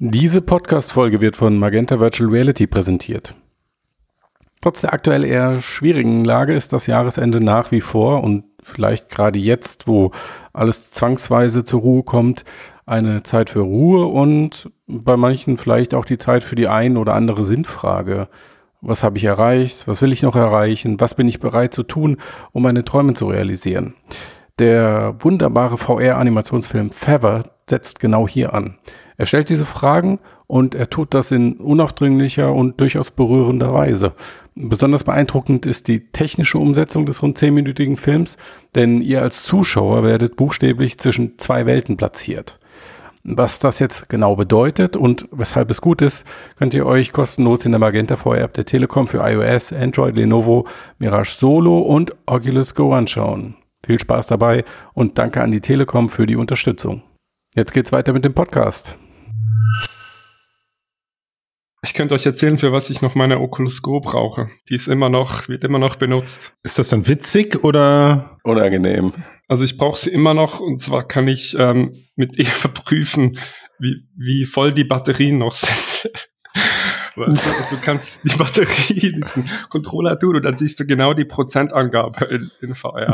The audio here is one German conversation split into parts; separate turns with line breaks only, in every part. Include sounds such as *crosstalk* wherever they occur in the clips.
Diese Podcast-Folge wird von Magenta Virtual Reality präsentiert. Trotz der aktuell eher schwierigen Lage ist das Jahresende nach wie vor und vielleicht gerade jetzt, wo alles zwangsweise zur Ruhe kommt, eine Zeit für Ruhe und bei manchen vielleicht auch die Zeit für die ein oder andere Sinnfrage. Was habe ich erreicht? Was will ich noch erreichen? Was bin ich bereit zu tun, um meine Träume zu realisieren? Der wunderbare VR-Animationsfilm Feather setzt genau hier an. Er stellt diese Fragen und er tut das in unaufdringlicher und durchaus berührender Weise. Besonders beeindruckend ist die technische Umsetzung des rund zehnminütigen Films, denn ihr als Zuschauer werdet buchstäblich zwischen zwei Welten platziert. Was das jetzt genau bedeutet und weshalb es gut ist, könnt ihr euch kostenlos in der Magenta VR App der Telekom für iOS, Android, Lenovo, Mirage Solo und Oculus Go anschauen. Viel Spaß dabei und danke an die Telekom für die Unterstützung. Jetzt geht's weiter mit dem Podcast.
Ich könnte euch erzählen, für was ich noch meine Oculus Go brauche. Die ist immer noch, wird immer noch benutzt.
Ist das dann witzig oder
unangenehm?
Also ich brauche sie immer noch und zwar kann ich ähm, mit ihr *laughs* prüfen, wie, wie voll die Batterien noch sind. *laughs* also, *laughs* du kannst die Batterie in diesen Controller tun und dann siehst du genau die Prozentangabe in, in VR.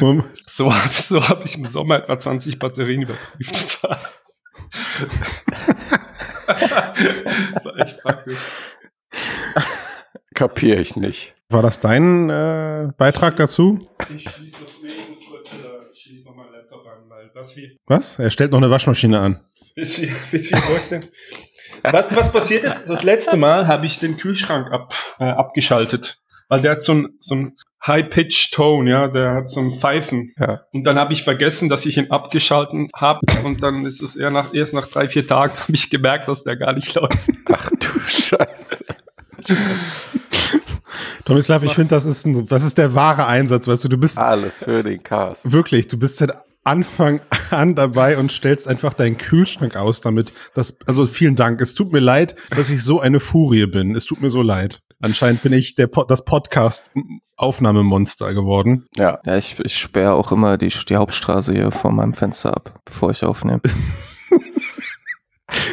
*laughs* so so habe ich im Sommer etwa 20 Batterien überprüft. Das war
das war echt praktisch. Kapiere ich nicht.
War das dein äh, Beitrag dazu? Ich schließe noch, nee, ich muss kurz, äh, schließe noch meinen Laptop an, weil was wie. Was? Er stellt noch eine Waschmaschine an. Bis wie,
bis wie Weißt du, was passiert ist? Das letzte Mal habe ich den Kühlschrank ab, äh, abgeschaltet weil der hat so ein, so ein High-Pitch-Tone, ja, der hat so ein Pfeifen. Ja. Und dann habe ich vergessen, dass ich ihn abgeschalten habe und dann ist es eher nach, erst nach drei, vier Tagen habe ich gemerkt, dass der gar nicht läuft.
Ach du Scheiße.
Tomislav, ich finde, das ist ein, das ist der wahre Einsatz, weißt du, du bist
alles für den Cast.
Wirklich, du bist seit Anfang *laughs* an dabei und stellst einfach deinen Kühlschrank aus damit. Das, also vielen Dank. Es tut mir leid, dass ich so eine Furie bin. Es tut mir so leid. Anscheinend bin ich der das Podcast-Aufnahmemonster geworden.
Ja. Ja, ich, ich sperre auch immer die, die Hauptstraße hier vor meinem Fenster ab, bevor ich aufnehme. *laughs*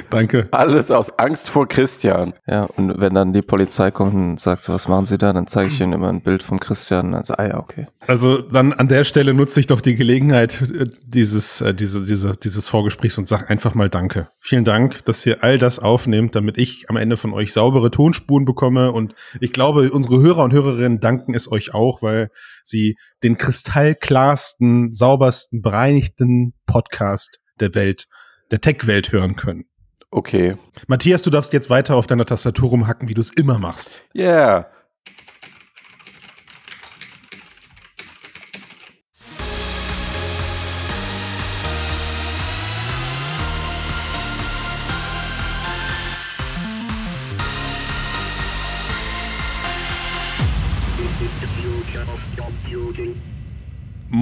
Danke.
Alles aus Angst vor Christian.
Ja, und wenn dann die Polizei kommt und sagt so, was machen Sie da, dann zeige ich Ihnen immer ein Bild vom Christian. Also, ah ja, okay.
Also dann an der Stelle nutze ich doch die Gelegenheit äh, dieses, äh, diese, diese, dieses Vorgesprächs und sage einfach mal Danke. Vielen Dank, dass ihr all das aufnehmt, damit ich am Ende von euch saubere Tonspuren bekomme. Und ich glaube, unsere Hörer und Hörerinnen danken es euch auch, weil sie den kristallklarsten, saubersten, bereinigten Podcast der Welt der Tech-Welt hören können.
Okay.
Matthias, du darfst jetzt weiter auf deiner Tastatur rumhacken, wie du es immer machst.
Yeah.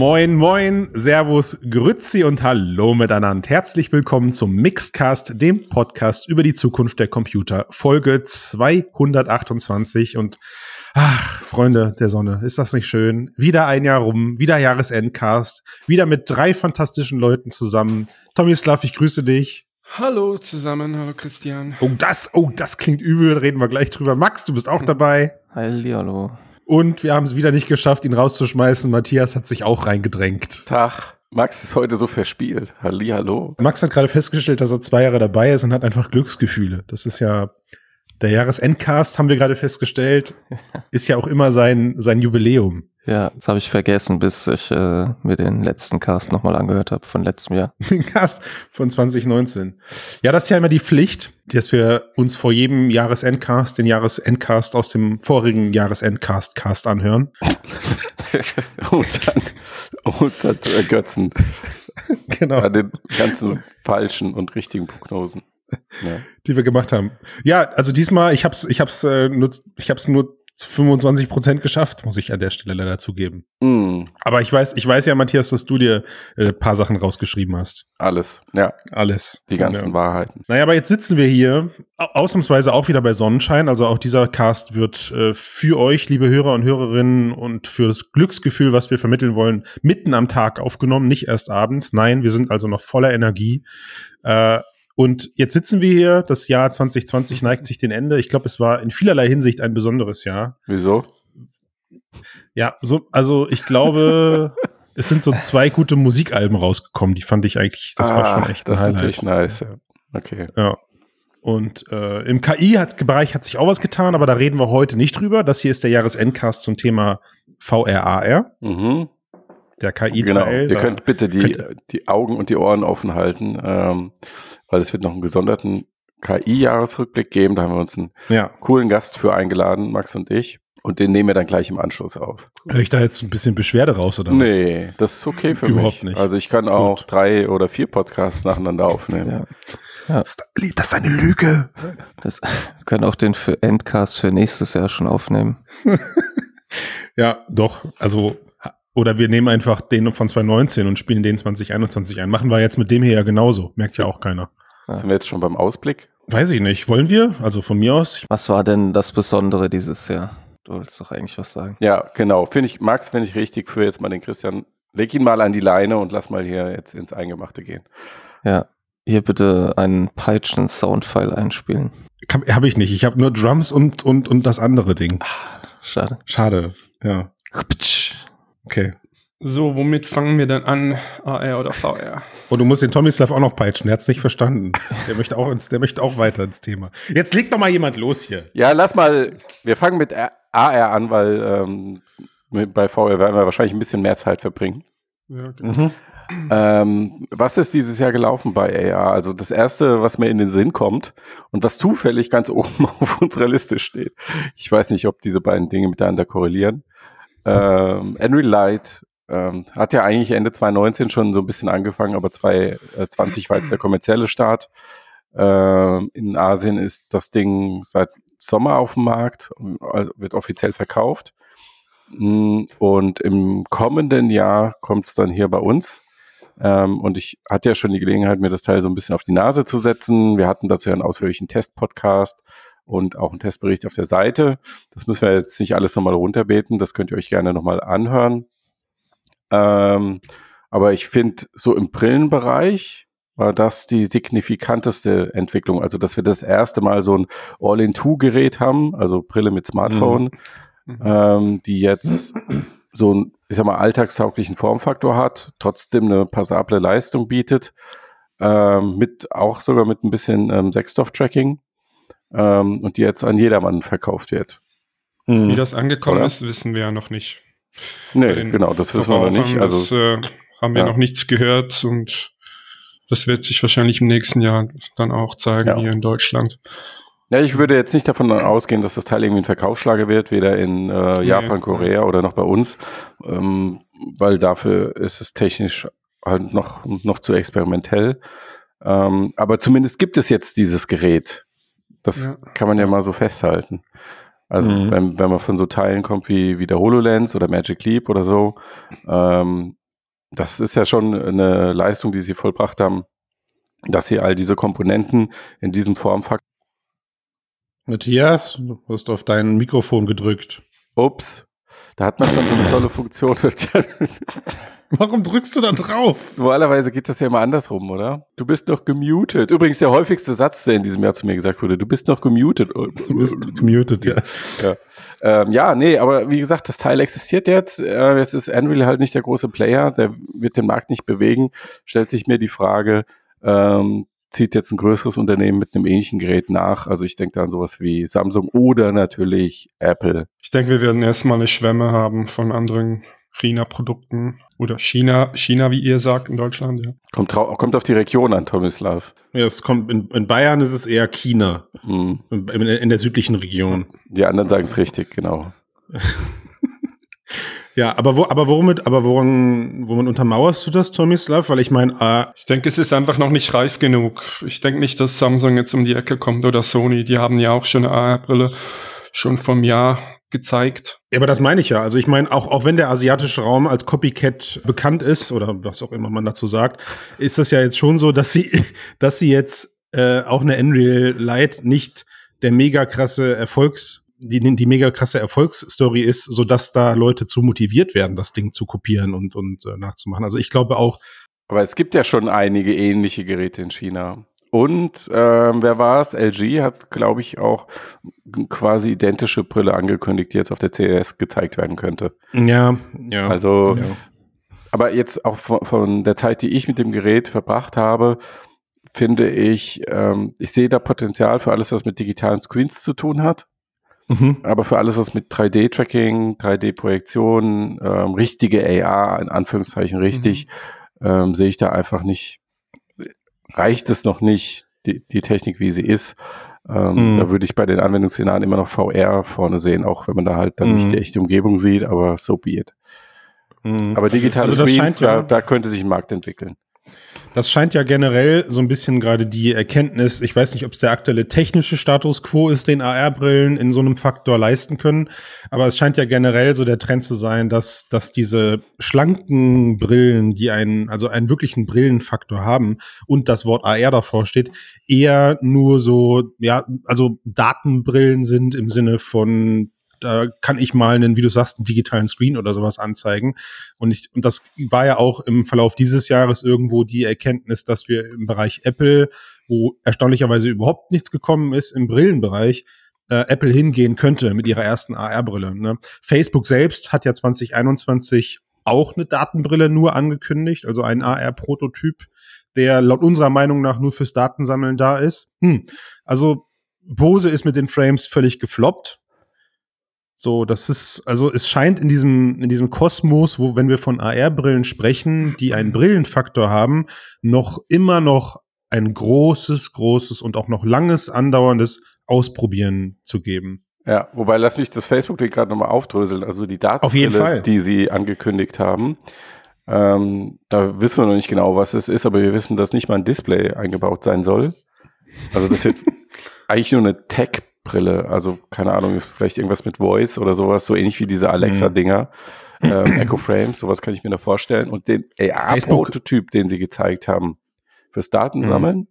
Moin, moin, Servus, Grützi und Hallo miteinander. Herzlich willkommen zum Mixcast, dem Podcast über die Zukunft der Computer, Folge 228. Und ach, Freunde der Sonne, ist das nicht schön? Wieder ein Jahr rum, wieder Jahresendcast, wieder mit drei fantastischen Leuten zusammen. Tomislav, ich grüße dich.
Hallo zusammen, hallo Christian.
Oh, das, oh, das klingt übel, reden wir gleich drüber. Max, du bist auch dabei.
Hallo.
Und wir haben es wieder nicht geschafft, ihn rauszuschmeißen. Matthias hat sich auch reingedrängt.
Tag. Max ist heute so verspielt. Halli, hallo.
Max hat gerade festgestellt, dass er zwei Jahre dabei ist und hat einfach Glücksgefühle. Das ist ja der Jahresendcast, haben wir gerade festgestellt, *laughs* ist ja auch immer sein, sein Jubiläum.
Ja, das habe ich vergessen, bis ich äh, mir den letzten Cast nochmal angehört habe von letztem Jahr. *laughs*
Den Cast von 2019. Ja, das ist ja immer die Pflicht, dass wir uns vor jedem Jahresendcast den Jahresendcast aus dem vorigen Jahresendcast-Cast anhören. *laughs*
um, dann, um uns dann zu ergötzen. *laughs* genau. Bei den ganzen falschen und richtigen Prognosen.
Ja. Die wir gemacht haben. Ja, also diesmal, ich hab's, ich hab's, äh, nur, ich hab's nur 25 Prozent geschafft, muss ich an der Stelle leider zugeben. Mm. Aber ich weiß, ich weiß ja, Matthias, dass du dir ein äh, paar Sachen rausgeschrieben hast.
Alles, ja.
Alles.
Die ganzen ja. Wahrheiten.
Naja, aber jetzt sitzen wir hier, ausnahmsweise auch wieder bei Sonnenschein. Also auch dieser Cast wird äh, für euch, liebe Hörer und Hörerinnen, und für das Glücksgefühl, was wir vermitteln wollen, mitten am Tag aufgenommen, nicht erst abends. Nein, wir sind also noch voller Energie. Äh, und jetzt sitzen wir hier, das Jahr 2020 *laughs* neigt sich dem Ende. Ich glaube, es war in vielerlei Hinsicht ein besonderes Jahr.
Wieso?
Ja, so, also ich glaube, *laughs* es sind so zwei gute Musikalben rausgekommen, die fand ich eigentlich, das ah, war schon echt
ein Das ist natürlich nice.
Okay. Ja. Und äh, im KI-Bereich hat sich auch was getan, aber da reden wir heute nicht drüber. Das hier ist der Jahresendcast zum Thema VRAR. Mhm der KI-Teil.
Genau. Ihr könnt bitte die, die Augen und die Ohren offen halten, ähm, weil es wird noch einen gesonderten KI-Jahresrückblick geben. Da haben wir uns einen ja. coolen Gast für eingeladen, Max und ich. Und den nehmen wir dann gleich im Anschluss auf.
Höre ich da jetzt ein bisschen Beschwerde raus oder
nee, was? Nee, das ist okay für Überhaupt mich. Nicht. Also ich kann auch Gut. drei oder vier Podcasts nacheinander aufnehmen. Ja.
Ja. Das, ist eine Lüge.
Das wir können auch den für Endcast für nächstes Jahr schon aufnehmen. *laughs*
ja, doch. Also oder wir nehmen einfach den von 2019 und spielen den 2021 ein. Machen wir jetzt mit dem hier ja genauso. Merkt ja auch keiner.
Ja. Sind wir jetzt schon beim Ausblick?
Weiß ich nicht. Wollen wir? Also von mir aus.
Was war denn das Besondere dieses Jahr? Du wolltest doch eigentlich was sagen.
Ja, genau. Finde ich, Max, finde ich richtig für jetzt mal den Christian. Leg ihn mal an die Leine und lass mal hier jetzt ins Eingemachte gehen.
Ja, hier bitte einen Peitschen-Soundfile einspielen.
Habe ich nicht. Ich habe nur Drums und, und, und das andere Ding.
Ah, schade.
Schade, ja. Okay.
So, womit fangen wir dann an? AR oder VR?
Und du musst den Tomislav auch noch peitschen, der hat es nicht verstanden. Der möchte, auch ins, der möchte auch weiter ins Thema. Jetzt legt doch mal jemand los hier.
Ja, lass mal, wir fangen mit AR an, weil ähm, bei VR werden wir wahrscheinlich ein bisschen mehr Zeit verbringen. Ja, genau. Mhm. Ähm, was ist dieses Jahr gelaufen bei AR? Also das erste, was mir in den Sinn kommt und was zufällig ganz *laughs* oben auf unserer Liste steht. Ich weiß nicht, ob diese beiden Dinge miteinander korrelieren. Ähm, Henry Light ähm, hat ja eigentlich Ende 2019 schon so ein bisschen angefangen, aber 2020 war jetzt der kommerzielle Start. Ähm, in Asien ist das Ding seit Sommer auf dem Markt, also wird offiziell verkauft. Mm, und im kommenden Jahr kommt es dann hier bei uns. Ähm, und ich hatte ja schon die Gelegenheit, mir das Teil so ein bisschen auf die Nase zu setzen. Wir hatten dazu ja einen ausführlichen Test-Podcast und auch einen Testbericht auf der Seite. Das müssen wir jetzt nicht alles nochmal runterbeten, das könnt ihr euch gerne nochmal anhören. Ähm, aber ich finde, so im Brillenbereich war das die signifikanteste Entwicklung. Also, dass wir das erste Mal so ein All-in-Two-Gerät haben, also Brille mit Smartphone, mhm. ähm, die jetzt so einen, ich sag mal, alltagstauglichen Formfaktor hat, trotzdem eine passable Leistung bietet, ähm, mit auch sogar mit ein bisschen ähm, Sechsstoff-Tracking ähm, und die jetzt an jedermann verkauft wird.
Hm. Wie das angekommen Oder? ist, wissen wir ja noch nicht.
Nee, genau, das wissen wir noch nicht.
Also das, äh, haben wir ja. noch nichts gehört und das wird sich wahrscheinlich im nächsten Jahr dann auch zeigen ja. hier in Deutschland.
Ja, ich würde jetzt nicht davon ausgehen, dass das Teil irgendwie ein Verkaufsschlager wird, weder in äh, Japan, nee. Korea oder noch bei uns, ähm, weil dafür ist es technisch halt noch, noch zu experimentell. Ähm, aber zumindest gibt es jetzt dieses Gerät. Das ja. kann man ja mal so festhalten. Also mhm. wenn, wenn man von so Teilen kommt wie, wie der HoloLens oder Magic Leap oder so, ähm, das ist ja schon eine Leistung, die sie vollbracht haben, dass sie all diese Komponenten in diesem Formfaktor.
Matthias, du hast auf dein Mikrofon gedrückt.
Ups. Da hat man schon so eine tolle Funktion. *laughs* *laughs* *laughs*
Warum drückst du da drauf?
Normalerweise geht das ja immer andersrum, oder? Du bist noch gemutet. Übrigens der häufigste Satz, der in diesem Jahr zu mir gesagt wurde. Du bist noch gemutet.
Du bist gemutet, ja.
Ja. Ähm, ja, nee, aber wie gesagt, das Teil existiert jetzt. Äh, jetzt ist Unreal halt nicht der große Player. Der wird den Markt nicht bewegen. Stellt sich mir die Frage, ähm, zieht jetzt ein größeres Unternehmen mit einem ähnlichen Gerät nach. Also ich denke da an sowas wie Samsung oder natürlich Apple.
Ich denke, wir werden erstmal eine Schwemme haben von anderen China-Produkten oder China, China, wie ihr sagt in Deutschland. Ja.
Kommt, kommt auf die Region an, Tomislav.
Ja, es kommt in, in Bayern ist es eher China. Mhm. In, in, der südlichen Region.
Die anderen sagen es richtig, genau. *laughs*
Ja, aber wo, aber womit, aber woran, womit untermauerst du das, Tomislav? Weil ich meine, äh
ich denke, es ist einfach noch nicht reif genug. Ich denke nicht, dass Samsung jetzt um die Ecke kommt oder Sony. Die haben ja auch schon eine AR-Brille schon vom Jahr gezeigt.
Ja, aber das meine ich ja. Also ich meine, auch, auch wenn der asiatische Raum als Copycat bekannt ist, oder was auch immer man dazu sagt, ist das ja jetzt schon so, dass sie, *laughs* dass sie jetzt äh, auch eine Unreal Light nicht der mega krasse Erfolgs, die, die mega krasse Erfolgsstory ist, so dass da Leute zu motiviert werden, das Ding zu kopieren und, und äh, nachzumachen. Also ich glaube auch.
Aber es gibt ja schon einige ähnliche Geräte in China. Und ähm, wer war es? LG hat, glaube ich, auch quasi identische Brille angekündigt, die jetzt auf der CES gezeigt werden könnte.
Ja, ja.
Also,
ja.
aber jetzt auch von, von, der Zeit, die ich mit dem Gerät verbracht habe, finde ich, ähm, ich sehe da Potenzial für alles, was mit digitalen Screens zu tun hat. Mhm. Aber für alles, was mit 3D-Tracking, 3D-Projektion, ähm, richtige AR, in Anführungszeichen richtig, mhm. ähm, sehe ich da einfach nicht reicht es noch nicht, die, die Technik, wie sie ist. Ähm, mhm. Da würde ich bei den Anwendungsszenarien immer noch VR vorne sehen, auch wenn man da halt dann mhm. nicht die echte Umgebung sieht, aber so be it. Mhm. Aber digitale also Screens, ja, da, da könnte sich ein Markt entwickeln.
Das scheint ja generell so ein bisschen gerade die Erkenntnis, ich weiß nicht, ob es der aktuelle technische Status quo ist, den AR-Brillen in so einem Faktor leisten können, aber es scheint ja generell so der Trend zu sein, dass, dass diese schlanken Brillen, die einen, also einen wirklichen Brillenfaktor haben und das Wort AR davor steht, eher nur so, ja, also Datenbrillen sind im Sinne von da kann ich mal einen, wie du sagst, einen digitalen Screen oder sowas anzeigen. Und ich, und das war ja auch im Verlauf dieses Jahres irgendwo die Erkenntnis, dass wir im Bereich Apple, wo erstaunlicherweise überhaupt nichts gekommen ist, im Brillenbereich, äh, Apple hingehen könnte mit ihrer ersten AR-Brille. Ne? Facebook selbst hat ja 2021 auch eine Datenbrille nur angekündigt, also ein AR-Prototyp, der laut unserer Meinung nach nur fürs Datensammeln da ist. Hm. Also Bose ist mit den Frames völlig gefloppt. So, das ist, also es scheint in diesem, in diesem Kosmos, wo, wenn wir von AR-Brillen sprechen, die einen Brillenfaktor haben, noch immer noch ein großes, großes und auch noch langes andauerndes Ausprobieren zu geben.
Ja, wobei lass mich das Facebook-Ding gerade nochmal aufdröseln. Also die
Daten,
die sie angekündigt haben, ähm, da wissen wir noch nicht genau, was es ist, aber wir wissen, dass nicht mal ein Display eingebaut sein soll. Also das wird *laughs* eigentlich nur eine Tech Brille. Also, keine Ahnung, vielleicht irgendwas mit Voice oder sowas, so ähnlich wie diese Alexa-Dinger. Mhm. *clears throat* Ähm, Echo Frames, sowas kann ich mir da vorstellen. Und den AR-Prototyp, den sie gezeigt haben fürs Datensammeln,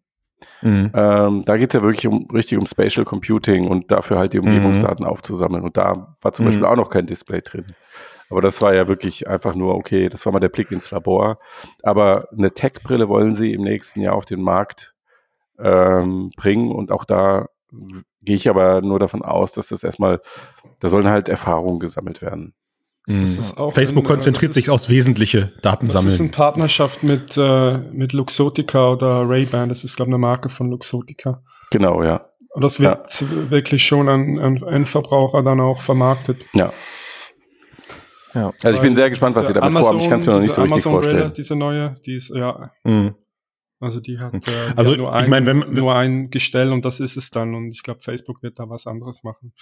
mhm. ähm, da geht es ja wirklich um, richtig um Spatial Computing und dafür halt die mhm. Umgebungsdaten mhm. aufzusammeln. Und da war zum Beispiel mhm. auch noch kein Display drin. Aber das war ja wirklich einfach nur, okay, das war mal der Blick ins Labor. Aber eine Tech-Brille wollen sie im nächsten Jahr auf den Markt ähm, bringen und auch da gehe ich aber nur davon aus, dass das erstmal, da sollen halt Erfahrungen gesammelt werden.
Mhm. Facebook in, konzentriert sich aufs wesentliche Datensammeln. Das ist
in Partnerschaft mit, äh, mit Luxotica oder Ray-Ban. Das ist, glaube ich, eine Marke von Luxotica.
Genau, ja.
Und das wird ja. wirklich schon an, an Endverbraucher dann auch vermarktet.
Ja. Ja. Also ich bin sehr gespannt, was sie damit Amazon, vorhaben. Ich kann es mir noch nicht so richtig Amazon vorstellen. Rille,
diese neue, die ist, ja. Mhm. Also die hat, hm. äh, die
also
hat
nur, ein, ich mein, wenn,
nur ein Gestell und das ist es dann. Und ich glaube, Facebook wird da was anderes machen.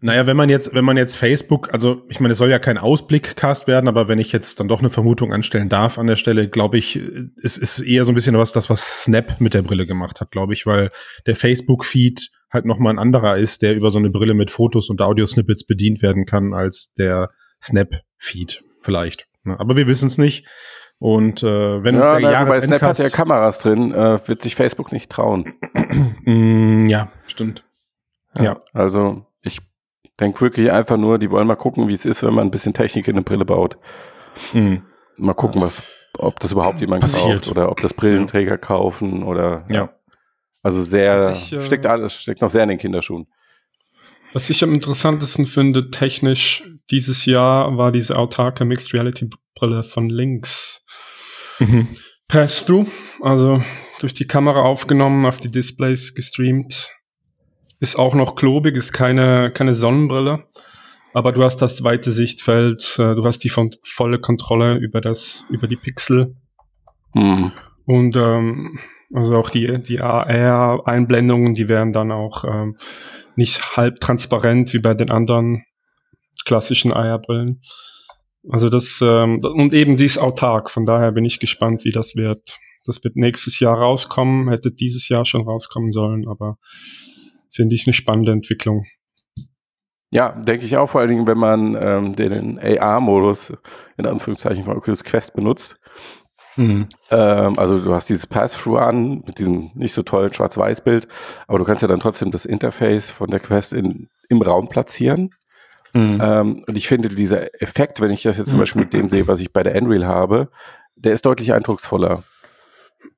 Naja, wenn man jetzt, wenn man jetzt Facebook, also ich meine, es soll ja kein Ausblickcast werden, aber wenn ich jetzt dann doch eine Vermutung anstellen darf an der Stelle, glaube ich, es ist eher so ein bisschen was, das, was Snap mit der Brille gemacht hat, glaube ich, weil der Facebook-Feed halt nochmal ein anderer ist, der über so eine Brille mit Fotos und Audio-Snippets bedient werden kann, als der Snap-Feed vielleicht. Ne? Aber wir wissen es nicht. Und äh, wenn
ja, uns der Jahresendcast... Bei Snap hat ja Kameras drin, äh, wird sich Facebook nicht trauen. *clears throat*
mm, ja, stimmt.
Ja, ja. Also ich denke wirklich einfach nur, die wollen mal gucken, wie es ist, wenn man ein bisschen Technik in eine Brille baut. Mhm. Mal gucken, was, ob das überhaupt jemand Passiert. kauft oder ob das Brillenträger ja. kaufen oder
ja.
Also sehr, ich, äh, steckt alles, steckt noch sehr in den Kinderschuhen.
Was ich am interessantesten finde, technisch dieses Jahr, war diese autarke Mixed Reality Brille von Lynx. Mhm. Pass-Through, also durch die Kamera aufgenommen, auf die Displays gestreamt. Ist auch noch klobig, ist keine, keine Sonnenbrille. Aber du hast das weite Sichtfeld, äh, du hast die von, volle Kontrolle über das, über die Pixel. Mhm. Und ähm, also auch die, die AR-Einblendungen, die werden dann auch ähm, nicht halb transparent wie bei den anderen klassischen AR-Brillen. Also das, ähm, und eben dies autark. Von daher bin ich gespannt, wie das wird. Das wird nächstes Jahr rauskommen, hätte dieses Jahr schon rauskommen sollen, aber finde ich eine spannende Entwicklung.
Ja, denke ich auch, vor allen Dingen, wenn man ähm, den AR-Modus in Anführungszeichen von Oculus Quest benutzt. Mhm. Ähm, also du hast dieses Pass-Through an mit diesem nicht so tollen Schwarz-Weiß-Bild, aber du kannst ja dann trotzdem das Interface von der Quest in, im Raum platzieren. Mhm. Ähm, und ich finde, dieser Effekt, wenn ich das jetzt zum Beispiel mit dem sehe, was ich bei der Unreal habe, der ist deutlich eindrucksvoller,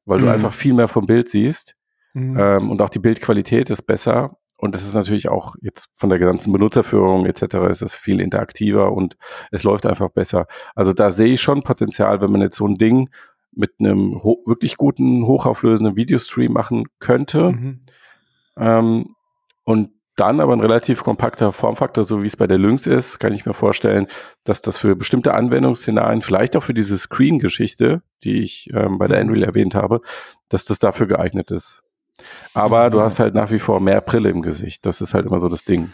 weil du mhm. einfach viel mehr vom Bild siehst mhm. ähm, und auch die Bildqualität ist besser. Und das ist natürlich auch jetzt von der ganzen Benutzerführung etc. ist es viel interaktiver und es läuft einfach besser. Also da sehe ich schon Potenzial, wenn man jetzt so ein Ding mit einem wirklich guten, hochauflösenden Videostream machen könnte. Mhm. Ähm, und dann aber ein relativ kompakter Formfaktor, so wie es bei der Lynx ist, kann ich mir vorstellen, dass das für bestimmte Anwendungsszenarien, vielleicht auch für diese Screen-Geschichte, die ich ähm, bei der mhm. Unreal erwähnt habe, dass das dafür geeignet ist. Aber du hast halt nach wie vor mehr Brille im Gesicht. Das ist halt immer so das Ding.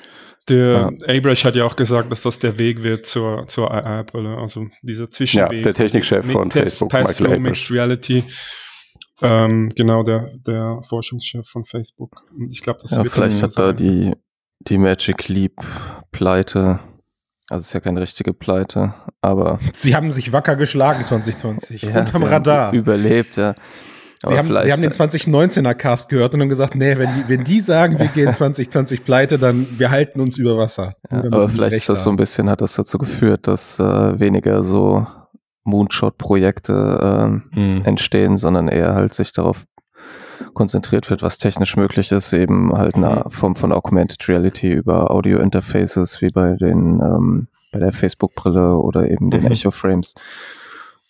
Der ja. Abrash hat ja auch gesagt, dass das der Weg wird zur, zur AR-Brille. Also dieser Zwischenweg. Ja,
der Technikchef von Facebook,
Michael Abrash. Reality. Ähm, genau, der, der Forschungschef von Facebook.
Und ich glaube, das ja, vielleicht hat da die, die Magic Leap Pleite also es ist ja keine richtige Pleite, aber. *laughs*
Sie haben sich wacker geschlagen 2020. Ja, unterm Radar.
Überlebt, ja.
Sie haben, Sie haben, den 2019er Cast gehört und haben gesagt, nee, wenn die, wenn die sagen, wir gehen *laughs* 2020 pleite, dann wir halten uns über Wasser.
Ja, aber vielleicht ist das haben. so ein bisschen, hat das dazu geführt, dass äh, weniger so Moonshot-Projekte äh, mhm. entstehen, sondern eher halt sich darauf konzentriert wird, was technisch möglich ist, eben halt eine mhm. Form von Augmented Reality über Audio-Interfaces wie bei den ähm, bei der Facebook-Brille oder eben den mhm. Echo-Frames.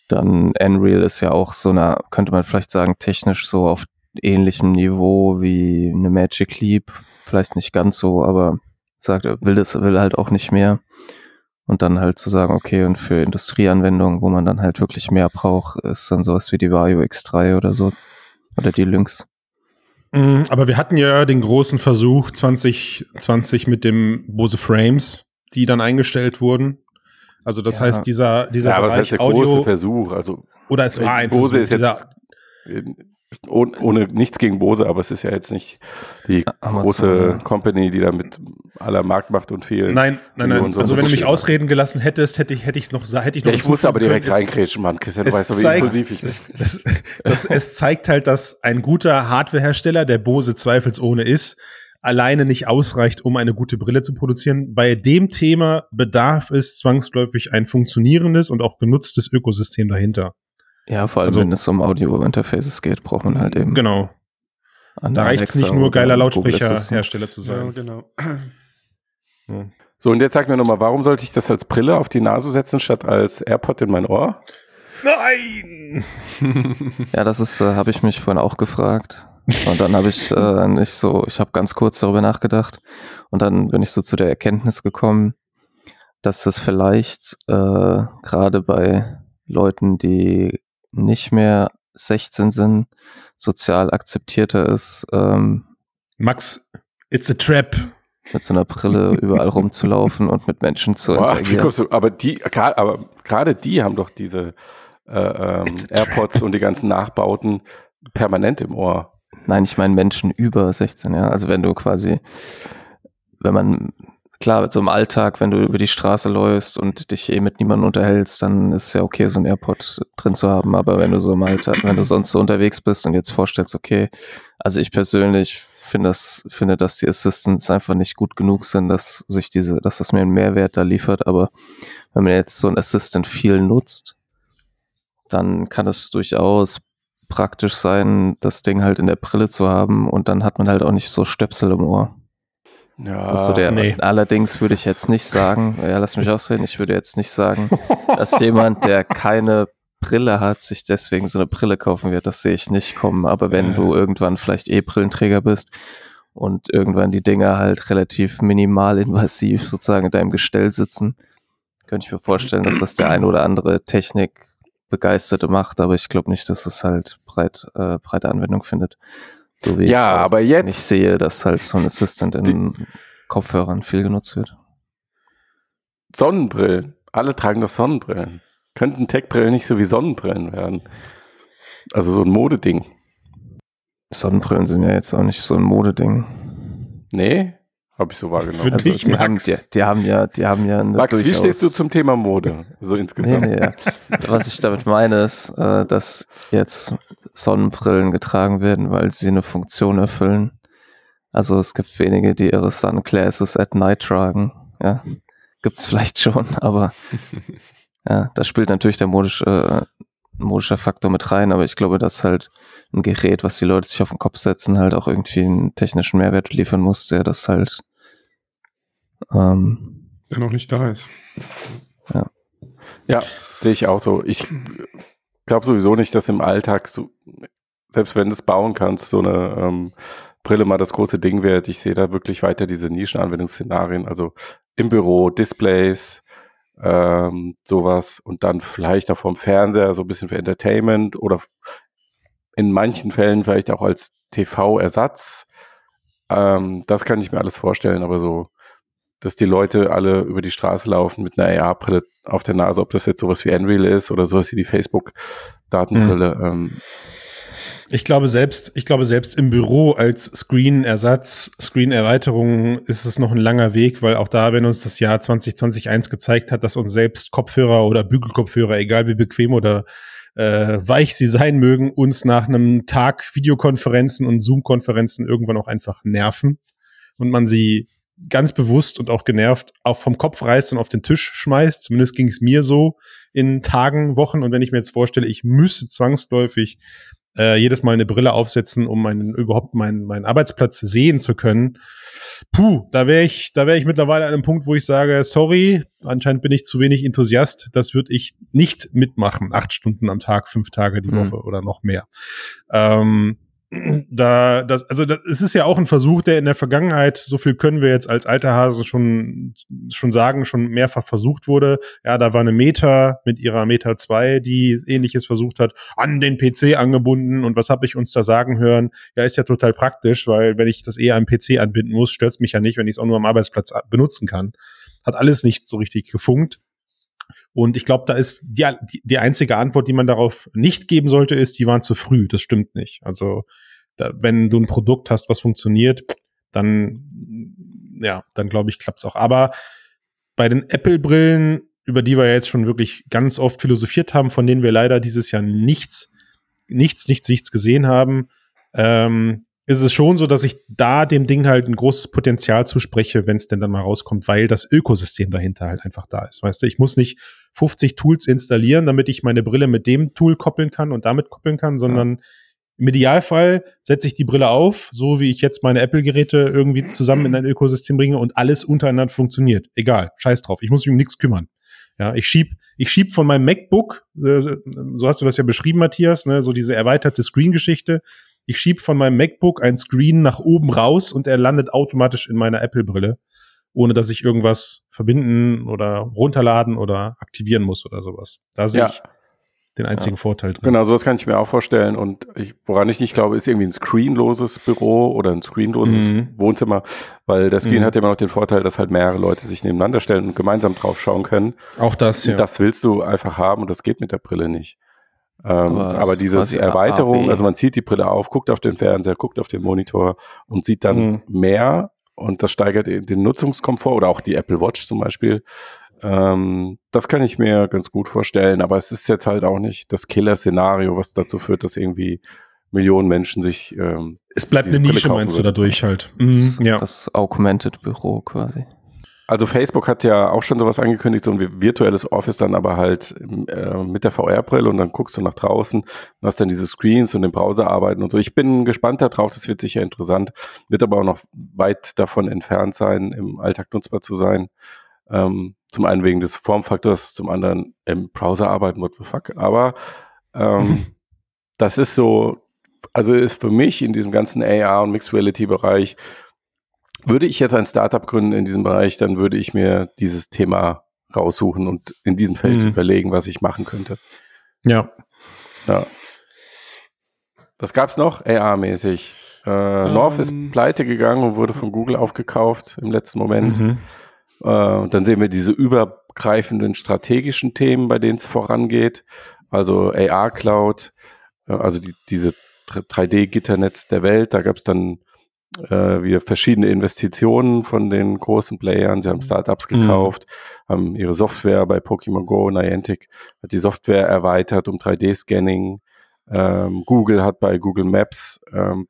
Dann Unreal ist ja auch so eine, könnte man vielleicht sagen, technisch so auf ähnlichem Niveau wie eine Magic Leap. Vielleicht nicht ganz so, aber sagt, will es, will halt auch nicht mehr. Und dann halt zu sagen, okay, und für Industrieanwendungen, wo man dann halt wirklich mehr braucht, ist dann sowas wie die Vario X3 oder so. Oder die Lynx.
Mm, aber wir hatten ja den großen Versuch 2020 mit dem Bose Frames, die dann eingestellt wurden. Also das ja. heißt, dieser, dieser
ja, Bereich aber das heißt der Audio, große Versuch. Also
oder es war ein
Bose Versuch, ist jetzt ohne, ohne, nichts gegen Bose, aber es ist ja jetzt nicht die Amazon, große ja. Company, die da mit aller Marktmacht und viel.
Nein, nein, nein. So also wenn du mich ausreden gelassen hättest, hätte ich hätte ich noch hätte ich noch.
Ja, ich musste aber direkt reinkrätschen, Mann. Christian, du weißt doch, wie impulsiv ich bin.
Das, das, das, es zeigt halt, dass ein guter Hardwarehersteller, der Bose zweifelsohne ist, alleine nicht ausreicht, um eine gute Brille zu produzieren. Bei dem Thema bedarf es zwangsläufig ein funktionierendes und auch genutztes Ökosystem dahinter.
Ja, vor allem, also, wenn es um Audio-Interfaces geht, braucht man halt eben.
Genau. Da reicht es nicht nur geiler Lautsprecherhersteller zu sein. Ja, genau.
Ja. So, und jetzt sag mir nochmal, warum sollte ich das als Brille auf die Nase setzen, statt als AirPod in mein Ohr?
Nein! *laughs*
ja, das ist, äh, habe ich mich vorhin auch gefragt. Und dann habe ich äh, nicht so, ich habe ganz kurz darüber nachgedacht und dann bin ich so zu der Erkenntnis gekommen, dass das vielleicht äh, gerade bei Leuten, die nicht mehr 16 sind, sozial akzeptierter ist. Ähm,
Max, it's a trap.
Mit so einer Brille *laughs* überall rumzulaufen und mit Menschen zu Boah, interagieren.
Du, aber die, aber gerade die haben doch diese äh, ähm, AirPods und die ganzen Nachbauten permanent im Ohr.
Nein, ich meine Menschen über 16, ja. Also wenn du quasi, wenn man, klar, so im Alltag, wenn du über die Straße läufst und dich eh mit niemandem unterhältst, dann ist ja okay, so ein AirPod drin zu haben. Aber wenn du so im Alltag, wenn du sonst so unterwegs bist und jetzt vorstellst, okay, also ich persönlich finde das, finde, dass die Assistants einfach nicht gut genug sind, dass sich diese, dass das mir einen Mehrwert da liefert. Aber wenn man jetzt so ein Assistant viel nutzt, dann kann es durchaus praktisch sein, das Ding halt in der Brille zu haben und dann hat man halt auch nicht so Stöpsel im Ohr. Ja, so der, nee. Allerdings würde ich jetzt nicht sagen, ja, lass mich ausreden, ich würde jetzt nicht sagen, dass jemand, der keine Brille hat, sich deswegen so eine Brille kaufen wird. Das sehe ich nicht kommen. Aber wenn äh. du irgendwann vielleicht eh Brillenträger bist und irgendwann die Dinger halt relativ minimal invasiv sozusagen in deinem Gestell sitzen, könnte ich mir vorstellen, dass das der ein oder andere Technik Begeisterte macht, aber ich glaube nicht, dass es halt breit, äh, breite Anwendung findet.
So wie ja, ich aber jetzt
nicht sehe, dass halt so ein Assistant in Kopfhörern viel genutzt wird.
Sonnenbrillen. Alle tragen doch Sonnenbrillen. Könnten Tech-Brillen nicht so wie Sonnenbrillen werden? Also so ein Modeding.
Sonnenbrillen sind ja jetzt auch nicht so ein Modeding.
Nee? Habe ich so wahrgenommen.
also
dich,
die,
Max.
haben, die, die haben ja, die haben ja eine
Max, wie
durchaus-
stehst du zum Thema Mode? So
Nee,
insgesamt.
nee, ja. Was ich damit meine, ist, äh, dass jetzt Sonnenbrillen getragen werden, weil sie eine Funktion erfüllen. Also es gibt wenige, die ihre Sunglasses at night tragen. Ja, gibt's vielleicht schon, *laughs* aber ja, da spielt natürlich der modische, modische Faktor mit rein, aber ich glaube, dass halt ein Gerät, was die Leute sich auf den Kopf setzen, halt auch irgendwie einen technischen Mehrwert liefern muss, der das halt ähm,
Der noch nicht da ist.
Ja, sehe ich auch so. Ich glaube sowieso nicht, dass im Alltag so, selbst wenn du es bauen kannst, so eine ähm, Brille mal das große Ding wird. Ich sehe da wirklich weiter diese Nischenanwendungsszenarien, also im Büro, Displays, ähm, sowas und dann vielleicht auch vom Fernseher so ein bisschen für Entertainment oder in manchen Fällen vielleicht auch als TV-Ersatz. Ähm, das kann ich mir alles vorstellen, aber so, dass die Leute alle über die Straße laufen mit einer AR-Brille auf der Nase, ob das jetzt sowas wie Unreal ist oder sowas wie die Facebook-Datenbrille. Ähm,
Ich glaube selbst, ich glaube selbst im Büro als Screen-Ersatz, Screen-Erweiterung ist es noch ein langer Weg, weil auch da, wenn uns das Jahr 2021 gezeigt hat, dass uns selbst Kopfhörer oder Bügelkopfhörer, egal wie bequem oder äh, weich sie sein mögen, uns nach einem Tag Videokonferenzen und Zoom-Konferenzen irgendwann auch einfach nerven und man sie ganz bewusst und auch genervt auch vom Kopf reißt und auf den Tisch schmeißt. Zumindest ging es mir so in Tagen, Wochen. Und wenn ich mir jetzt vorstelle, ich müsste zwangsläufig äh, jedes Mal eine Brille aufsetzen, um meinen überhaupt meinen meinen Arbeitsplatz sehen zu können. Puh, da wäre ich, da wäre ich mittlerweile an einem Punkt, wo ich sage, sorry, anscheinend bin ich zu wenig Enthusiast. Das würde ich nicht mitmachen. Acht Stunden am Tag, fünf Tage die
Mhm.
Woche oder noch mehr. Ähm, da, das, also das, es ist ja auch ein Versuch, der in der Vergangenheit, so viel können wir jetzt als alter Hase schon, schon sagen, schon mehrfach versucht wurde. Ja, da war eine Meta mit ihrer Meta 2, die ähnliches versucht hat, an den PC angebunden. Und was habe ich uns da sagen hören? Ja, ist ja total praktisch, weil wenn ich das eher am PC anbinden muss, stört mich ja nicht, wenn ich es auch nur am Arbeitsplatz benutzen kann. Hat alles nicht so richtig gefunkt. Und ich glaube, da ist die, die, einzige Antwort, die man darauf nicht geben sollte, ist, die waren zu früh. Das stimmt nicht. Also, da, wenn du ein Produkt hast, was funktioniert, dann, ja, dann glaube ich, klappt's auch. Aber bei den Apple-Brillen, über die wir jetzt schon wirklich ganz oft philosophiert haben, von denen wir leider dieses Jahr nichts, nichts, nichts, nichts gesehen haben, ähm, ist es schon so, dass ich da dem Ding halt ein großes Potenzial zuspreche, wenn es denn dann mal rauskommt, weil das Ökosystem dahinter halt einfach da ist. Weißt du, ich muss nicht 50 Tools installieren, damit ich meine Brille mit dem Tool koppeln kann und damit koppeln kann, sondern im Idealfall setze ich die Brille auf, so wie ich jetzt meine Apple-Geräte irgendwie zusammen in ein Ökosystem bringe und alles untereinander funktioniert. Egal, scheiß drauf. Ich muss mich um nichts kümmern. Ja, ich schieb, ich schieb von meinem MacBook, äh, so hast du das ja beschrieben, Matthias, ne, so diese erweiterte Screen-Geschichte. Ich schieb von meinem MacBook ein Screen nach oben raus und er landet automatisch in meiner Apple-Brille, ohne dass ich irgendwas verbinden oder runterladen oder aktivieren muss oder sowas. Da sehe
Ja.
ich den einzigen Vorteil drin.
Genau, sowas kann ich mir auch vorstellen. Und ich, woran ich nicht glaube, ist irgendwie ein screenloses Büro oder ein screenloses
Mhm.
Wohnzimmer, weil der Screen
Mhm.
hat ja immer noch den Vorteil, dass halt mehrere Leute sich nebeneinander stellen und gemeinsam drauf schauen können.
Auch das, ja.
Das willst du einfach haben und das geht mit der Brille nicht. Ähm,
Aber
aber
es
diese
quasi
Erweiterung,
AB.
also man zieht die Brille auf, guckt auf den Fernseher, guckt auf den Monitor und sieht dann
Mhm.
mehr und das steigert den den Nutzungskomfort oder auch die Apple Watch zum Beispiel. Ähm, das kann ich mir ganz gut vorstellen, aber es ist jetzt halt auch nicht das Killer-Szenario, was dazu führt, dass irgendwie Millionen Menschen sich ähm,
es bleibt eine Nische, meinst du, dadurch halt. Mhm, ja.
das Augmented Büro quasi.
Also Facebook hat ja auch schon sowas angekündigt, so ein virtuelles Office dann aber halt äh, mit der VR-Brille und dann guckst du nach draußen und hast dann diese Screens und den Browser arbeiten und so. Ich bin gespannt darauf, das wird sicher interessant, wird aber auch noch weit davon entfernt sein, im Alltag nutzbar zu sein. Ähm, zum einen wegen des Formfaktors, zum anderen im Browser arbeiten, what the fuck. Aber ähm, *laughs* das ist so, also ist für mich in diesem ganzen AR und Mixed Reality Bereich würde ich jetzt ein Startup gründen in diesem Bereich, dann würde ich mir dieses Thema raussuchen und in diesem Feld
Mhm.
überlegen, was ich machen könnte.
ja.
Ja. Was gab's noch? AR-mäßig. Äh, North ist
Ähm.
pleite gegangen und wurde von Google aufgekauft im letzten Moment.
Mhm.
Äh, und dann sehen wir diese übergreifenden strategischen Themen, bei denen es vorangeht. Also AR Cloud, äh, also die, diese 3D-Gitternetz der Welt. Da gab es dann äh, wieder verschiedene Investitionen von den großen Playern. Sie haben Startups mhm. gekauft, mhm. haben ihre Software bei Pokémon Go, Niantic hat die Software erweitert um 3D-Scanning. Ähm, Google hat bei Google Maps ähm,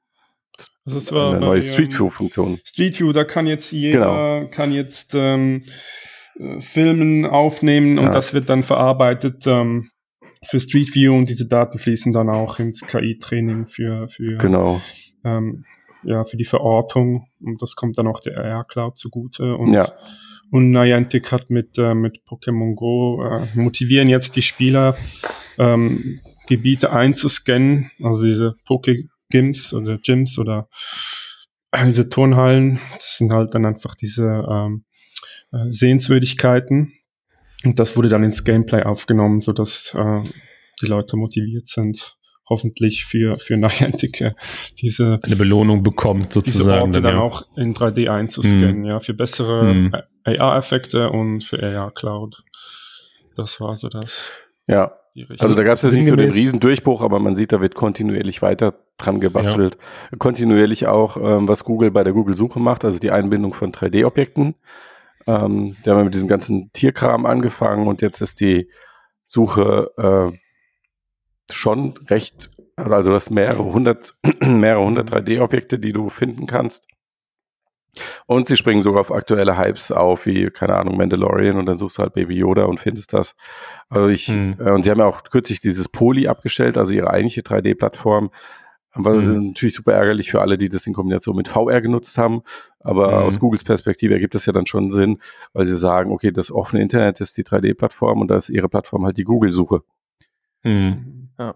also
eine neue Street View-Funktion.
Street View, da kann jetzt jeder, genau. kann jetzt ähm, äh, Filmen aufnehmen und ja. das wird dann verarbeitet ähm, für Street View und diese Daten fließen dann auch ins KI-Training für, für,
genau.
Ja, für die Verortung und das kommt dann auch der AR Cloud zugute und
ja.
Und Niantic hat mit, äh, mit Pokémon Go äh, motivieren jetzt die Spieler, ähm, Gebiete einzuscannen, also diese Poké-Gyms oder Gyms oder diese Turnhallen. Das sind halt dann einfach diese ähm, äh, Sehenswürdigkeiten. Und das wurde dann ins Gameplay aufgenommen, so dass äh, die Leute motiviert sind, hoffentlich für, für Niantic diese
eine Belohnung bekommt, sozusagen.
Diese Orte dann, dann ja. auch in 3D einzuscannen, mm. ja, für bessere mm. AR-Effekte und für AR Cloud. Das war so das.
Ja. Also da gab es jetzt nicht so den Riesendurchbruch, aber man sieht, da wird kontinuierlich weiter dran gebastelt. Ja. Kontinuierlich auch, ähm, was Google bei der Google-Suche macht, also die Einbindung von 3D-Objekten. Ähm, da haben wir mit diesem ganzen Tierkram angefangen und jetzt ist die Suche äh, schon recht, also das mehrere hundert, *clears throat* mehrere hundert 3D-Objekte, die du finden kannst. Und sie springen sogar auf aktuelle Hypes auf, wie, keine Ahnung, Mandalorian und dann suchst du halt Baby Yoda und findest das. Also ich, hm. äh, und sie haben ja auch kürzlich dieses Poly abgestellt, also ihre eigentliche 3D-Plattform. Aber mhm. das ist natürlich super ärgerlich für alle, die das in Kombination mit VR genutzt haben. Aber mhm. aus Googles Perspektive ergibt das ja dann schon Sinn, weil sie sagen, okay, das offene Internet ist die 3D-Plattform und da ist ihre Plattform halt die Google-Suche.
Mhm. Ja.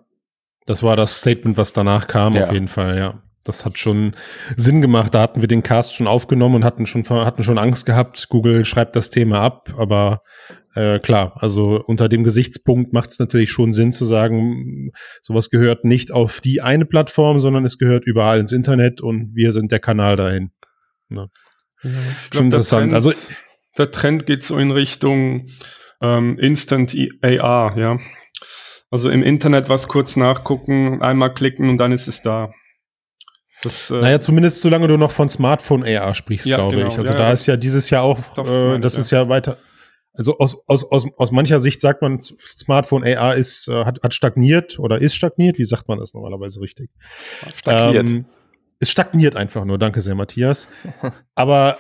Das war das Statement, was danach kam, ja. auf jeden Fall, ja. Das hat schon Sinn gemacht. Da hatten wir den Cast schon aufgenommen und hatten schon, hatten schon Angst gehabt. Google schreibt das Thema ab, aber äh, klar, also unter dem Gesichtspunkt macht es natürlich schon Sinn zu sagen, sowas gehört nicht auf die eine Plattform, sondern es gehört überall ins Internet und wir sind der Kanal dahin. Ja.
Ja, schon interessant. Trend, also der Trend geht so in Richtung ähm, Instant AR, ja. Also im Internet was kurz nachgucken, einmal klicken und dann ist es da.
Das, äh, naja, zumindest solange du noch von Smartphone AR sprichst, ja, glaube genau. ich. Also ja, da ist ja dieses Jahr auch, doch, das, äh, das ist ja weiter. Also aus, aus, aus, aus mancher Sicht sagt man, Smartphone AR ist, äh, hat, hat stagniert oder ist stagniert. Wie sagt man das normalerweise richtig?
Stagniert. Ähm,
es stagniert einfach nur. Danke sehr, Matthias. *laughs* Aber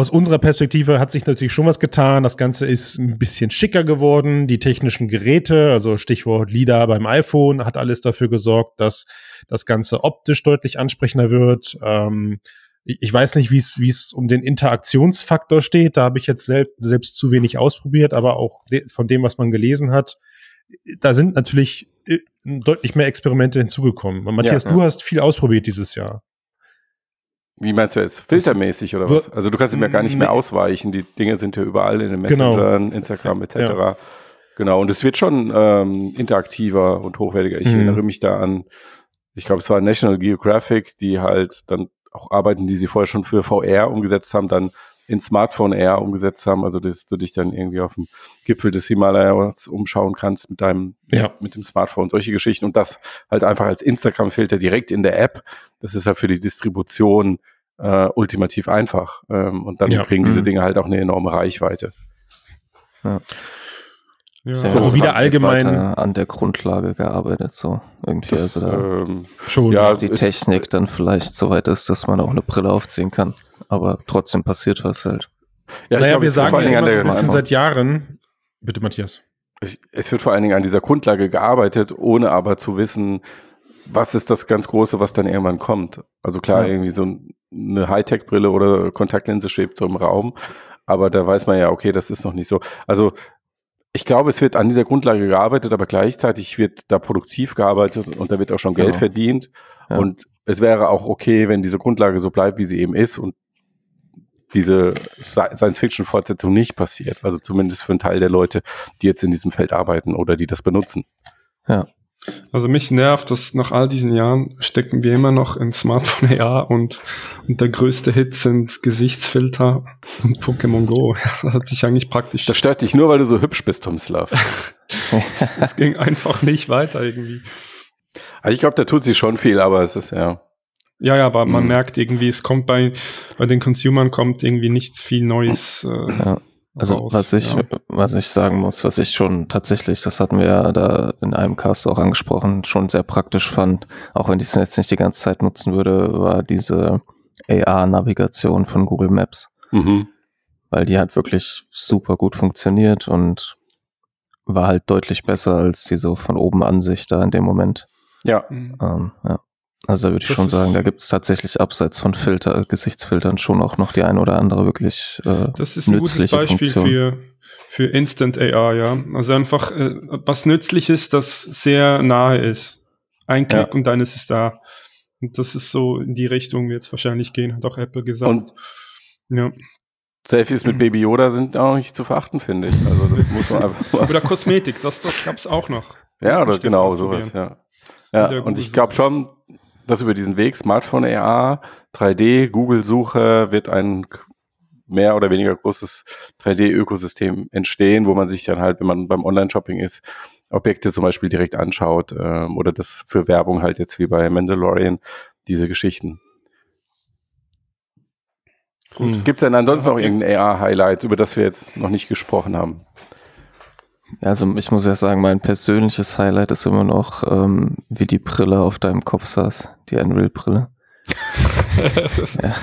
aus unserer Perspektive hat sich natürlich schon was getan. Das Ganze ist ein bisschen schicker geworden. Die technischen Geräte, also Stichwort LIDAR beim iPhone, hat alles dafür gesorgt, dass das Ganze optisch deutlich ansprechender wird. Ähm, ich weiß nicht, wie es wie es um den Interaktionsfaktor steht. Da habe ich jetzt selbst, selbst zu wenig ausprobiert, aber auch de von dem, was man gelesen hat, da sind natürlich äh, deutlich mehr Experimente hinzugekommen. Matthias, ja, ja. du hast viel ausprobiert dieses Jahr.
Wie meinst du jetzt? Filtermäßig oder was? Also du kannst ihm ja gar nicht mehr ausweichen. Die Dinge sind ja überall in den genau. Messengern, genau. Instagram etc. Ja. Genau, und es wird schon ähm, interaktiver und hochwertiger. Ich mhm. erinnere mich da an, ich glaube, es war National Geographic, die halt dann auch Arbeiten, die sie vorher schon für VR umgesetzt haben, dann in Smartphone Air umgesetzt haben, also dass du dich dann irgendwie auf dem Gipfel des Himalayas umschauen kannst mit deinem, ja. mit dem Smartphone, solche Geschichten und das halt einfach als Instagram-Filter direkt in der App. Das ist ja für die Distribution äh, ultimativ einfach. Ähm, und dann ja. kriegen diese mhm. Dinge halt auch eine enorme Reichweite.
Ja. Ja. Also wieder allgemein an der Grundlage gearbeitet, so irgendwie. Das, also da ähm, schon ja, die Technik dann vielleicht so weit ist, dass man auch eine Brille aufziehen kann aber trotzdem passiert was halt.
Ja, naja, glaub, wir sagen ja immer ein bisschen seit Jahren. Bitte, Matthias.
Es wird vor allen Dingen an dieser Grundlage gearbeitet, ohne aber zu wissen, was ist das ganz Große, was dann irgendwann kommt. Also klar, ja. irgendwie so eine Hightech-Brille oder Kontaktlinse schwebt so im Raum, aber da weiß man ja, okay, das ist noch nicht so. Also ich glaube, es wird an dieser Grundlage gearbeitet, aber gleichzeitig wird da produktiv gearbeitet und da wird auch schon Geld genau. verdient. Ja. Und es wäre auch okay, wenn diese Grundlage so bleibt, wie sie eben ist und diese Science-Fiction-Fortsetzung nicht passiert. Also zumindest für einen Teil der Leute, die jetzt in diesem Feld arbeiten oder die das benutzen.
Ja. Also mich nervt, dass nach all diesen Jahren stecken wir immer noch in Smartphone AR und, und der größte Hit sind Gesichtsfilter und Pokémon Go. *laughs* Das hat sich eigentlich praktisch.
Das stört dich nur, weil du so hübsch bist, Tomslav. *laughs*
Es ging einfach nicht weiter irgendwie.
Also ich glaube, da tut sich schon viel, aber es ist ja
Ja, ja, aber man mhm. merkt irgendwie, es kommt bei, bei den Consumern kommt irgendwie nichts viel Neues. Äh,
ja. Also raus, was ich, ja. was ich sagen muss, was ich schon tatsächlich, das hatten wir ja da in einem Cast auch angesprochen, schon sehr praktisch fand, auch wenn ich es jetzt nicht die ganze Zeit nutzen würde, war diese AR-Navigation von Google Maps. Mhm. Weil die hat wirklich super gut funktioniert und war halt deutlich besser als die so von oben Ansicht da in dem Moment.
Ja. Mhm.
Ähm, ja. Also da würde ich das schon sagen, da gibt es tatsächlich abseits von Filter, Gesichtsfiltern schon auch noch die eine oder andere wirklich äh,
Das ist ein gutes Beispiel Funktion. für für Instant AR, ja. Also einfach äh, was Nützliches, das sehr nahe ist. Ein Klick ja. und dann ist es da. Und das ist so in die Richtung, wie jetzt wahrscheinlich gehen, hat auch Apple gesagt. Und
ja. Selfies mit Baby Yoda sind auch nicht zu verachten, finde ich. Also das muss man einfach
mal. *laughs* Oder Kosmetik, das, das gab es auch noch.
Ja, oder genau sowas, ja. Ja, und ich glaube schon, dass über diesen Weg Smartphone AR, 3D, Google-Suche wird ein mehr oder weniger großes 3D-Ökosystem entstehen, wo man sich dann halt, wenn man beim Online-Shopping ist, Objekte zum Beispiel direkt anschaut ähm, oder das für Werbung halt jetzt wie bei Mandalorian, diese Geschichten. Gibt es denn ansonsten noch irgendein AR-Highlight, über das wir jetzt noch nicht gesprochen haben?
Also ich muss ja sagen, mein persönliches Highlight ist immer noch, ähm, wie die Brille auf deinem Kopf saß, die Unreal-Brille. *laughs* ja,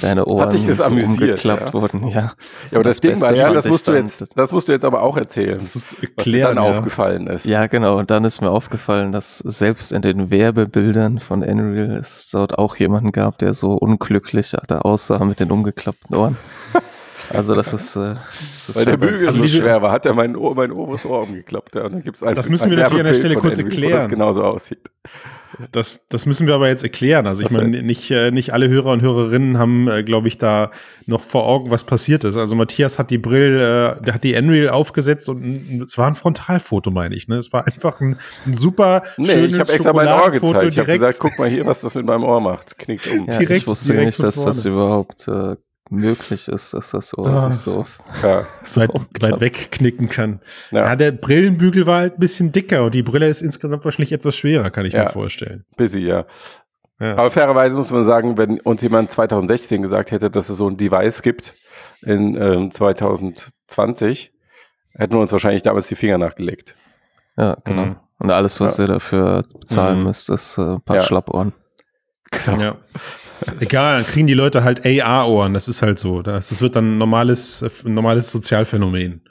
deine Ohren Hat das so umgeklappt ja. wurden, ja.
Ja, aber das, das Ding war ja, das musst du jetzt, das musst du jetzt aber auch erzählen, das erklären, was dir dann ja. aufgefallen ist.
Ja, genau. Und dann ist mir aufgefallen, dass selbst in den Werbebildern von Unreal es dort auch jemanden gab, der so unglücklich da aussah mit den umgeklappten Ohren. Also das ist, äh,
das ist weil der Bügel also so schwer war, hat er mein, Ohr, mein oberes Ohr umgeklappt. Ja, und dann gibt's
das müssen wir natürlich an der Stelle kurz erklären. Das
genauso aussieht.
Das, das müssen wir aber jetzt erklären. Also ich meine, nicht, äh, nicht alle Hörer und Hörerinnen haben, äh, glaube ich, da noch vor Augen, was passiert ist. Also Matthias hat die Brill, äh, der hat die Enreal aufgesetzt und es war ein Frontalfoto, meine ich. Ne? Es war einfach ein, ein super
nee, schönes ich habe extra mein Ohr gezeigt. Ich habe gesagt, guck mal hier, was das mit meinem Ohr macht. Knickt um.
Ja, direkt, ich wusste nicht, dass das überhaupt äh, möglich ist, dass das so, ah, so,
ja. *laughs* so weit, weit wegknicken kann. Ja. ja. der Brillenbügel war halt ein bisschen dicker und die Brille ist insgesamt wahrscheinlich etwas schwerer, kann ich ja. mir vorstellen.
Busy, ja. ja. Aber fairerweise muss man sagen, wenn uns jemand 2016 gesagt hätte, dass es so ein Device gibt in ähm, 2020, hätten wir uns wahrscheinlich damals die Finger nachgelegt.
Ja, genau. Mhm. Und alles, was ihr dafür bezahlen mhm. müsst, ist äh, ein paar Schlappohren.
Genau. Ja. Egal, dann kriegen die Leute halt AR-Ohren. Das ist halt so. Das, das wird dann ein normales, ein normales Sozialphänomen.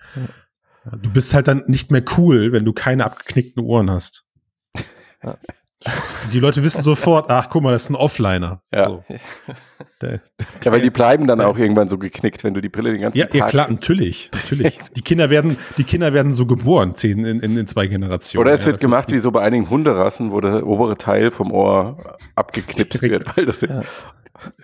Du bist halt dann nicht mehr cool, wenn du keine abgeknickten Ohren hast. Ja. *laughs* Die Leute wissen sofort, ach guck mal, das ist ein Offliner.
Ja. So. Der, ja, weil die bleiben dann auch irgendwann so geknickt, wenn du die Brille den ganzen
ja,
Tag.
Ja, klar, natürlich. natürlich. *laughs* Die Kinder werden, die Kinder werden so geboren, zehn in, in, in zwei Generationen.
Oder es wird gemacht wie so bei einigen Hunderassen, wo der obere Teil vom Ohr abgeknipst wird, weil das ja.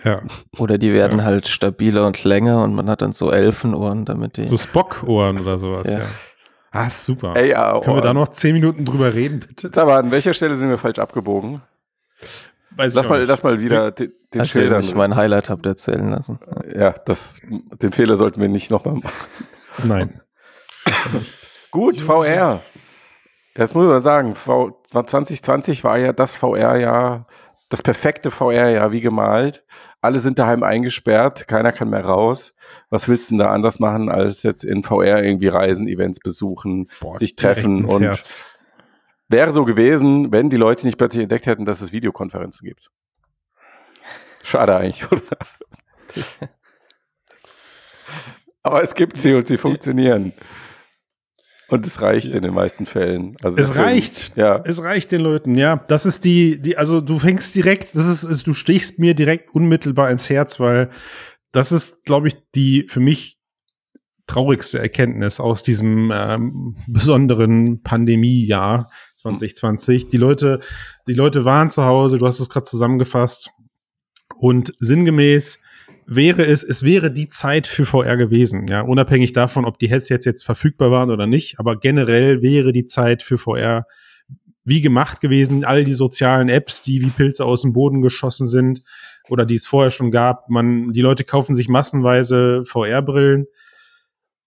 ja. Oder die werden ja. halt stabiler und länger und man hat dann so Elfenohren, damit die.
So Spock-Ohren oder sowas, ja. Ah, super. Ey, ja, Können wir da noch zehn Minuten drüber reden, bitte?
Sag mal, an welcher Stelle sind wir falsch abgebogen? Weiß lass, mal, lass mal wieder den,
den Erzähl ich mein Highlight habt erzählen lassen.
Ja, das, den Fehler sollten wir nicht nochmal machen.
Nein. *laughs*
Gut, VR. Das muss man sagen, v 2020 war ja das VR-Jahr, das perfekte VR-Jahr wie gemalt alle sind daheim eingesperrt, keiner kann mehr raus. Was willst du denn da anders machen, als jetzt in VR irgendwie Reisen, Events besuchen, Boah, dich treffen und Herz. wäre so gewesen, wenn die Leute nicht plötzlich entdeckt hätten, dass es Videokonferenzen gibt. Schade eigentlich, *laughs* oder? *laughs* Aber es gibt sie und sie funktionieren. Und es reicht in den meisten Fällen.
Also es reicht. Ja. Es reicht den Leuten, ja. Das ist die, die, also du fängst direkt, das ist, ist du stichst mir direkt unmittelbar ins Herz, weil das ist, glaube ich, die für mich traurigste Erkenntnis aus diesem ähm, besonderen Pandemiejahr 2020. Die Leute, die Leute waren zu Hause, du hast es gerade zusammengefasst. Und sinngemäß wäre es, es wäre die Zeit für VR gewesen, ja, unabhängig davon, ob die Headsets jetzt verfügbar waren oder nicht, aber generell wäre die Zeit für VR wie gemacht gewesen, all die sozialen Apps, die wie Pilze aus dem Boden geschossen sind oder die es vorher schon gab, man, die Leute kaufen sich massenweise VR-Brillen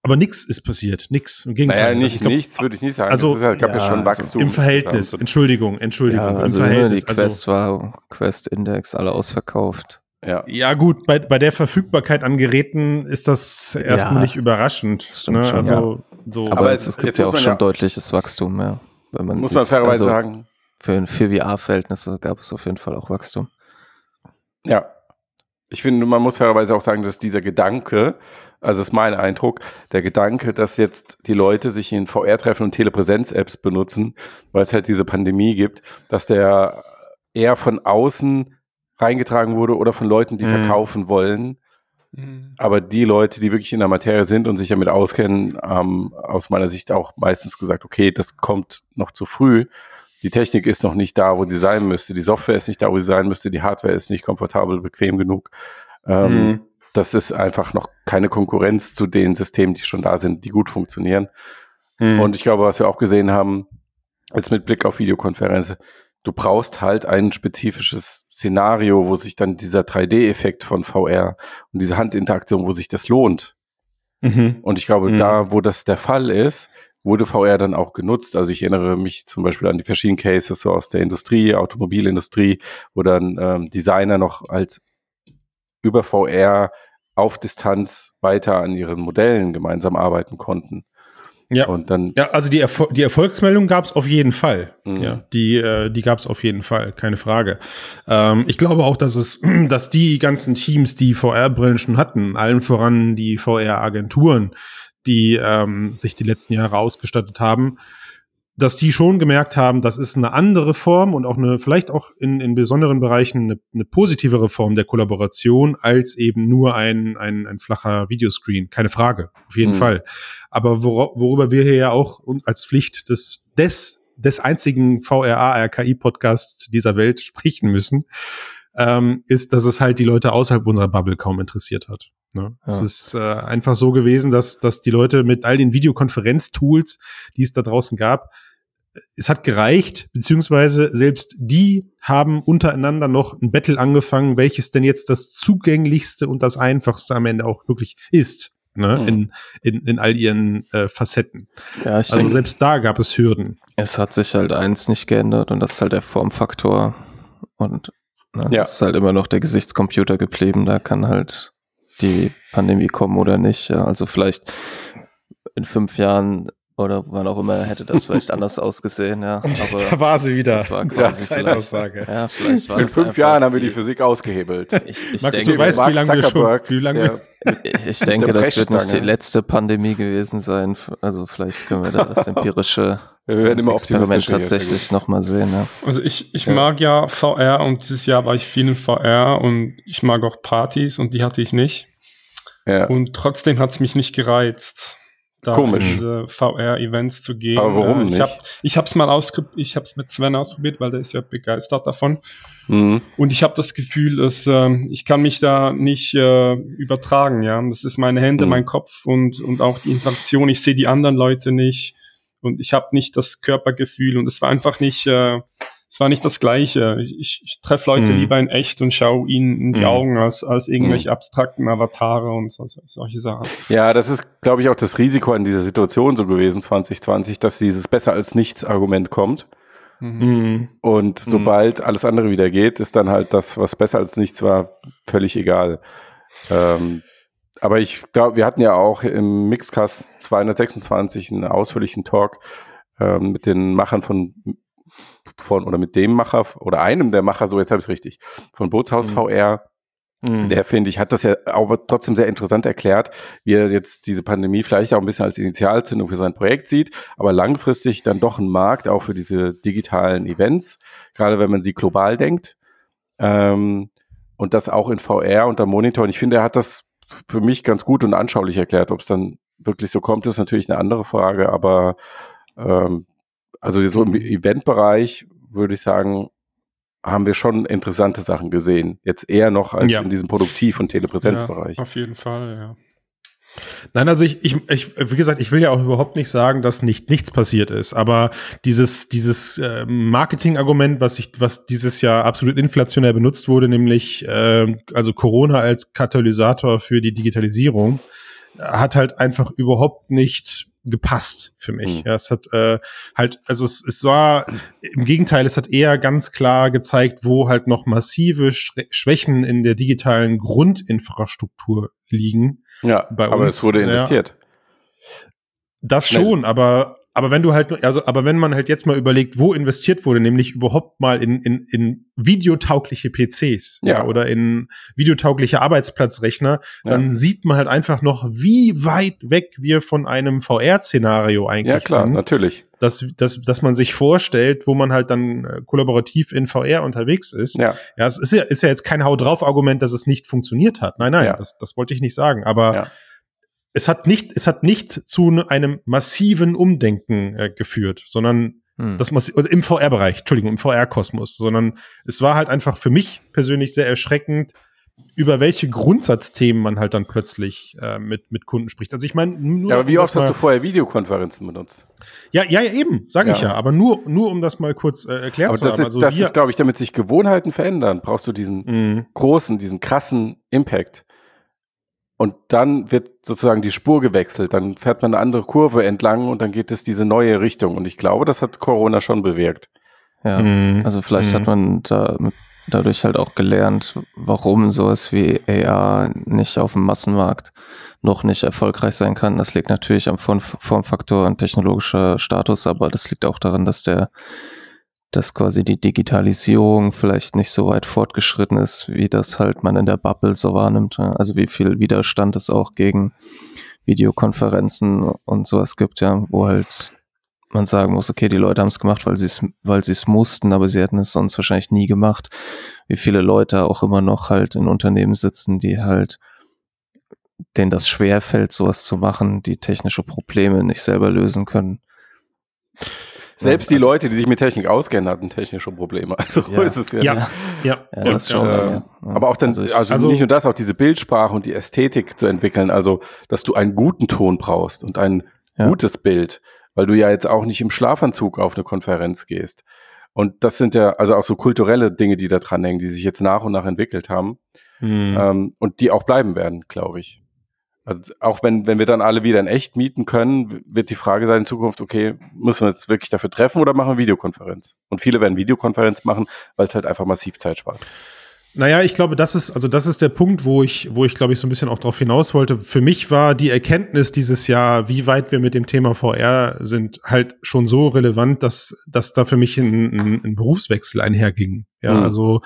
aber nichts ist passiert, nichts. Im Gegenteil.
Naja, nicht
glaub,
nichts würde ich nicht sagen.
Also,
es ja, gab ja,
ja,
schon
also
Wachstum.
Im Verhältnis, Entschuldigung, Entschuldigung.
Ja, also
im Verhältnis.
die Quest war, Quest Index, alle ausverkauft.
Ja.
ja, gut, bei, bei der Verfügbarkeit an Geräten ist das erstmal
Ja,
nicht überraschend. Ne?
schon,
Also, so.
Aber,
Aber
es,
es-
gibt ja auch schon
ja-
deutliches Wachstum, ja. Wenn man
Muss man fairerweise
also
sagen.
Für, für VR-Verhältnisse gab es auf jeden Fall auch Wachstum.
Ja. Ich finde, man muss fairerweise auch sagen, dass dieser Gedanke, also das ist mein Eindruck, der Gedanke, dass jetzt die Leute sich in VR-Treffen und Telepräsenz-Apps benutzen, weil es halt diese Pandemie gibt, dass der eher von außen reingetragen wurde oder von Leuten, die
Mhm.
verkaufen wollen.
Mhm.
Aber die Leute, die wirklich in der Materie sind und sich damit auskennen, haben aus meiner Sicht auch meistens gesagt, okay, das kommt noch zu früh. Die Technik ist noch nicht da, wo sie sein müsste. Die Software ist nicht da, wo sie sein müsste. Die Hardware ist nicht komfortabel, bequem genug. Ähm,
Mhm.
Das ist einfach noch keine Konkurrenz zu den Systemen, die schon da sind, die gut funktionieren.
Mhm.
Und ich glaube, was wir auch gesehen haben, jetzt mit Blick auf Videokonferenzen, du brauchst halt ein spezifisches Szenario, wo sich dann dieser 3D-Effekt von VR und diese Handinteraktion, wo sich das lohnt.
Mhm.
Und ich glaube,
Mhm.
da, wo das der Fall ist, wurde VR dann auch genutzt. Also ich erinnere mich zum Beispiel an die verschiedenen Cases so aus der Industrie, Automobilindustrie, wo dann ähm, Designer noch halt über VR auf Distanz weiter an ihren Modellen gemeinsam arbeiten konnten.
Ja.
Und dann,
Ja, also die, Erfol die Erfolgsmeldung gab es auf jeden Fall.
Mhm.
Ja, die, äh, die gab es auf jeden Fall, keine Frage. Ähm, ich glaube auch, dass es, *clears throat* dass die ganzen Teams, die VR-Brillen schon hatten, allen voran die VR-Agenturen, die ähm, sich die letzten Jahre ausgestattet haben, dass die schon gemerkt haben, das ist eine andere Form und auch eine, vielleicht auch in, in besonderen Bereichen eine, eine positivere Form der Kollaboration als eben nur ein, ein, ein flacher Videoscreen. Keine Frage, auf jeden
Mhm.
Fall. Aber wor worüber wir hier ja auch als Pflicht des, des, des einzigen VRA-RKI-Podcasts dieser Welt sprechen müssen, ähm, ist, dass es halt die Leute außerhalb unserer Bubble kaum interessiert hat. Ne? Es
Ja.
ist äh, einfach so gewesen, dass, dass die Leute mit all den Videokonferenz-Tools, die es da draußen gab, es hat gereicht, beziehungsweise selbst die haben untereinander noch ein Battle angefangen, welches denn jetzt das zugänglichste und das einfachste am Ende auch wirklich ist, ne?
Mhm.
in, in, in all ihren äh, Facetten.
Ja, ich
Also
denke,
selbst da gab es Hürden.
es hat sich halt eins nicht geändert und das ist halt der Formfaktor. Und ne,
Ja.
es ist halt immer noch der Gesichtscomputer geblieben. Da kann halt die Pandemie kommen oder nicht. Ja, also vielleicht in fünf Jahren oder wann auch immer hätte das vielleicht *laughs* anders ausgesehen. Ja, aber
war sie wieder.
das war quasi vielleicht,
Zeitaussage.
ja, vielleicht war
in fünf Jahren haben wir die Physik ausgehebelt.
Ich, ich
Max,
denke,
du weißt,
Mark
wie lange wir schon, wie lange
der-
ich denke, das wird nicht die letzte Pandemie gewesen sein. Also vielleicht können wir da das *laughs* empirische
Wir werden immer
Experiment tatsächlich nochmal sehen. Ja.
Also ich, ich
Ja.
mag ja VR und dieses Jahr war ich viel in VR und ich mag auch Partys und die hatte ich nicht.
Ja.
Und trotzdem hat es mich nicht gereizt, da
Komisch.
in diese VR-Events zu gehen.
Aber warum
Äh,
nicht?
Ich habe ich hab's mal ausprobiert, ich habe es mit Sven ausprobiert, weil der ist ja begeistert davon.
Mhm.
Und ich habe das Gefühl, dass ähm, ich kann mich da nicht äh, übertragen. Ja, das ist meine Hände,
Mhm.
mein Kopf und und auch die Interaktion. Ich sehe die anderen Leute nicht und ich habe nicht das Körpergefühl und es war einfach nicht, äh, es war nicht das Gleiche. Ich, ich treffe Leute
Mhm.
lieber in echt und schaue ihnen in die
Mhm.
Augen als als irgendwelche abstrakten Avatare und so, so, solche Sachen.
Ja, das ist, glaube ich, auch das Risiko an dieser Situation so gewesen, 2020, dass dieses besser als nichts Argument kommt.
Mhm.
Mhm.
Und sobald alles andere wieder geht, ist dann halt das, was besser als nichts war, völlig egal. Ähm, aber ich glaube, wir hatten ja auch im Mixcast 226 einen ausführlichen Talk ähm, mit den Machern von, von, oder mit dem Macher, oder einem der Macher, so jetzt habe ich es richtig, von Bootshaus
Mhm.
VR.
Mhm.
Der, finde ich, hat das ja aber trotzdem sehr interessant erklärt, wie er jetzt diese Pandemie vielleicht auch ein bisschen als Initialzündung für sein Projekt sieht, aber langfristig dann doch ein Markt auch für diese digitalen Events, gerade wenn man sie global denkt. Ähm, und das auch in VR unter Monitor. Und ich finde, er hat das für mich ganz gut und anschaulich erklärt. Ob es dann wirklich so kommt, ist natürlich eine andere Frage, aber ähm, also so im Eventbereich würde ich sagen, haben wir schon interessante Sachen gesehen. Jetzt eher noch als
Ja.
in diesem Produktiv- und Telepräsenzbereich.
Ja, auf jeden Fall, ja.
Nein, also ich, ich, ich, wie gesagt, ich will ja auch überhaupt nicht sagen, dass nicht nichts passiert ist, aber dieses, dieses äh, Marketing-Argument, was ich, was dieses Jahr absolut inflationär benutzt wurde, nämlich äh, also Corona als Katalysator für die Digitalisierung, hat halt einfach überhaupt nicht gepasst für mich. Mhm. Ja, es hat äh, halt, also es, es war im Gegenteil, es hat eher ganz klar gezeigt, wo halt noch massive Schwächen in der digitalen Grundinfrastruktur liegen.
Ja, bei aber uns. es wurde investiert.
Ja, das Schnell. schon, aber aber wenn du halt, also, aber wenn man halt jetzt mal überlegt, wo investiert wurde, nämlich überhaupt mal in, in, in videotaugliche PCs ja. ja oder in videotaugliche Arbeitsplatzrechner, ja. dann sieht man halt einfach noch, wie weit weg wir von einem VR-Szenario eigentlich sind. Ja, klar, sind,
natürlich.
Dass, dass, dass man sich vorstellt, wo man halt dann äh, kollaborativ in VR unterwegs ist. Ja. Ja, es ist ja, ist ja jetzt kein Hau drauf Argument, dass es nicht funktioniert hat. Nein, nein, ja. das, das wollte ich nicht sagen. Aber ja es hat nicht, es hat nicht zu einem massiven Umdenken äh, geführt, sondern hm. das also im VR-Bereich, Entschuldigung, im VR-Kosmos, sondern es war halt einfach für mich persönlich sehr erschreckend, über welche Grundsatzthemen man halt dann plötzlich äh, mit, mit Kunden spricht. Also ich meine,
ja, aber wie oft hast du vorher Videokonferenzen benutzt?
Ja, ja, eben, sage ja. ich ja. Aber nur, nur um das mal kurz äh, erklärt aber zu
das
haben.
Ist, also das ist, glaube ich, damit sich Gewohnheiten verändern, brauchst du diesen mhm. großen, diesen krassen Impact. Und dann wird sozusagen die Spur gewechselt. Dann fährt man eine andere Kurve entlang und dann geht es diese neue Richtung. Und ich glaube, das hat Corona schon bewirkt.
Ja, mhm. also vielleicht mhm. hat man da dadurch halt auch gelernt, warum sowas wie AR nicht auf dem Massenmarkt noch nicht erfolgreich sein kann. Das liegt natürlich am Formfaktor und technologischer Status, aber das liegt auch daran, dass der dass quasi die Digitalisierung vielleicht nicht so weit fortgeschritten ist, wie das halt man in der Bubble so wahrnimmt. Also wie viel Widerstand es auch gegen Videokonferenzen und sowas gibt, ja, wo halt man sagen muss, okay, die Leute haben es gemacht, weil sie es, weil sie es mussten, aber sie hätten es sonst wahrscheinlich nie gemacht. Wie viele Leute auch immer noch halt in Unternehmen sitzen, die halt denen das schwer fällt, sowas zu machen, die technische Probleme nicht selber lösen können.
Selbst die also, Leute, die sich mit Technik auskennen, hatten technische Probleme. *laughs* Also ja. ist es ja.
Ja, ja. ja,
und, schon, äh, Aber auch dann, also, also, also, nicht nur das, auch diese Bildsprache und die Ästhetik zu entwickeln. Also, dass du einen guten Ton brauchst und ein gutes Bild, weil du ja jetzt auch nicht im Schlafanzug auf eine Konferenz gehst. Und das sind ja also auch so kulturelle Dinge, die da dran hängen, die sich jetzt nach und nach entwickelt haben mhm. ähm, und die auch bleiben werden, glaube ich. Also auch wenn, wenn wir dann alle wieder in echt mieten können, wird die Frage sein in Zukunft, okay, müssen wir uns wirklich dafür treffen oder machen wir Videokonferenz? Und viele werden Videokonferenz machen, weil es halt einfach massiv Zeit spart.
Naja, ich glaube, das ist, also das ist der Punkt, wo ich, wo ich glaube ich so ein bisschen auch drauf hinaus wollte. Für mich war die Erkenntnis dieses Jahr, wie weit wir mit dem Thema VR sind, halt schon so relevant, dass, dass da für mich ein, ein, ein Berufswechsel einherging. Ja, mhm. also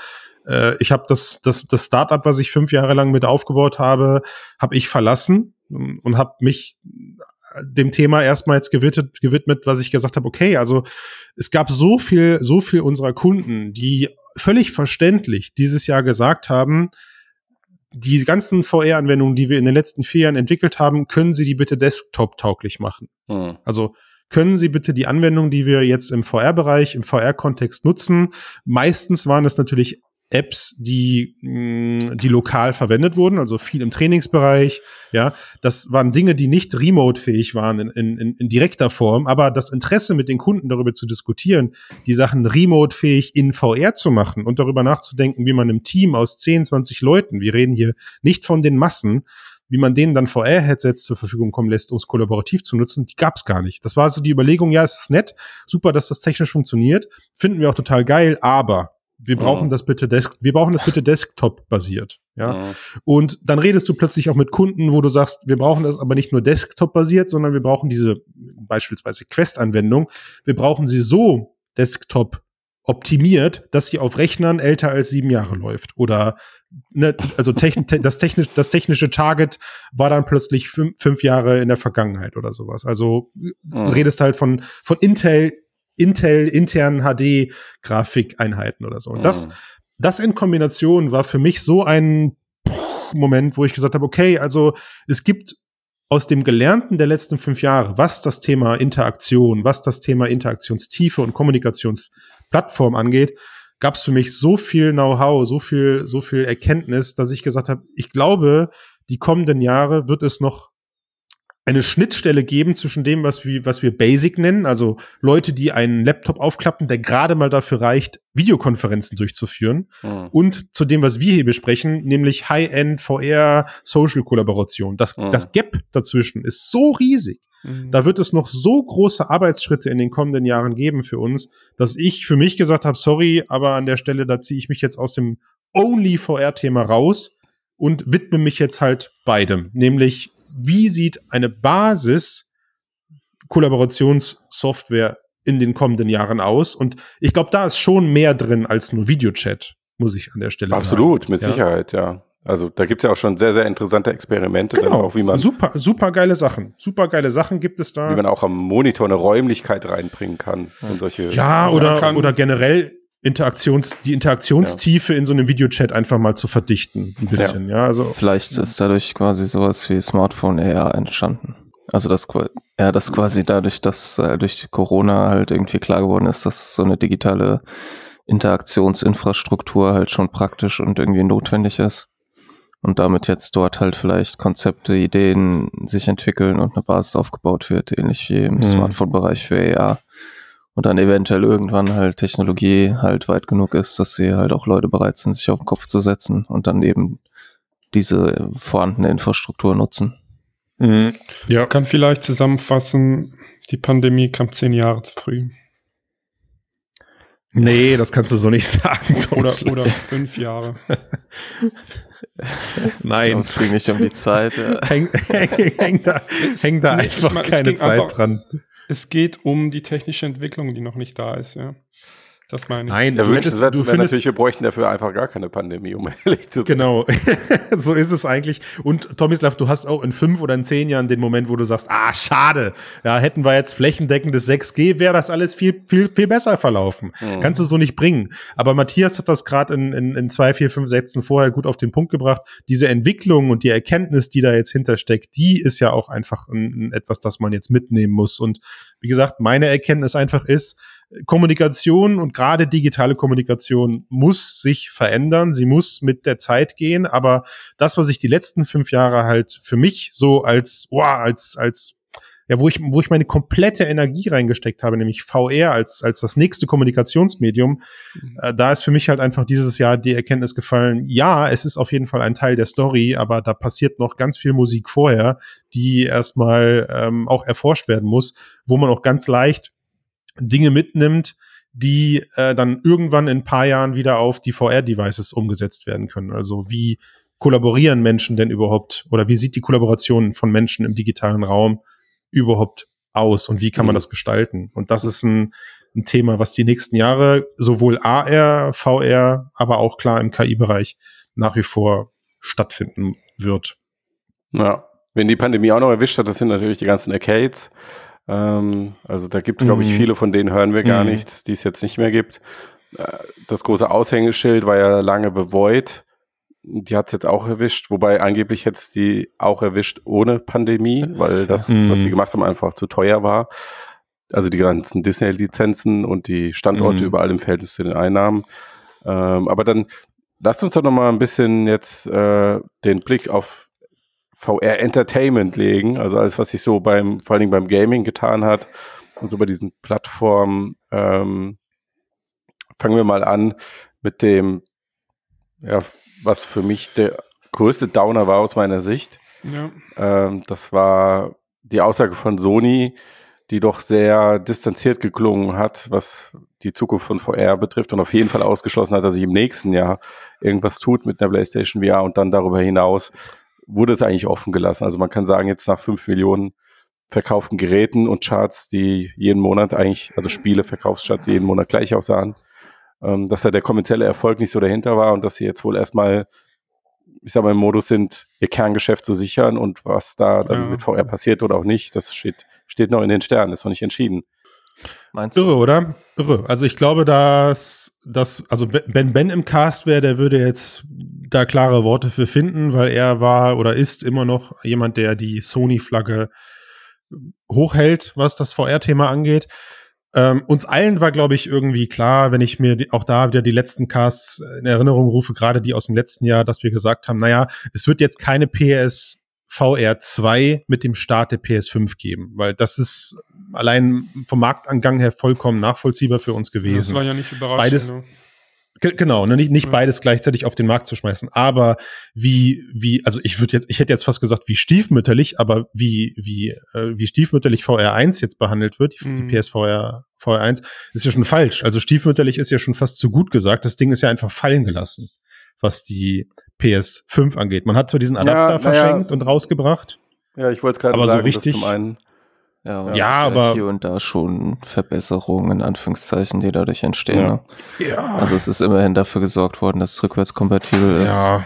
äh, ich habe das, das, das Startup, was ich fünf Jahre lang mit aufgebaut habe, habe ich verlassen und habe mich dem Thema erstmal jetzt gewidmet, gewidmet, was ich gesagt habe, okay, also es gab so viel, so viel unserer Kunden, die völlig verständlich dieses Jahr gesagt haben, die ganzen VR-Anwendungen, die wir in den letzten vier Jahren entwickelt haben, können Sie die bitte desktop-tauglich machen. Hm. Also können Sie bitte die Anwendungen, die wir jetzt im VR-Bereich, im VR-Kontext nutzen, meistens waren es natürlich Apps, die, mh, mm, die lokal verwendet wurden, also viel im Trainingsbereich. Ja, das waren Dinge, die nicht remote-fähig waren in, in, in direkter Form, aber das Interesse mit den Kunden darüber zu diskutieren, die Sachen remote-fähig in VR zu machen und darüber nachzudenken, wie man im Team aus 10, 20 Leuten, wir reden hier nicht von den Massen, wie man denen dann VR-Headsets zur Verfügung kommen lässt, um es kollaborativ zu nutzen, die gab es gar nicht. Das war so die Überlegung, ja, es ist nett, super, dass das technisch funktioniert, finden wir auch total geil, aber wir brauchen mhm. das bitte Desk, wir brauchen das bitte Desktop basiert, ja. Mhm. Und dann redest du plötzlich auch mit Kunden, wo du sagst, wir brauchen das aber nicht nur Desktop basiert, sondern wir brauchen diese beispielsweise Quest-Anwendung, wir brauchen sie so Desktop optimiert, dass sie auf Rechnern älter als sieben Jahre läuft oder ne, also techn das, technisch, das technische Target war dann plötzlich fünf, fünf Jahre in der Vergangenheit oder sowas. Also mhm. redest halt von, von Intel Intel internen HD-Grafikeinheiten oder so. Und das, mhm. das in Kombination war für mich so ein Moment, wo ich gesagt habe, okay, also es gibt aus dem Gelernten der letzten fünf Jahre, was das Thema Interaktion, was das Thema Interaktionstiefe und Kommunikationsplattform angeht, gab es für mich so viel Know-how, so viel, so viel Erkenntnis, dass ich gesagt habe, ich glaube, die kommenden Jahre wird es noch eine Schnittstelle geben zwischen dem, was wir, was wir Basic nennen, also Leute, die einen Laptop aufklappen, der gerade mal dafür reicht, Videokonferenzen durchzuführen, mhm. und zu dem, was wir hier besprechen, nämlich High-End VR Social Kollaboration. Das, mhm. das Gap dazwischen ist so riesig. Mhm. Da wird es noch so große Arbeitsschritte in den kommenden Jahren geben für uns, dass ich für mich gesagt habe, sorry, aber an der Stelle, da ziehe ich mich jetzt aus dem Only VR-Thema raus und widme mich jetzt halt beidem, nämlich wie sieht eine Basis Kollaborationssoftware in den kommenden Jahren aus? Und ich glaube, da ist schon mehr drin als nur Videochat, muss ich an der Stelle
Absolut,
sagen.
mit ja? Sicherheit, ja. Also da gibt es ja auch schon sehr, sehr interessante Experimente.
Genau, auch, wie man super, super geile Sachen. Super geile Sachen gibt es da.
Wie man auch am Monitor eine Räumlichkeit reinbringen kann. Und solche
ja, oder, oder generell Interaktions, die Interaktionstiefe ja. in so einem Videochat einfach mal zu verdichten, ein bisschen, ja. ja. also.
Vielleicht ist dadurch quasi sowas wie Smartphone AR entstanden. Also das, ja, das quasi dadurch, dass äh, durch Corona halt irgendwie klar geworden ist, dass so eine digitale Interaktionsinfrastruktur halt schon praktisch und irgendwie notwendig ist. Und damit jetzt dort halt vielleicht Konzepte, Ideen sich entwickeln und eine Basis aufgebaut wird, ähnlich wie im mhm. Smartphone-Bereich für AR und dann eventuell irgendwann halt Technologie halt weit genug ist, dass sie halt auch Leute bereit sind, sich auf den Kopf zu setzen und dann eben diese vorhandene Infrastruktur nutzen.
Mhm. Ja. kann vielleicht zusammenfassen, die Pandemie kam zehn Jahre zu früh.
Nee, das kannst du so nicht *laughs* sagen.
Oder, oder fünf Jahre. *laughs*
Nein.
Es ging nicht um die Zeit. Ja.
Häng, *laughs* häng, häng da, häng da einfach meine, keine Zeit einfach, dran
es geht um die technische Entwicklung, die noch nicht da ist, ja. Das meine ich.
Nein,
der
wünschenswert du findest natürlich, wir bräuchten dafür einfach gar keine Pandemie, um *laughs* ehrlich zu
sein. Genau, *laughs* so ist es eigentlich. Und Tomislav, du hast auch in fünf oder in zehn Jahren den Moment, wo du sagst, ah, schade, ja, hätten wir jetzt flächendeckendes 6G, wäre das alles viel, viel, viel besser verlaufen. Mhm. Kannst du so nicht bringen. Aber Matthias hat das gerade in, in, in zwei, vier, fünf Sätzen vorher gut auf den Punkt gebracht. Diese Entwicklung und die Erkenntnis, die da jetzt hintersteckt, die ist ja auch einfach ein, ein etwas, das man jetzt mitnehmen muss. Und wie gesagt, meine Erkenntnis einfach ist, Kommunikation und gerade digitale Kommunikation muss sich verändern. Sie muss mit der Zeit gehen. Aber das, was ich die letzten fünf Jahre halt für mich so als, wow, als, als ja, wo ich, wo ich meine komplette Energie reingesteckt habe, nämlich VR als, als das nächste Kommunikationsmedium, mhm. äh, da ist für mich halt einfach dieses Jahr die Erkenntnis gefallen, ja, es ist auf jeden Fall ein Teil der Story, aber da passiert noch ganz viel Musik vorher, die erstmal ähm, auch erforscht werden muss, wo man auch ganz leicht Dinge mitnimmt, die äh, dann irgendwann in ein paar Jahren wieder auf die VR-Devices umgesetzt werden können. Also wie kollaborieren Menschen denn überhaupt oder wie sieht die Kollaboration von Menschen im digitalen Raum überhaupt aus und wie kann man mhm. das gestalten? Und das ist ein, ein Thema, was die nächsten Jahre sowohl AR, VR, aber auch klar im KI-Bereich nach wie vor stattfinden wird.
Ja, wenn die Pandemie auch noch erwischt hat, das sind natürlich die ganzen Arcades. Ähm, also da gibt, glaube ich, mhm. viele von denen hören wir gar mm. nichts, die es jetzt nicht mehr gibt. Äh, das große Aushängeschild war ja lange bevoid. Die hat es jetzt auch erwischt, wobei angeblich hätte es die auch erwischt ohne Pandemie, weil das, mm. was sie mhm. gemacht haben, einfach zu teuer war. Also die ganzen Disney-Lizenzen und die Standorte mm. überall im Verhältnis zu den Einnahmen. Ähm, aber dann lasst uns doch noch mal ein bisschen jetzt äh, den Blick auf VR Entertainment legen, also alles, was sich so beim, vor allen Dingen beim Gaming getan hat und so bei diesen Plattformen. Ähm, fangen wir mal an mit dem, ja, was für mich der größte Downer war aus meiner Sicht. Ja. Ähm, das war die Aussage von Sony, die doch sehr distanziert geklungen hat, was die Zukunft von VR betrifft und auf jeden Fall ausgeschlossen hat, dass sich im nächsten Jahr irgendwas tut mit der PlayStation VR und dann darüber hinaus wurde es eigentlich offen gelassen. Also man kann sagen, jetzt nach fünf Millionen verkauften Geräten und Charts, die jeden Monat eigentlich, also Spiele, Verkaufscharts jeden Monat gleich aussahen, ähm, dass da der kommerzielle Erfolg nicht so dahinter war und dass sie jetzt wohl erstmal, ich sag mal, im Modus sind, ihr Kerngeschäft zu sichern und was da dann ja. mit VR passiert oder auch nicht, das steht, steht noch in den Sternen, ist noch nicht entschieden.
Meinst du? Irre, oder? Irre. Also ich glaube, dass, dass also wenn Ben im Cast wäre, der würde jetzt da klare Worte für finden, weil er war oder ist immer noch jemand, der die Sony-Flagge hochhält, was das VR-Thema angeht. Ähm, uns allen war, glaube ich, irgendwie klar, wenn ich mir die, auch da wieder die letzten Casts in Erinnerung rufe, gerade die aus dem letzten Jahr, dass wir gesagt haben, naja, es wird jetzt keine PS VR 2 mit dem Start der PS5 geben, weil das ist allein vom Marktangang her vollkommen nachvollziehbar für uns gewesen. Das
war ja nicht überraschend.
Beides, ne? Genau, ne, nicht, nicht beides gleichzeitig auf den Markt zu schmeißen, aber wie, wie, also ich würde jetzt, ich hätte jetzt fast gesagt, wie stiefmütterlich, aber wie, wie, äh, wie stiefmütterlich VR1 jetzt behandelt wird, die, mhm. die PSVR VR1, ist ja schon falsch. Also stiefmütterlich ist ja schon fast zu gut gesagt. Das Ding ist ja einfach fallen gelassen, was die PS5 angeht. Man hat zwar diesen Adapter ja, verschenkt ja. und rausgebracht.
Ja, ich wollte es gerade
sagen, so richtig, zum
einen
ja, ja aber hier und da schon Verbesserungen in Anführungszeichen, die dadurch entstehen. Ja. Ne? ja. Also es ist immerhin dafür gesorgt worden, dass es rückwärtskompatibel ist.
Ja.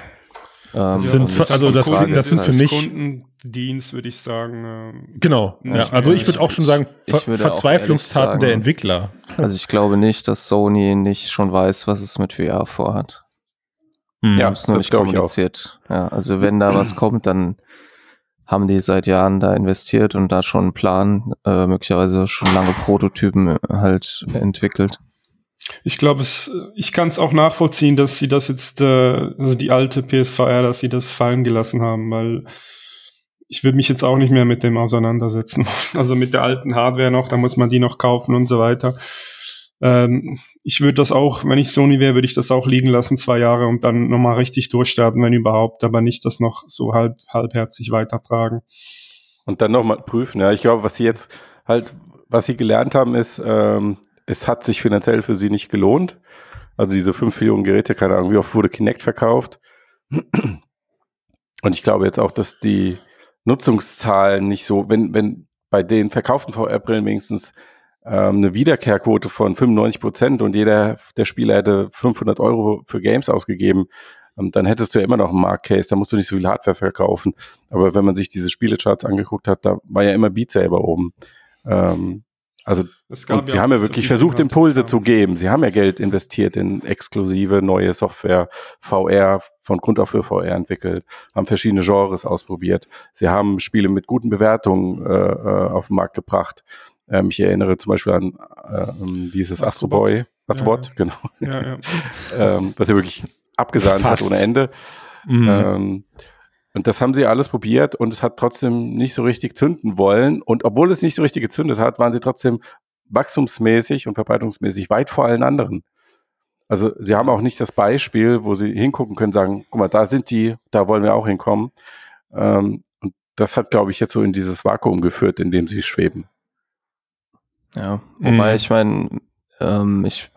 Ähm, sind, also das, das sind für mich
Kundendienst, würde ich sagen.
Ähm, genau. Ja, also ich würde auch schon sagen Ver Verzweiflungstaten sagen, der Entwickler.
Also ich glaube nicht, dass Sony nicht schon weiß, was es mit VR vorhat.
Hm. Ja, es nur nicht kommuniziert.
Ja, also wenn da was kommt, dann haben die seit Jahren da investiert und da schon einen Plan, äh, möglicherweise schon lange Prototypen halt entwickelt.
Ich glaube, ich kann es auch nachvollziehen, dass sie das jetzt, äh, also die alte PSVR, dass sie das fallen gelassen haben, weil ich würde mich jetzt auch nicht mehr mit dem auseinandersetzen. *laughs* Also mit der alten Hardware noch, da muss man die noch kaufen und so weiter. Ähm, ich würde das auch, wenn ich Sony wäre, würde ich das auch liegen lassen, zwei Jahre und dann nochmal richtig durchstarten, wenn überhaupt, aber nicht das noch so halb, halbherzig weitertragen.
Und dann nochmal prüfen, ja. Ich glaube, was sie jetzt halt, was sie gelernt haben, ist, ähm, es hat sich finanziell für sie nicht gelohnt. Also diese fünf Millionen Geräte, keine Ahnung, wie oft wurde Kinect verkauft. Und ich glaube jetzt auch, dass die Nutzungszahlen nicht so, wenn, wenn bei den verkauften VR-Brillen wenigstens ähm, eine Wiederkehrquote von 95 Prozent und jeder der Spieler hätte 500 Euro für Games ausgegeben, ähm, dann hättest du ja immer noch einen Marktcase, da musst du nicht so viel Hardware verkaufen. Aber wenn man sich diese Spielecharts angeguckt hat, da war ja immer Beat Saber oben. Ähm, also und ja sie haben ja wirklich versucht, Impulse ja. zu geben. Sie haben ja Geld investiert in exklusive neue Software, VR, von Grund auf für VR entwickelt, haben verschiedene Genres ausprobiert. Sie haben Spiele mit guten Bewertungen äh, äh auf den Markt gebracht. Ähm, ich erinnere zum Beispiel an äh, dieses Astro Boy, Astrobot, ja, genau. Ja, ja. *laughs* ähm, was er wirklich abgesahnt Fast. hat ohne Ende. Mhm. Ähm, und das haben sie alles probiert und es hat trotzdem nicht so richtig zünden wollen. Und obwohl es nicht so richtig gezündet hat, waren sie trotzdem wachstumsmäßig und verbreitungsmäßig weit vor allen anderen. Also sie haben auch nicht das Beispiel, wo sie hingucken können, sagen, guck mal, da sind die, da wollen wir auch hinkommen. Ähm, und das hat, glaube ich, jetzt so in dieses Vakuum geführt, in dem sie schweben.
Ja, wobei mhm. ich meine, ähm, ich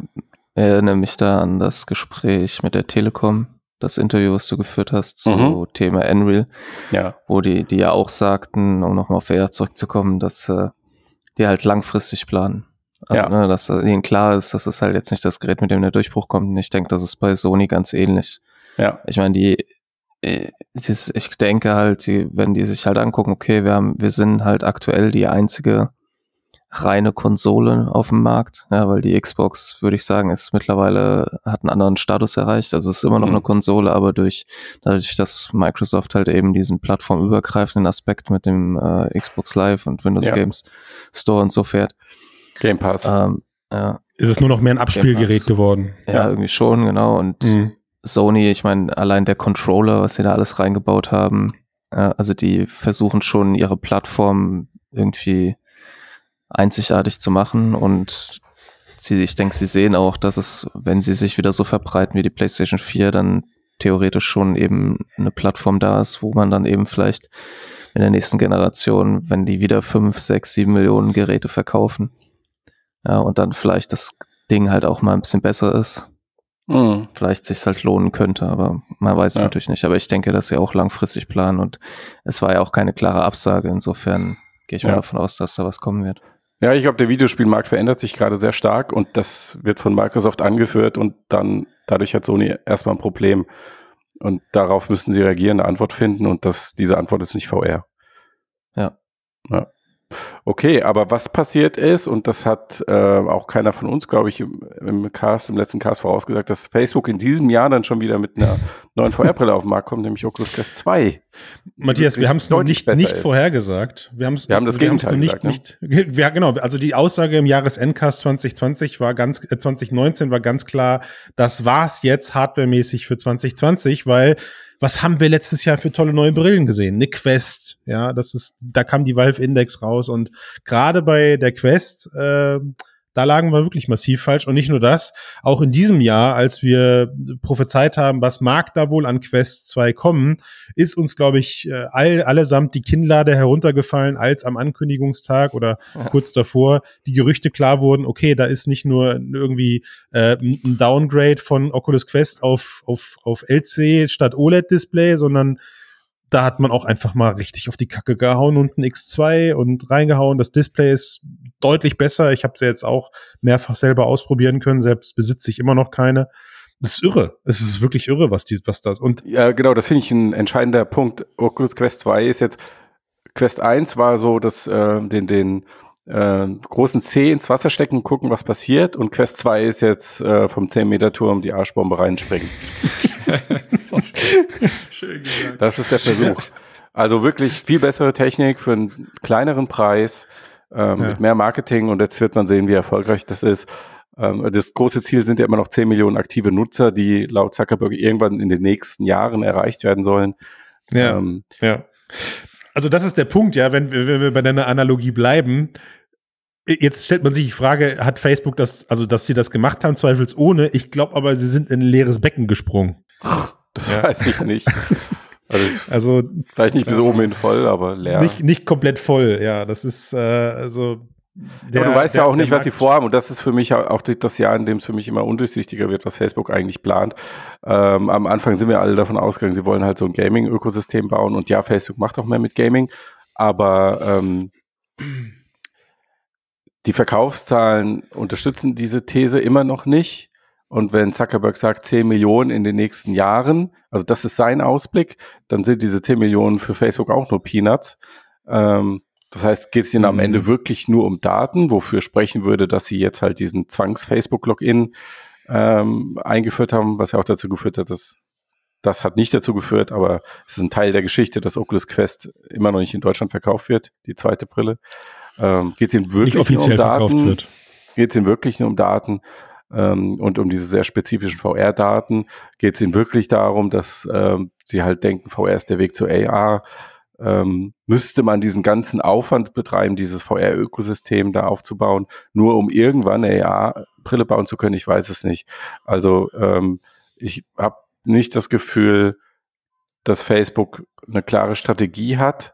erinnere mich da an das Gespräch mit der Telekom, das Interview, was du geführt hast zu mhm. Thema Enreal,
ja.
wo die, die ja auch sagten, um nochmal auf VR zurückzukommen, dass äh, die halt langfristig planen. Also, ja. ne, dass ihnen klar ist, dass es halt jetzt nicht das Gerät, mit dem der Durchbruch kommt. Und ich denke, das ist bei Sony ganz ähnlich.
Ja.
Ich meine, die, äh, ich denke halt, die, wenn die sich halt angucken, okay, wir haben, wir sind halt aktuell die einzige reine Konsole auf dem Markt, ja, weil die Xbox, würde ich sagen, ist mittlerweile, hat einen anderen Status erreicht. Also es ist immer noch mhm. eine Konsole, aber durch, dadurch, dass Microsoft halt eben diesen plattformübergreifenden Aspekt mit dem äh, Xbox Live und Windows ja. Games Store und so fährt.
Game Pass.
Ähm, ja. Ist es nur noch mehr ein Abspielgerät geworden?
Ja, ja, irgendwie schon, genau. Und mhm. Sony, ich meine, allein der Controller, was sie da alles reingebaut haben, also die versuchen schon ihre Plattform irgendwie einzigartig zu machen und sie, ich denke, sie sehen auch, dass es, wenn sie sich wieder so verbreiten wie die PlayStation 4, dann theoretisch schon eben eine Plattform da ist, wo man dann eben vielleicht in der nächsten Generation, wenn die wieder fünf, sechs, sieben Millionen Geräte verkaufen, ja, und dann vielleicht das Ding halt auch mal ein bisschen besser ist, mhm. vielleicht sich halt lohnen könnte, aber man weiß es ja. natürlich nicht. Aber ich denke, dass sie auch langfristig planen und es war ja auch keine klare Absage. Insofern gehe ich ja. mal davon aus, dass da was kommen wird.
Ja, ich glaube, der Videospielmarkt verändert sich gerade sehr stark und das wird von Microsoft angeführt und dann dadurch hat Sony erstmal ein Problem. Und darauf müssen sie reagieren, eine Antwort finden und das, diese Antwort ist nicht VR.
Ja.
ja. Okay, aber was passiert ist, und das hat äh, auch keiner von uns, glaube ich, im, im Cast, im letzten Cast vorausgesagt, dass Facebook in diesem Jahr dann schon wieder mit einer *laughs* neuen VR-Brille auf den Markt kommt, nämlich Oculus Quest 2.
Matthias, wir haben es noch nicht, nicht vorhergesagt. Wir, haben's,
wir haben das Gegenteil
nicht, gesagt, ne? nicht, *laughs* ja, genau. Also die Aussage im Jahresendcast 2020 war ganz, äh, 2019 war ganz klar, das war's jetzt hardwaremäßig für 2020, weil was haben wir letztes Jahr für tolle neue Brillen gesehen? Eine Quest, ja, das ist, da kam die Valve Index raus und gerade bei der Quest, äh, da lagen wir wirklich massiv falsch. Und nicht nur das, auch in diesem Jahr, als wir prophezeit haben, was mag da wohl an Quest 2 kommen, ist uns, glaube ich, äh, all, allesamt die Kinnlade heruntergefallen, als am Ankündigungstag oder ja. kurz davor die Gerüchte klar wurden, okay, da ist nicht nur irgendwie äh, ein Downgrade von Oculus Quest auf, auf, auf LC statt OLED-Display, sondern da hat man auch einfach mal richtig auf die Kacke gehauen und ein X2 und reingehauen. Das Display ist deutlich besser. Ich habe sie jetzt auch mehrfach selber ausprobieren können. Selbst besitze ich immer noch keine. Das ist irre. Es ist wirklich irre, was die, was das und.
Ja, genau, das finde ich ein entscheidender Punkt. Oculus Quest 2 ist jetzt, Quest 1 war so, dass äh, den, den äh, großen C ins Wasser stecken, gucken, was passiert. Und Quest 2 ist jetzt äh, vom 10-Meter-Turm die Arschbombe reinspringen. *laughs* *laughs* Schön gesagt. Das ist der Versuch. Also wirklich viel bessere Technik für einen kleineren Preis, ähm, ja. mit mehr Marketing und jetzt wird man sehen, wie erfolgreich das ist. Ähm, das große Ziel sind ja immer noch 10 Millionen aktive Nutzer, die laut Zuckerberg irgendwann in den nächsten Jahren erreicht werden sollen.
Ja, ähm, ja. Also das ist der Punkt, ja, wenn, wenn wir bei deiner Analogie bleiben. Jetzt stellt man sich die Frage, hat Facebook das, also dass sie das gemacht haben, zweifelsohne. Ich glaube aber, sie sind in ein leeres Becken gesprungen. *laughs* *laughs*
Das ja. weiß ich nicht. Also, also vielleicht nicht bis oben hin voll, aber leer.
Nicht, nicht komplett voll, ja. Das ist äh, also.
Der, aber du weißt der, ja auch nicht, was sie vorhaben. Und das ist für mich auch das Jahr, in dem es für mich immer undurchsichtiger wird, was Facebook eigentlich plant. Ähm, am Anfang sind wir alle davon ausgegangen, sie wollen halt so ein Gaming-Ökosystem bauen. Und ja, Facebook macht auch mehr mit Gaming. Aber ähm, die Verkaufszahlen unterstützen diese These immer noch nicht. Und wenn Zuckerberg sagt 10 Millionen in den nächsten Jahren, also das ist sein Ausblick, dann sind diese 10 Millionen für Facebook auch nur Peanuts. Ähm, das heißt, geht es ihnen am Ende mhm. wirklich nur um Daten, wofür sprechen würde, dass sie jetzt halt diesen Zwangs-Facebook-Login ähm, eingeführt haben, was ja auch dazu geführt hat, dass das hat nicht dazu geführt, aber es ist ein Teil der Geschichte, dass Oculus Quest immer noch nicht in Deutschland verkauft wird, die zweite Brille. Ähm, geht es ihnen wirklich nicht
offiziell
nur um
Daten?
Geht es ihnen wirklich nur um Daten? Ähm, und um diese sehr spezifischen VR-Daten geht es ihnen wirklich darum, dass ähm, sie halt denken, VR ist der Weg zu AR. Ähm, müsste man diesen ganzen Aufwand betreiben, dieses VR-Ökosystem da aufzubauen, nur um irgendwann eine AR-Brille bauen zu können? Ich weiß es nicht. Also ähm, ich habe nicht das Gefühl, dass Facebook eine klare Strategie hat.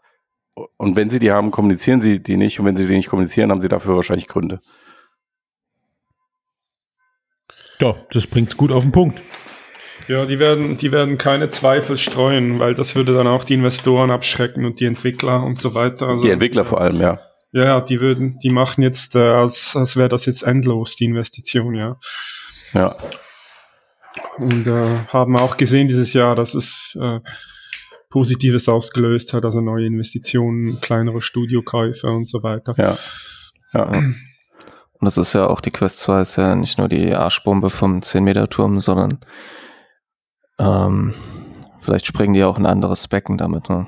Und wenn sie die haben, kommunizieren sie die nicht. Und wenn sie die nicht kommunizieren, haben sie dafür wahrscheinlich Gründe.
Ja, das bringt's gut auf den Punkt.
Ja, die werden, die werden keine Zweifel streuen, weil das würde dann auch die Investoren abschrecken und die Entwickler und so weiter.
Also, die Entwickler vor allem, ja.
Ja, die würden, die machen jetzt, äh, als, als wäre das jetzt endlos, die Investition, ja.
Ja.
Und äh, haben auch gesehen dieses Jahr, dass es äh, Positives ausgelöst hat, also neue Investitionen, kleinere Studiokäufe und so weiter.
Ja. Ja.
Und das ist ja auch, die Quest 2 ist ja nicht nur die Arschbombe vom 10-Meter-Turm, sondern ähm, vielleicht springen die auch ein anderes Becken damit. Ne?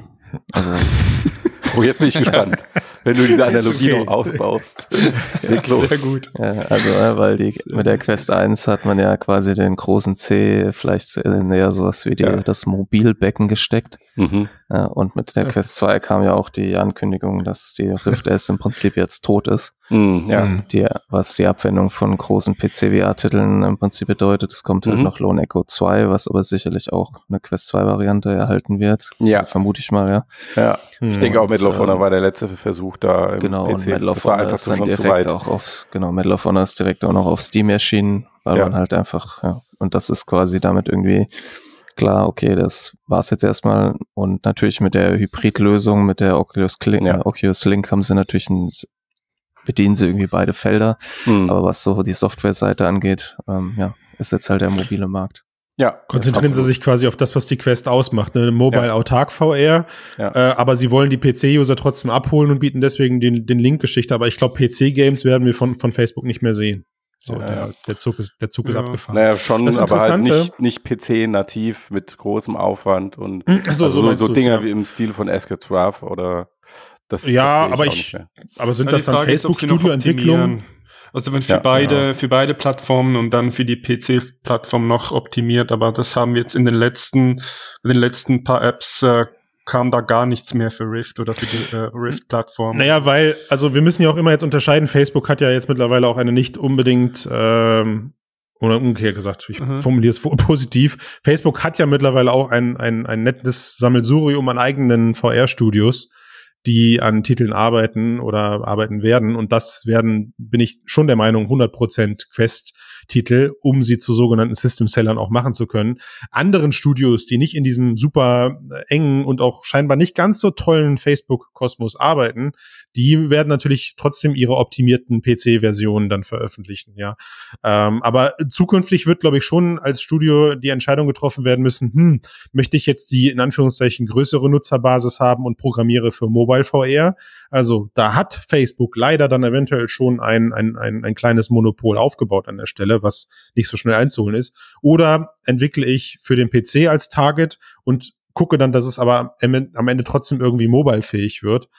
Also *laughs* Oh, jetzt bin ich gespannt, wenn du diese Analogie okay. noch ausbaust. *laughs*
ja, sehr gut.
Ja, also, äh, weil die, mit der Quest 1 hat man ja quasi den großen C vielleicht näher sowas wie die, ja. das Mobilbecken gesteckt. Mhm. Ja, und mit der Quest 2 kam ja auch die Ankündigung, dass die Rift S im Prinzip jetzt tot ist.
Mhm, ja.
Die, was die Abwendung von großen PC-VR-Titeln im Prinzip bedeutet. Es kommt halt mhm. noch Lone Echo 2, was aber sicherlich auch eine Quest 2-Variante erhalten wird.
Ja.
Also vermute ich mal, ja.
Ja, ich denke auch Medal of Honor war der letzte Versuch da
im genau, PC. Und Medal of Honor ist dann direkt auch auf, genau, Medal of Honor ist direkt auch noch auf Steam erschienen, weil ja. man halt einfach, ja, und das ist quasi damit irgendwie klar, okay, das war's jetzt erstmal. Und natürlich mit der Hybridlösung, mit der Oculus, Link, ja. Oculus Link haben sie natürlich ein, bedienen sie irgendwie beide Felder. Mhm. Aber was so die Software-Seite angeht, ähm, ja, ist jetzt halt der mobile Markt.
Ja. Konzentrieren sie sich quasi auf das, was die Quest ausmacht, eine Mobile ja. Autark VR. Ja. Äh, aber sie wollen die PC-User trotzdem abholen und bieten deswegen den, den Link-Geschichte. Aber ich glaube, PC-Games werden wir von, von Facebook nicht mehr sehen. So, ja, der, der, Zug ist, der Zug ja. ist abgefahren.
Naja, schon, aber halt nicht, nicht PC-nativ mit großem Aufwand und hm, so, also so, so Dinge ja. wie im Stil von Escape Rough oder
das. Ja, das aber ich, aber sind das dann Facebook-Studio-Entwicklungen?
Also wenn für ja, beide, genau. für beide Plattformen und dann für die PC-Plattform noch optimiert, aber das haben wir jetzt in den letzten, in den letzten paar Apps äh, kam da gar nichts mehr für Rift oder für die äh, Rift-Plattform.
Naja, weil, also wir müssen ja auch immer jetzt unterscheiden, Facebook hat ja jetzt mittlerweile auch eine nicht unbedingt ähm, oder umgekehrt gesagt, ich mhm. formuliere es *laughs* positiv. Facebook hat ja mittlerweile auch ein, ein, ein nettes Sammelsurium an eigenen VR-Studios die an Titeln arbeiten oder arbeiten werden. Und das werden, bin ich schon der Meinung, 100% Quest Titel, um sie zu sogenannten System-Sellern auch machen zu können. Anderen Studios, die nicht in diesem super äh, engen und auch scheinbar nicht ganz so tollen Facebook-Kosmos arbeiten, die werden natürlich trotzdem ihre optimierten PC-Versionen dann veröffentlichen, ja. Ähm, aber zukünftig wird, glaube ich, schon als Studio die Entscheidung getroffen werden müssen, hm, möchte ich jetzt die in Anführungszeichen größere Nutzerbasis haben und programmiere für Mobile VR? Also da hat Facebook leider dann eventuell schon ein, ein, ein, ein kleines Monopol aufgebaut an der Stelle, was nicht so schnell einzuholen ist. Oder entwickle ich für den PC als Target und gucke dann, dass es aber am Ende trotzdem irgendwie mobilefähig wird.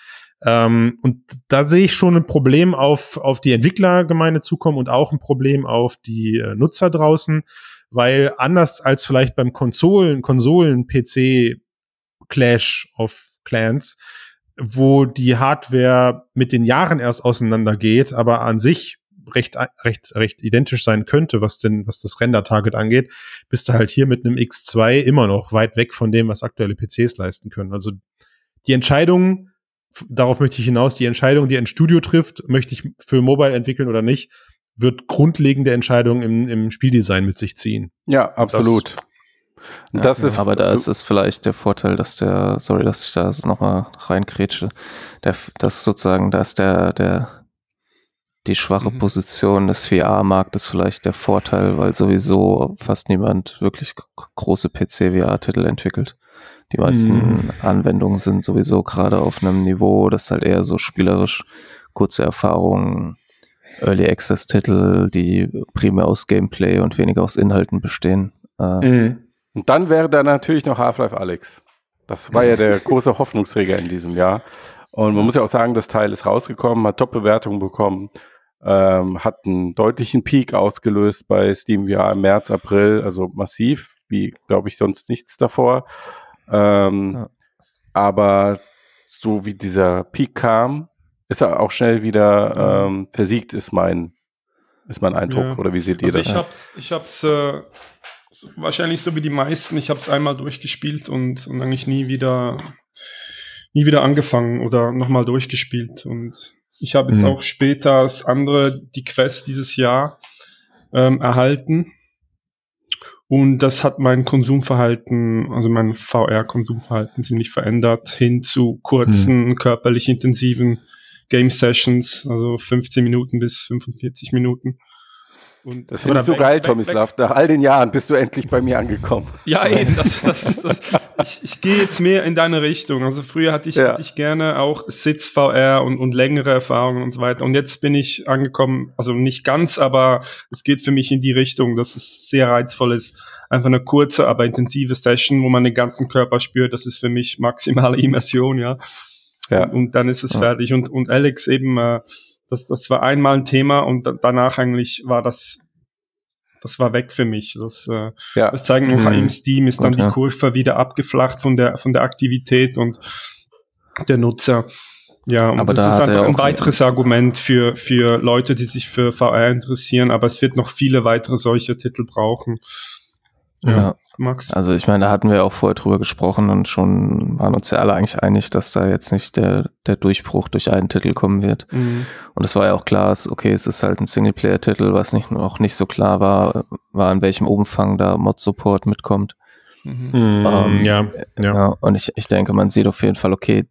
Ähm, und da sehe ich schon ein Problem auf, auf die Entwicklergemeinde zukommen und auch ein Problem auf die äh, Nutzer draußen, weil anders als vielleicht beim Konsolen, Konsolen-PC Clash of Clans, wo die Hardware mit den Jahren erst auseinandergeht, aber an sich recht, recht, recht identisch sein könnte, was denn, was das Render-Target angeht, bist du halt hier mit einem X2 immer noch weit weg von dem, was aktuelle PCs leisten können. Also die Entscheidung, darauf möchte ich hinaus, die Entscheidung, die ein Studio trifft, möchte ich für Mobile entwickeln oder nicht, wird grundlegende Entscheidungen im, im Spieldesign mit sich ziehen.
Ja, absolut.
Das, ja, das ist aber da ist es vielleicht der Vorteil, dass der, sorry, dass ich da nochmal reinkrätsche, der, dass sozusagen, da ist der, der, die schwache mhm. Position des VR-Marktes vielleicht der Vorteil, weil sowieso fast niemand wirklich große PC-VR-Titel entwickelt. Die meisten mhm. Anwendungen sind sowieso gerade auf einem Niveau, das halt eher so spielerisch kurze Erfahrungen, Early Access-Titel, die primär aus Gameplay und weniger aus Inhalten bestehen.
Äh, mhm. Und dann wäre da natürlich noch Half-Life Alex. Das war ja der *laughs* große Hoffnungsträger in diesem Jahr. Und man muss ja auch sagen, das Teil ist rausgekommen, hat Top-Bewertungen bekommen, ähm, hat einen deutlichen Peak ausgelöst bei Steam VR im März, April, also massiv, wie glaube ich sonst nichts davor. Ähm, ja. Aber so wie dieser Peak kam, ist er auch schnell wieder ähm, versiegt, ist mein, ist mein Eindruck. Ja. Oder wie seht ihr also
das? Ich hab's, ich hab's äh, so, wahrscheinlich so wie die meisten, ich hab's einmal durchgespielt und, und eigentlich nie wieder, nie wieder angefangen oder nochmal durchgespielt. Und ich habe jetzt mhm. auch später das andere, die Quest dieses Jahr ähm, erhalten. Und das hat mein Konsumverhalten, also mein VR-Konsumverhalten ziemlich verändert, hin zu kurzen, mhm. körperlich intensiven Game Sessions, also 15 Minuten bis 45 Minuten.
Und das finde ich so geil, Tomislav. Nach all den Jahren bist du endlich bei mir angekommen. *laughs*
Ja, eben. Das, das, das, ich ich gehe jetzt mehr in deine Richtung. Also früher hatte ich, ja. hatte ich gerne auch Sitz VR und, und längere Erfahrungen und so weiter. Und jetzt bin ich angekommen, also nicht ganz, aber es geht für mich in die Richtung, dass es sehr reizvoll ist. Einfach eine kurze, aber intensive Session, wo man den ganzen Körper spürt. Das ist für mich maximale *laughs* Immersion, ja. ja. Und, und dann ist es ja. fertig. Und, und Alex eben, äh, das, das war einmal ein Thema und danach eigentlich war das, das war weg für mich. Das, äh, ja. das zeigen noch mhm. im Steam ist dann okay. die Kurve wieder abgeflacht von der, von der Aktivität und der Nutzer. Ja, und aber das da ist einfach ein weiteres Argument für, für Leute, die sich für VR interessieren, aber es wird noch viele weitere solche Titel brauchen.
Ja, ja. Max. Also ich meine, da hatten wir auch vorher drüber gesprochen und schon waren uns ja alle eigentlich einig, dass da jetzt nicht der, der Durchbruch durch einen Titel kommen wird. Mhm. Und es war ja auch klar, okay, es ist halt ein Singleplayer-Titel, was nicht, noch nicht so klar war, war in welchem Umfang da Mod-Support mitkommt. Mhm. Ähm, ja, ja. ja. Und ich, ich denke, man sieht auf jeden Fall, okay,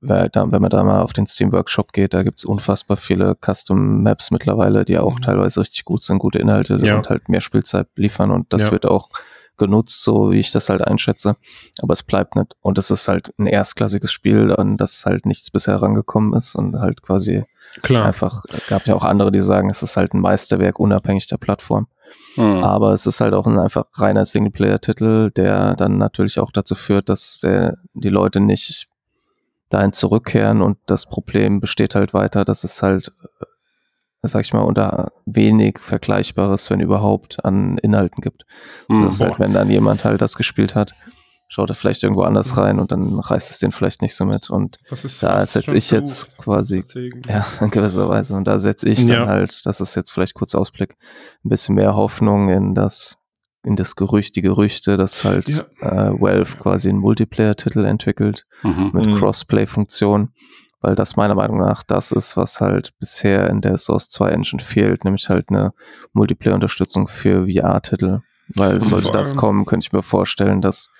wenn man da mal auf den Steam Workshop geht, da gibt's unfassbar viele Custom Maps mittlerweile, die auch mhm. teilweise richtig gut sind, gute Inhalte ja. und halt mehr Spielzeit liefern und das ja. wird auch genutzt, so wie ich das halt einschätze. Aber es bleibt nicht. Und es ist halt ein erstklassiges Spiel, an das halt nichts bisher rangekommen ist und halt quasi Klar. einfach, gab ja auch andere, die sagen, es ist halt ein Meisterwerk unabhängig der Plattform. Mhm. Aber es ist halt auch ein einfach reiner Singleplayer-Titel, der dann natürlich auch dazu führt, dass der, die Leute nicht dahin zurückkehren und das Problem besteht halt weiter, dass es halt, sag ich mal, unter wenig Vergleichbares, wenn überhaupt, an Inhalten gibt. So dass halt, wenn dann jemand halt das gespielt hat, schaut er vielleicht irgendwo anders mhm. rein und dann reißt es den vielleicht nicht so mit. Und da setze ich jetzt quasi, ja, *laughs* in gewisser Weise. Und da setze ich ja. dann halt, das ist jetzt vielleicht kurz Ausblick, ein bisschen mehr Hoffnung in das, in das Gerücht, die Gerüchte, dass halt ja. äh, Valve quasi einen Multiplayer-Titel entwickelt mhm. mit mhm. Crossplay-Funktion. Weil das meiner Meinung nach das ist, was halt bisher in der Source 2 Engine fehlt, nämlich halt eine Multiplayer-Unterstützung für VR-Titel. Weil sollte das kommen, könnte ich mir vorstellen, dass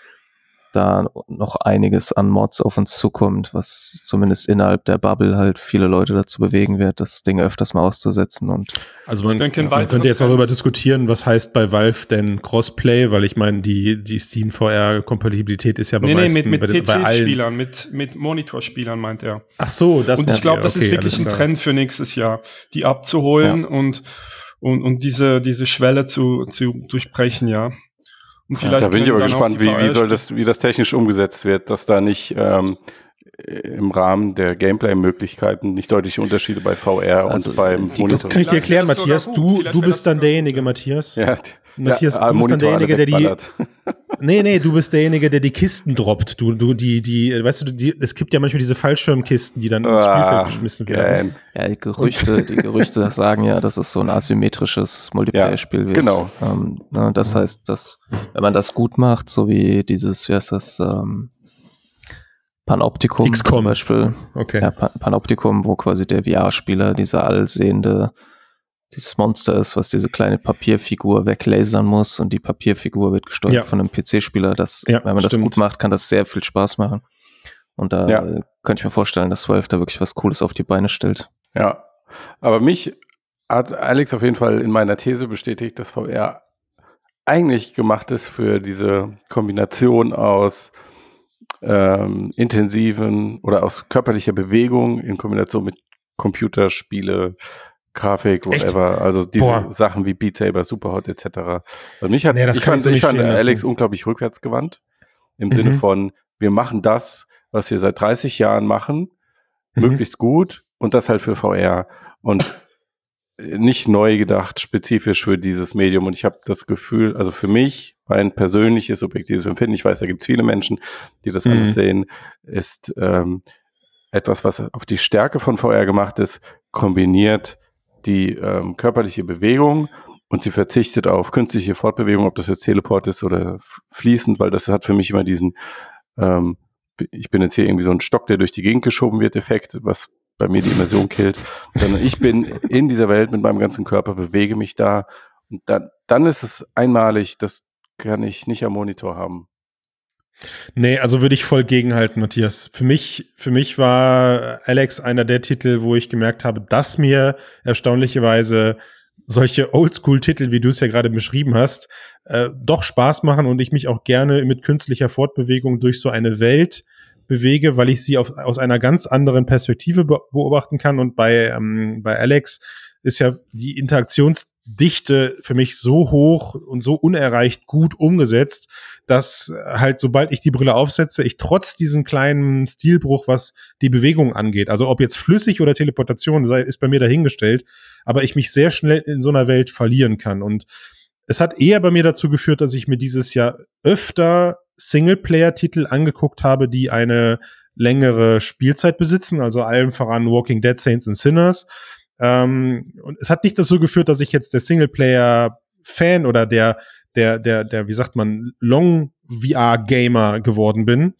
da noch einiges an Mods auf uns zukommt, was zumindest innerhalb der Bubble halt viele Leute dazu bewegen wird, das Ding öfters mal auszusetzen. Und
also man, denke, man könnte jetzt auch darüber diskutieren, was heißt bei Valve denn Crossplay, weil ich meine, die, die Steam VR-Kompatibilität ist ja bei nee,
meisten, nee, mit, mit PC-Spielern, mit, mit Monitorspielern meint er.
Ach so,
das Und ich glaube, das okay, ist wirklich ein Trend für nächstes Jahr, die abzuholen ja. und, und, und diese, diese Schwelle zu, zu durchbrechen, ja.
Und vielleicht ja, da bin ich aber gespannt, wie, wie soll das, wie das technisch umgesetzt wird, dass da nicht ähm, im Rahmen der Gameplay-Möglichkeiten nicht deutliche Unterschiede bei VR also, und beim
Monitor. Das kann ich dir erklären, Matthias. Du, du bist dann derjenige, Matthias. Ja, Matthias, ja, du bist dann derjenige, der die. *laughs* Nee, nee, du bist derjenige, der die Kisten droppt. Du, du, die, die, weißt du, die, es gibt ja manchmal diese Fallschirmkisten, die dann ins ah, Spielfeld geschmissen werden.
Ja, die Gerüchte, *laughs* die Gerüchte sagen ja, dass es so ein asymmetrisches Multiplayer-Spiel ja, wird.
Genau.
Ähm, ne, das heißt, dass, wenn man das gut macht, so wie dieses, wie heißt das, ähm, Panoptikum
XCOM.
zum Beispiel.
Okay.
Ja, Panoptikum, wo quasi der VR-Spieler, dieser allsehende dieses Monster ist, was diese kleine Papierfigur weglasern muss und die Papierfigur wird gesteuert ja. von einem PC-Spieler. Das, ja, wenn man stimmt. das gut macht, kann das sehr viel Spaß machen. Und da ja. könnte ich mir vorstellen, dass Valve da wirklich was Cooles auf die Beine stellt.
Ja, aber mich hat Alex auf jeden Fall in meiner These bestätigt, dass VR eigentlich gemacht ist für diese Kombination aus ähm, intensiven oder aus körperlicher Bewegung in Kombination mit Computerspiele, Grafik, whatever. Echt? Also diese Boah. Sachen wie Beat Saber, Superhot etc. Und mich hat, nee, ich fand, ich fand Alex unglaublich rückwärtsgewandt im mhm. Sinne von, wir machen das, was wir seit 30 Jahren machen, mhm. möglichst gut und das halt für VR und nicht neu gedacht, spezifisch für dieses Medium. Und ich habe das Gefühl, also für mich, mein persönliches subjektives Empfinden, ich weiß, da gibt es viele Menschen, die das mhm. anders sehen, ist ähm, etwas, was auf die Stärke von VR gemacht ist, kombiniert die ähm, körperliche Bewegung und sie verzichtet auf künstliche Fortbewegung, ob das jetzt Teleport ist oder fließend, weil das hat für mich immer diesen, ähm, ich bin jetzt hier irgendwie so ein Stock, der durch die Gegend geschoben wird, Effekt, was bei mir die Immersion killt, sondern ich bin in dieser Welt mit meinem ganzen Körper, bewege mich da und dann, dann ist es einmalig, das kann ich nicht am Monitor haben.
Nee, also würde ich voll gegenhalten, Matthias. Für mich, für mich war Alex einer der Titel, wo ich gemerkt habe, dass mir erstaunlicherweise solche Oldschool-Titel, wie du es ja gerade beschrieben hast, äh, doch Spaß machen und ich mich auch gerne mit künstlicher Fortbewegung durch so eine Welt bewege, weil ich sie auf, aus einer ganz anderen Perspektive be beobachten kann. Und bei, ähm, bei Alex ist ja die Interaktionsdichte für mich so hoch und so unerreicht gut umgesetzt, dass halt sobald ich die Brille aufsetze, ich trotz diesem kleinen Stilbruch, was die Bewegung angeht, also ob jetzt flüssig oder Teleportation, ist bei mir dahingestellt, aber ich mich sehr schnell in so einer Welt verlieren kann. Und es hat eher bei mir dazu geführt, dass ich mir dieses Jahr öfter Singleplayer-Titel angeguckt habe, die eine längere Spielzeit besitzen, also allem voran Walking Dead, Saints and Sinners. Ähm, und es hat nicht dazu geführt, dass ich jetzt der Singleplayer-Fan oder der der, der, der, wie sagt man, Long-VR-Gamer geworden bin.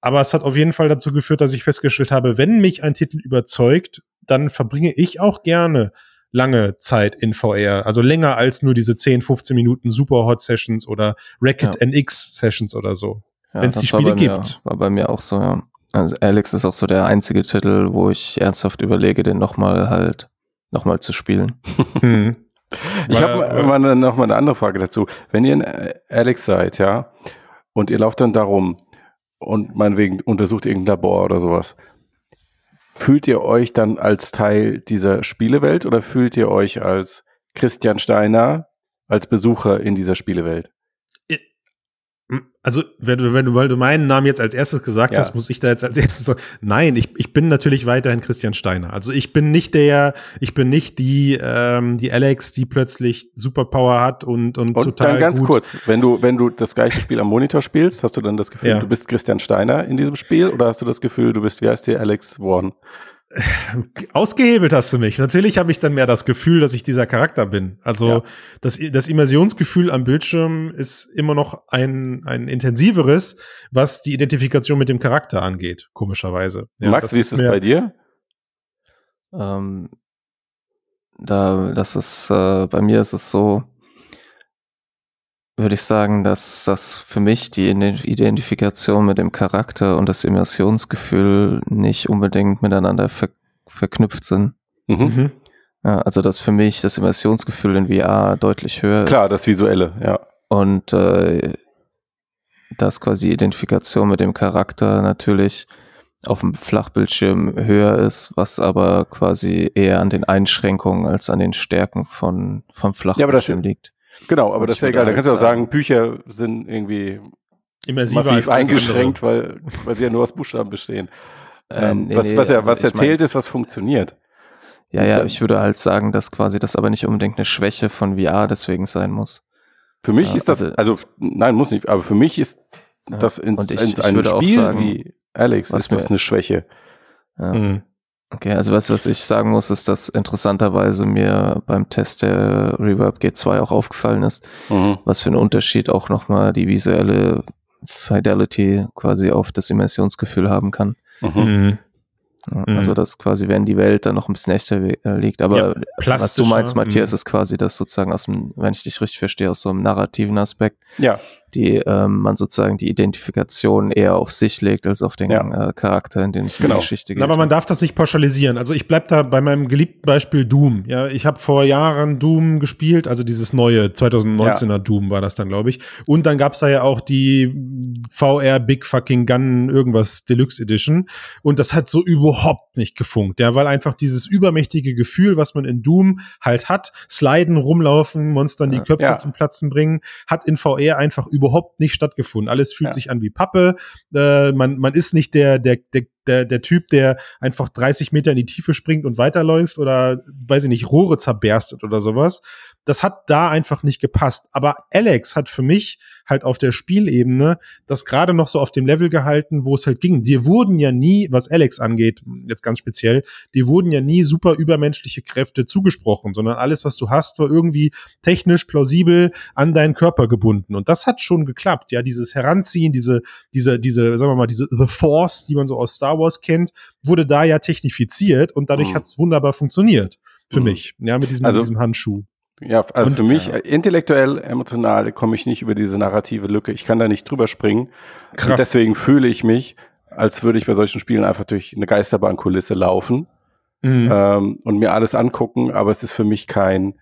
Aber es hat auf jeden Fall dazu geführt, dass ich festgestellt habe, wenn mich ein Titel überzeugt, dann verbringe ich auch gerne lange Zeit in VR. Also länger als nur diese 10, 15 Minuten Super Hot Sessions oder Racket ja. NX Sessions oder so. Ja, wenn es die Spiele
gibt.
Mir,
war bei mir auch so, ja. Also Alex ist auch so der einzige Titel, wo ich ernsthaft überlege, den nochmal halt, nochmal zu spielen.
Hm. *laughs* *laughs*
Ich habe äh, mal noch mal eine andere Frage dazu. Wenn ihr in Alex seid, ja, und ihr lauft dann darum und meinetwegen untersucht irgendein Labor oder sowas, fühlt ihr euch dann als Teil dieser Spielewelt oder fühlt ihr euch als Christian Steiner als Besucher in dieser Spielewelt?
Also, wenn du, wenn du, weil du meinen Namen jetzt als erstes gesagt ja. hast, muss ich da jetzt als erstes sagen, nein, ich, ich bin natürlich weiterhin Christian Steiner. Also ich bin nicht der, ich bin nicht die, ähm, die Alex, die plötzlich Superpower hat und, und,
und total. Dann ganz gut. kurz, wenn du, wenn du das gleiche Spiel am Monitor spielst, hast du dann das Gefühl, ja. du bist Christian Steiner in diesem Spiel oder hast du das Gefühl, du bist, wie heißt der, Alex Warren?
Ausgehebelt hast du mich. Natürlich habe ich dann mehr das Gefühl, dass ich dieser Charakter bin. Also ja. das, das Immersionsgefühl am Bildschirm ist immer noch ein, ein intensiveres, was die Identifikation mit dem Charakter angeht, komischerweise.
Ja, Max, wie ist es bei dir?
Ähm, da, das ist, äh, bei mir ist es so, würde ich sagen, dass das für mich die Identifikation mit dem Charakter und das Immersionsgefühl nicht unbedingt miteinander ver verknüpft sind. Mhm. mhm. Ja, also dass für mich das Immersionsgefühl in VR deutlich höher
ist. Klar, das Visuelle, ja.
Und äh, dass quasi Identifikation mit dem Charakter natürlich auf dem Flachbildschirm höher ist, was aber quasi eher an den Einschränkungen als an den Stärken von, vom Flachbildschirm ja, liegt.
Genau, aber das wäre egal. Da kannst du auch sagen, Bücher sind irgendwie Immersiver massiv eingeschränkt, weil, weil sie ja nur aus Buchstaben bestehen. Äh, ähm, nee, was, was, ja, also was erzählt mein, ist, was funktioniert.
Ja, ja, ich würde halt sagen, dass quasi das aber nicht unbedingt eine Schwäche von VR deswegen sein muss.
Für mich ja, ist das, also, also, nein, muss nicht, aber für mich ist das ins, ich, ins ein Spiel sagen, wie Alex ist das eine Schwäche.
Ja. Mhm. Okay, also was, was ich sagen muss, ist, dass interessanterweise mir beim Test der Reverb G2 auch aufgefallen ist, mhm. was für ein Unterschied auch nochmal die visuelle Fidelity quasi auf das Immersionsgefühl haben kann. Mhm. mhm. Also dass quasi, wenn die Welt dann noch ein bisschen echter äh, liegt. Aber ja, was du meinst, Matthias, mhm. ist quasi das sozusagen aus dem, wenn ich dich richtig verstehe, aus so einem narrativen Aspekt.
Ja
die ähm, man sozusagen die Identifikation eher auf sich legt als auf den ja. äh, Charakter, in dem es genau.
die Geschichte geht. Aber man darf das nicht pauschalisieren. Also ich bleib da bei meinem geliebten Beispiel Doom. Ja, ich habe vor Jahren Doom gespielt, also dieses neue 2019er ja. Doom war das dann, glaube ich. Und dann gab's da ja auch die VR Big Fucking Gun irgendwas Deluxe Edition. Und das hat so überhaupt nicht gefunkt. Ja, weil einfach dieses übermächtige Gefühl, was man in Doom halt hat, sliden, rumlaufen, Monstern die Köpfe ja. zum Platzen bringen, hat in VR einfach überhaupt nicht stattgefunden. Alles fühlt ja. sich an wie Pappe. Äh, man, man ist nicht der, der, der, der, der Typ, der einfach 30 Meter in die Tiefe springt und weiterläuft oder, weiß ich nicht, Rohre zerberstet oder sowas, das hat da einfach nicht gepasst. Aber Alex hat für mich halt auf der Spielebene das gerade noch so auf dem Level gehalten, wo es halt ging. Dir wurden ja nie, was Alex angeht, jetzt ganz speziell, dir wurden ja nie super übermenschliche Kräfte zugesprochen, sondern alles, was du hast, war irgendwie technisch plausibel an deinen Körper gebunden. Und das hat schon geklappt. Ja, dieses Heranziehen, diese, diese, diese, sagen wir mal, diese The Force, die man so aus Star Wars kennt, wurde da ja technifiziert und dadurch mhm. hat es wunderbar funktioniert für mhm. mich. Ja, mit diesem, also, mit diesem Handschuh.
Ja, also und, für mich ja. intellektuell, emotional komme ich nicht über diese narrative Lücke. Ich kann da nicht drüber springen. Krass. Und deswegen fühle ich mich, als würde ich bei solchen Spielen einfach durch eine Geisterbahnkulisse laufen mhm. ähm, und mir alles angucken, aber es ist für mich kein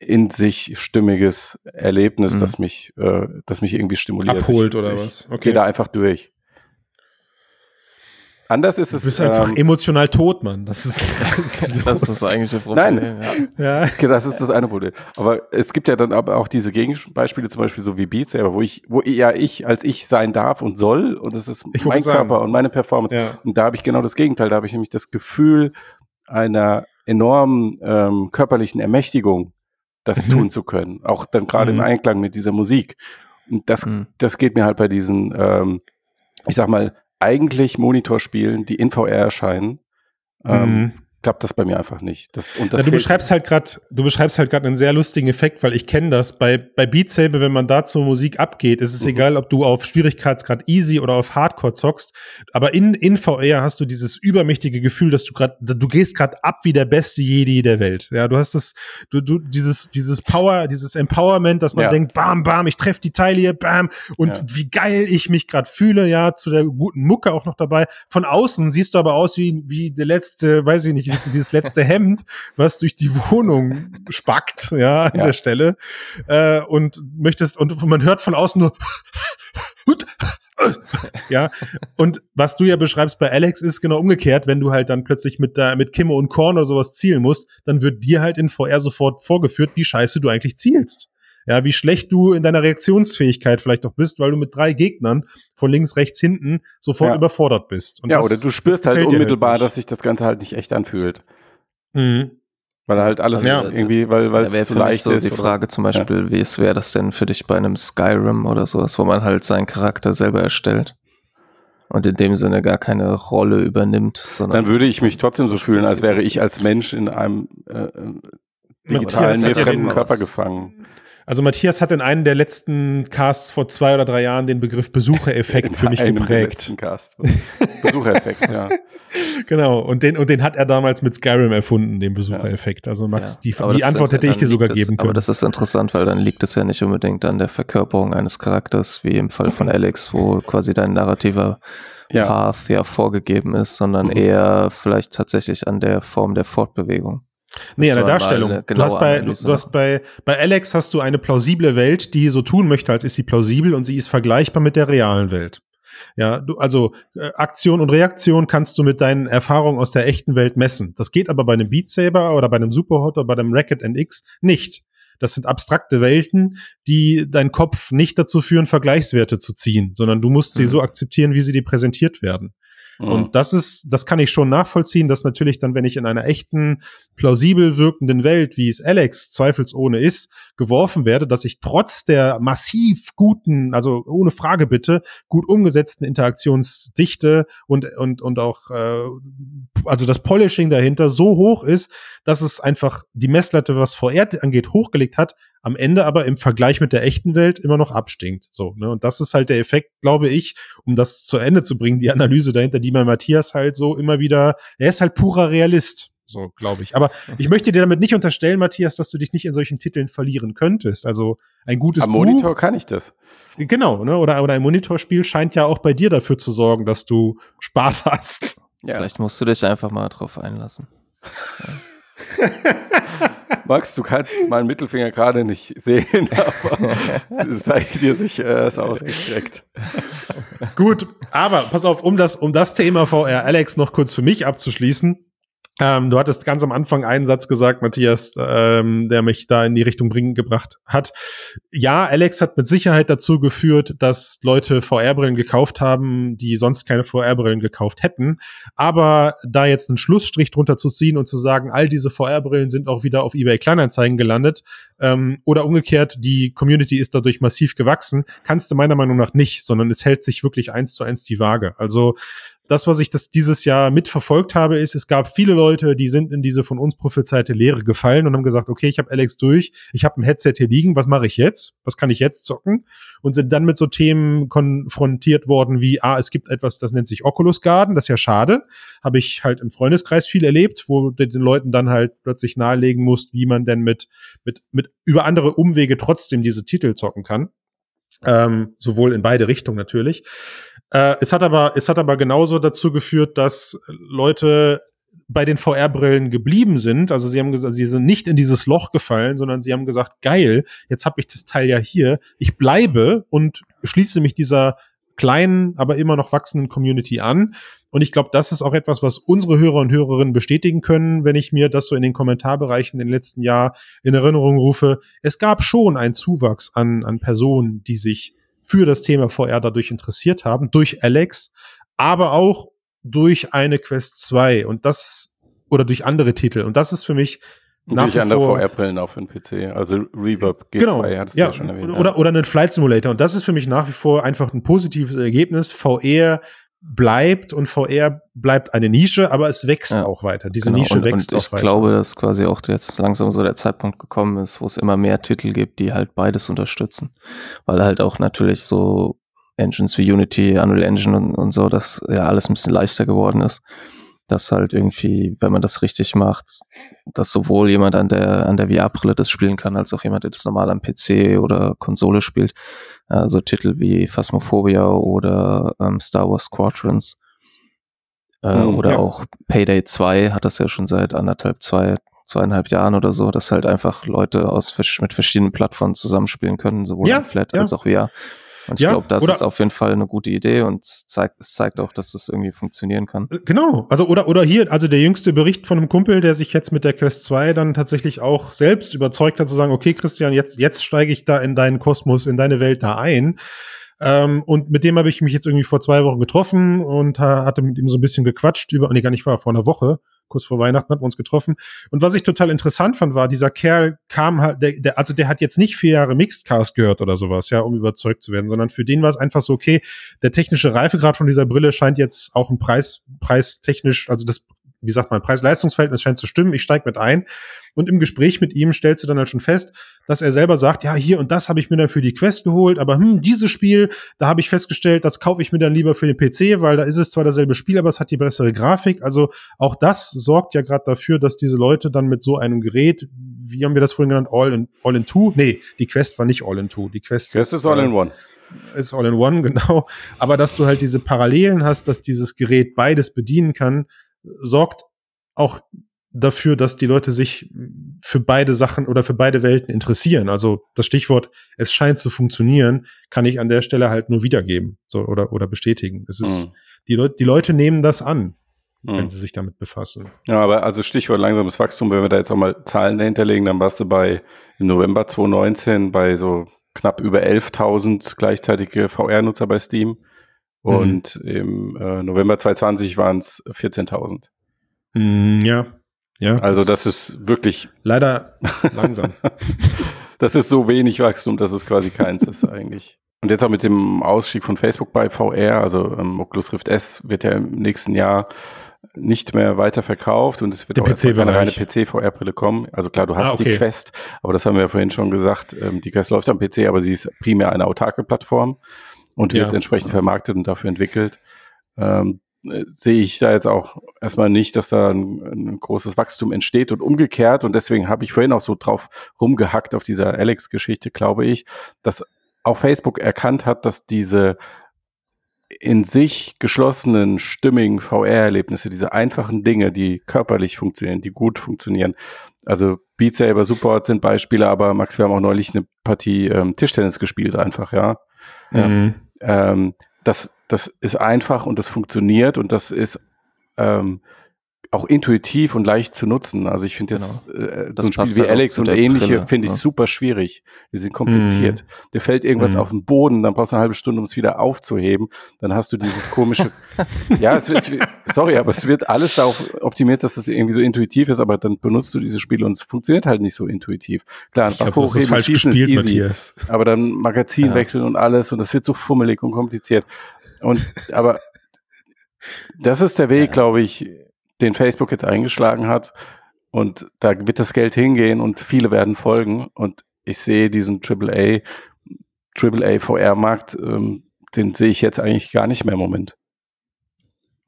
in sich stimmiges Erlebnis, mhm. das mich, äh, das mich irgendwie stimuliert.
Abholt ich, oder ich was?
Okay. Gehe da einfach durch. Anders ist es.
Du bist einfach ähm, emotional tot, Mann. Das ist, *laughs*
das ist, das ist das eigentliche Problem.
Nein, ja. ja. das ist das eine Problem. Aber es gibt ja dann aber auch diese Gegenbeispiele, zum Beispiel so wie Beat Saber, wo ich, wo ja ich als ich sein darf und soll und das ist ich mein Körper sagen. und meine Performance. Ja. Und da habe ich genau das Gegenteil. Da habe ich nämlich das Gefühl einer enormen ähm, körperlichen Ermächtigung, das mhm. tun zu können. Auch dann gerade mhm. im Einklang mit dieser Musik. Und das, mhm. das geht mir halt bei diesen, ähm, ich sag mal, eigentlich Monitorspielen, die in VR erscheinen, ähm, mhm klappt das bei mir einfach nicht. Das,
und das ja, du beschreibst halt gerade, du beschreibst halt gerade einen sehr lustigen Effekt, weil ich kenne das bei bei Beat Saber, wenn man da zur Musik abgeht, ist es mhm. egal, ob du auf Schwierigkeitsgrad Easy oder auf Hardcore zockst, aber in in VR hast du dieses übermächtige Gefühl, dass du gerade du gehst gerade ab wie der beste Jedi der Welt. Ja, du hast das du du dieses dieses Power, dieses Empowerment, dass man ja. denkt, bam bam, ich treffe die Teile hier, bam und ja. wie geil ich mich gerade fühle, ja, zu der guten Mucke auch noch dabei. Von außen siehst du aber aus wie wie der letzte, weiß ich nicht wie das, wie das letzte Hemd, was durch die Wohnung spackt, ja, an ja. der Stelle. Äh, und möchtest, und man hört von außen nur ja, und was du ja beschreibst bei Alex ist genau umgekehrt, wenn du halt dann plötzlich mit, der, mit Kimme und Korn oder sowas zielen musst, dann wird dir halt in VR sofort vorgeführt, wie scheiße du eigentlich zielst. Ja, wie schlecht du in deiner Reaktionsfähigkeit vielleicht auch bist, weil du mit drei Gegnern von links, rechts, hinten sofort ja. überfordert bist.
Und ja, das, oder du spürst halt, halt unmittelbar, halt dass sich das Ganze halt nicht echt anfühlt. Mhm. Weil halt alles ja. irgendwie, weil, weil es zu leicht
so ist. Die Frage oder? zum Beispiel, ja. wie es wäre das denn für dich bei einem Skyrim oder sowas, wo man halt seinen Charakter selber erstellt und in dem Sinne gar keine Rolle übernimmt,
sondern. Dann würde ich mich trotzdem so fühlen, als wäre ich als Mensch in einem äh, äh digitalen, mir fremden Körper gefangen.
Also Matthias hat in einem der letzten Casts vor zwei oder drei Jahren den Begriff Besuchereffekt *laughs* für mich geprägt. Cast. Besuchereffekt, ja. *laughs* Genau, und den, und den hat er damals mit Skyrim erfunden, den Besuchereffekt. Also Max, ja. die, die Antwort hätte ich dir sogar geben können.
Aber das ist interessant, weil dann liegt es ja nicht unbedingt an der Verkörperung eines Charakters, wie im Fall von Alex, wo quasi dein narrativer ja. Path ja vorgegeben ist, sondern mhm. eher vielleicht tatsächlich an der Form der Fortbewegung.
Nee, an der Darstellung. Du hast, bei, du, hast bei, bei Alex hast du eine plausible Welt, die so tun möchte, als ist sie plausibel und sie ist vergleichbar mit der realen Welt. Ja, du, also äh, Aktion und Reaktion kannst du mit deinen Erfahrungen aus der echten Welt messen. Das geht aber bei einem Beat Saber oder bei einem Superhot oder bei einem Racket NX nicht. Das sind abstrakte Welten, die deinen Kopf nicht dazu führen, Vergleichswerte zu ziehen, sondern du musst sie mhm. so akzeptieren, wie sie dir präsentiert werden. Mhm. Und das ist, das kann ich schon nachvollziehen, dass natürlich dann, wenn ich in einer echten, plausibel wirkenden Welt, wie es Alex zweifelsohne ist, geworfen werde, dass ich trotz der massiv guten, also ohne Frage bitte, gut umgesetzten Interaktionsdichte und, und, und auch, äh, also das Polishing dahinter so hoch ist, dass es einfach die Messlatte, was VR angeht, hochgelegt hat, am Ende aber im Vergleich mit der echten Welt immer noch abstinkt. So, ne? Und das ist halt der Effekt, glaube ich, um das zu Ende zu bringen, die Analyse dahinter, die bei Matthias halt so immer wieder, er ist halt purer Realist. So, glaube ich. Aber *laughs* ich möchte dir damit nicht unterstellen, Matthias, dass du dich nicht in solchen Titeln verlieren könntest. Also ein gutes
Am Buch, Monitor kann ich das.
Genau, ne? Oder, oder ein Monitorspiel scheint ja auch bei dir dafür zu sorgen, dass du Spaß hast.
Ja. Vielleicht musst du dich einfach mal drauf einlassen. *laughs* Ja. *laughs*
Max, du kannst meinen Mittelfinger gerade nicht sehen, *laughs* aber es zeigt dir sich, er ist ausgestreckt.
Gut, aber pass auf, um das, um das Thema VR Alex noch kurz für mich abzuschließen. Ähm, du hattest ganz am Anfang einen Satz gesagt, Matthias, ähm, der mich da in die Richtung bringen gebracht hat. Ja, Alex hat mit Sicherheit dazu geführt, dass Leute VR-Brillen gekauft haben, die sonst keine VR-Brillen gekauft hätten. Aber da jetzt einen Schlussstrich drunter zu ziehen und zu sagen, all diese VR-Brillen sind auch wieder auf eBay Kleinanzeigen gelandet ähm, oder umgekehrt, die Community ist dadurch massiv gewachsen, kannst du meiner Meinung nach nicht, sondern es hält sich wirklich eins zu eins die Waage. Also das, was ich das dieses Jahr mitverfolgt habe, ist, es gab viele Leute, die sind in diese von uns prophezeite Lehre gefallen und haben gesagt, okay, ich habe Alex durch, ich habe ein Headset hier liegen, was mache ich jetzt? Was kann ich jetzt zocken? Und sind dann mit so Themen konfrontiert worden wie, ah, es gibt etwas, das nennt sich Oculus Garden, das ist ja schade. Habe ich halt im Freundeskreis viel erlebt, wo du den Leuten dann halt plötzlich nahelegen musst, wie man denn mit, mit, mit über andere Umwege trotzdem diese Titel zocken kann. Ähm, sowohl in beide Richtungen natürlich. Äh, es hat aber, es hat aber genauso dazu geführt, dass Leute bei den VR-Brillen geblieben sind. Also sie haben gesagt, sie sind nicht in dieses Loch gefallen, sondern sie haben gesagt, geil, jetzt habe ich das Teil ja hier. Ich bleibe und schließe mich dieser kleinen, aber immer noch wachsenden Community an. Und ich glaube, das ist auch etwas, was unsere Hörer und Hörerinnen bestätigen können, wenn ich mir das so in den Kommentarbereichen im letzten Jahr in Erinnerung rufe. Es gab schon einen Zuwachs an, an Personen, die sich für das Thema VR dadurch interessiert haben, durch Alex, aber auch durch eine Quest 2 und das oder durch andere Titel. Und das ist für mich
nach durch andere VR-Brillen für den PC. Also Reverb
G2 genau, hattest du ja, ja schon erwähnt. Oder, oder einen Flight Simulator. Und das ist für mich nach wie vor einfach ein positives Ergebnis. VR bleibt und VR bleibt eine Nische, aber es wächst ja, auch weiter. Diese genau. Nische und, wächst und auch
weiter. Ich glaube, dass quasi auch jetzt langsam so der Zeitpunkt gekommen ist, wo es immer mehr Titel gibt, die halt beides unterstützen. Weil halt auch natürlich so Engines wie Unity, Unreal Engine und, und so, das ja alles ein bisschen leichter geworden ist dass halt irgendwie, wenn man das richtig macht, dass sowohl jemand an der, an der VR-Brille das spielen kann, als auch jemand, der das normal am PC oder Konsole spielt. Also Titel wie Phasmophobia oder ähm, Star Wars Squadrons Äh, mhm, oder ja. auch Payday 2 hat das ja schon seit anderthalb, zwei, zweieinhalb Jahren oder so, dass halt einfach Leute aus mit verschiedenen Plattformen zusammenspielen können, sowohl ja, Flat ja. als auch VR. Und ich ja, glaube, das ist auf jeden Fall eine gute Idee und zeigt, es zeigt auch, dass das irgendwie funktionieren kann.
Äh, genau, also oder oder hier, also der jüngste Bericht von einem Kumpel, der sich jetzt mit der Quest 2 dann tatsächlich auch selbst überzeugt hat zu sagen, okay, Christian, jetzt jetzt steige ich da in deinen Kosmos, in deine Welt da ein. Ähm, und mit dem habe ich mich jetzt irgendwie vor zwei Wochen getroffen und hatte mit ihm so ein bisschen gequatscht über, nee, gar nicht war, vor einer Woche kurz vor Weihnachten hatten wir uns getroffen. Und was ich total interessant fand, war, dieser Kerl kam halt, der, der, also der hat jetzt nicht vier Jahre Mixedcast gehört oder sowas, ja, um überzeugt zu werden, sondern für den war es einfach so, okay, der technische Reifegrad von dieser Brille scheint jetzt auch ein Preis, preistechnisch, also das, wie sagt man, Preis-Leistungsverhältnis scheint zu stimmen, ich steig mit ein. Und im Gespräch mit ihm stellst du dann halt schon fest, dass er selber sagt, ja, hier und das habe ich mir dann für die Quest geholt, aber hm, dieses Spiel, da habe ich festgestellt, das kaufe ich mir dann lieber für den PC, weil da ist es zwar dasselbe Spiel, aber es hat die bessere Grafik. Also auch das sorgt ja gerade dafür, dass diese Leute dann mit so einem Gerät, wie haben wir das vorhin genannt, All in, All in Two? Nee, die Quest war nicht All in Two. Die Quest,
Quest ist, ist All in One
ist All in One, *laughs* genau. Aber dass du halt diese Parallelen hast, dass dieses Gerät beides bedienen kann, sorgt auch dafür, dass die Leute sich für beide Sachen oder für beide Welten interessieren. Also das Stichwort, es scheint zu funktionieren, kann ich an der Stelle halt nur wiedergeben so, oder, oder bestätigen. Es ist, mhm. die, Leute, die Leute nehmen das an, mhm. wenn sie sich damit befassen.
Ja, aber also Stichwort langsames Wachstum, wenn wir da jetzt auch mal Zahlen dahinterlegen, dann warst du bei im November 2019 bei so knapp über 11.000 gleichzeitige VR-Nutzer bei Steam. Mhm. Und mhm. im äh, November 2020 waren es 14.000.
Ja, ja,
also das, das ist wirklich
leider *laughs* langsam.
das ist so wenig Wachstum, dass es quasi keins ist eigentlich. Und jetzt auch mit dem Ausstieg von Facebook bei VR, also ähm, Oculus Rift S wird ja im nächsten Jahr nicht mehr weiter verkauft und es wird Der auch PC keine reine PC-VR-Brille kommen. Also klar, du hast ah, okay. die Quest, aber das haben wir ja vorhin schon gesagt, ähm, die Quest läuft am PC, aber sie ist primär eine autarke Plattform und wird ja. entsprechend vermarktet und dafür entwickelt. Ähm, sehe ich da jetzt auch erstmal nicht, dass da ein, ein, großes Wachstum entsteht und umgekehrt. Und deswegen habe ich vorhin auch so drauf rumgehackt auf dieser Alex-Geschichte, glaube ich, dass auch Facebook erkannt hat, dass diese in sich geschlossenen, stimmigen VR-Erlebnisse, diese einfachen Dinge, die körperlich funktionieren, die gut funktionieren. Also Beat Saber, Support sind Beispiele, aber Max, wir haben auch neulich eine Partie ähm, Tischtennis gespielt einfach, ja. Mhm. Ähm, das, das ist einfach und das funktioniert und das ist ähm, auch intuitiv und leicht zu nutzen. Also ich finde genau. jetzt äh, das so ein Spiel wie Alex und ähnliche finde ich ja. super schwierig. Die sind kompliziert. Mm. Dir fällt irgendwas mm. auf den Boden, dann brauchst du eine halbe Stunde, um es wieder aufzuheben. Dann hast du dieses komische. *laughs* ja, es wird, sorry, aber es wird alles darauf optimiert, dass es irgendwie so intuitiv ist, aber dann benutzt du dieses Spiel und es funktioniert halt nicht so intuitiv. Klar,
ein hochheben, falsch schießen gespielt, ist easy, Matthias.
aber dann Magazin ja. wechseln und alles und das wird so fummelig und kompliziert. Und aber *laughs* das ist der Weg, glaube ich, den Facebook jetzt eingeschlagen hat. Und da wird das Geld hingehen und viele werden folgen. Und ich sehe diesen AAA, AAA VR-Markt, ähm, den sehe ich jetzt eigentlich gar nicht mehr im Moment.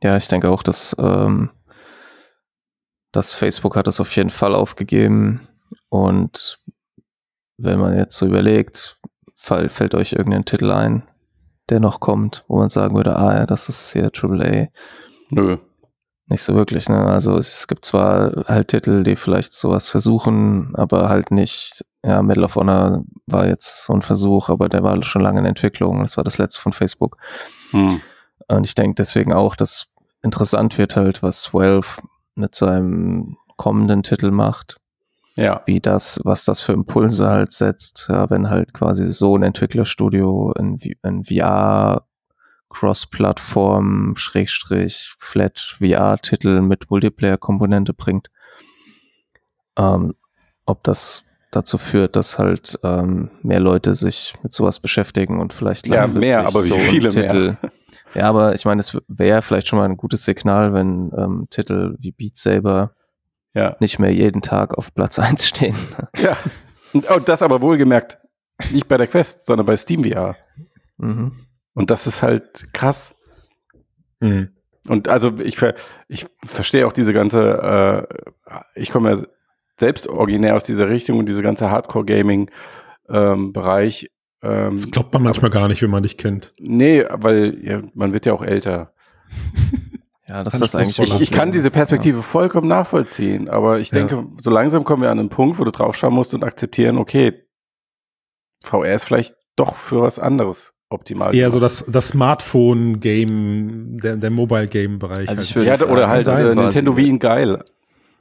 Ja, ich denke auch, dass, ähm, dass Facebook hat es auf jeden Fall aufgegeben. Und wenn man jetzt so überlegt, fall, fällt euch irgendein Titel ein, der noch kommt, wo man sagen würde, ah ja, das ist hier AAA. Nö. Nicht so wirklich, ne? Also es gibt zwar halt Titel, die vielleicht sowas versuchen, aber halt nicht, ja, Medal of Honor war jetzt so ein Versuch, aber der war schon lange in Entwicklung. Das war das letzte von Facebook. Hm. Und ich denke deswegen auch, dass interessant wird halt, was Valve mit seinem kommenden Titel macht. Ja. Wie das, was das für Impulse halt setzt, ja, wenn halt quasi so ein Entwicklerstudio in, in VR Cross-Plattform, Schrägstrich, Flat VR-Titel mit Multiplayer-Komponente bringt. Ähm, ob das dazu führt, dass halt ähm, mehr Leute sich mit sowas beschäftigen und vielleicht
ja, mehr, aber so wie viele Titel. Mehr?
Ja, aber ich meine, es wäre vielleicht schon mal ein gutes Signal, wenn ähm, Titel wie Beat Saber ja. nicht mehr jeden Tag auf Platz *laughs* 1 stehen.
Ja, und, und das aber wohlgemerkt nicht bei der Quest, sondern bei Steam VR. Mhm. Und das ist halt krass. Mhm. Und also ich, ver, ich verstehe auch diese ganze, äh, ich komme ja selbst originär aus dieser Richtung und diese ganze Hardcore-Gaming-Bereich.
Ähm, das glaubt man manchmal aber, gar nicht, wenn man dich kennt.
Nee, weil ja, man wird ja auch älter. *laughs*
Ja, das ist das eigentlich.
Ich, ich kann diese Perspektive ja. vollkommen nachvollziehen, aber ich denke, ja. so langsam kommen wir an einen Punkt, wo du draufschauen musst und akzeptieren, okay, VR ist vielleicht doch für was anderes optimal.
Eher so das, das Smartphone-Game, der, der Mobile-Game-Bereich.
Also halt. ja, sagen, oder halt äh, Nintendo Wii in geil.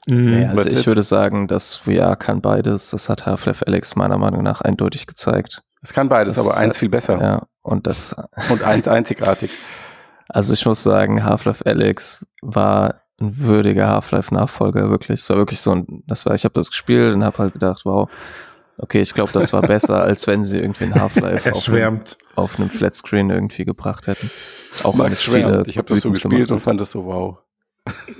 Mhm. Nee, also ich würde sagen, dass VR kann beides. Das hat Half-Life Alex meiner Meinung nach eindeutig gezeigt.
Es kann beides, das aber eins viel besser.
Ja, und das. *laughs*
Und eins einzigartig.
Also ich muss sagen, Half-Life Alex war ein würdiger Half-Life-Nachfolger, wirklich. Es war wirklich so ein, das war, ich habe das gespielt und habe halt gedacht, wow, okay, ich glaube, das war besser, als wenn sie irgendwie ein Half-Life *laughs* auf, einem, auf einem Flatscreen irgendwie gebracht hätten.
Auch Max schwärmt. Ich habe das so gespielt und fand das so wow.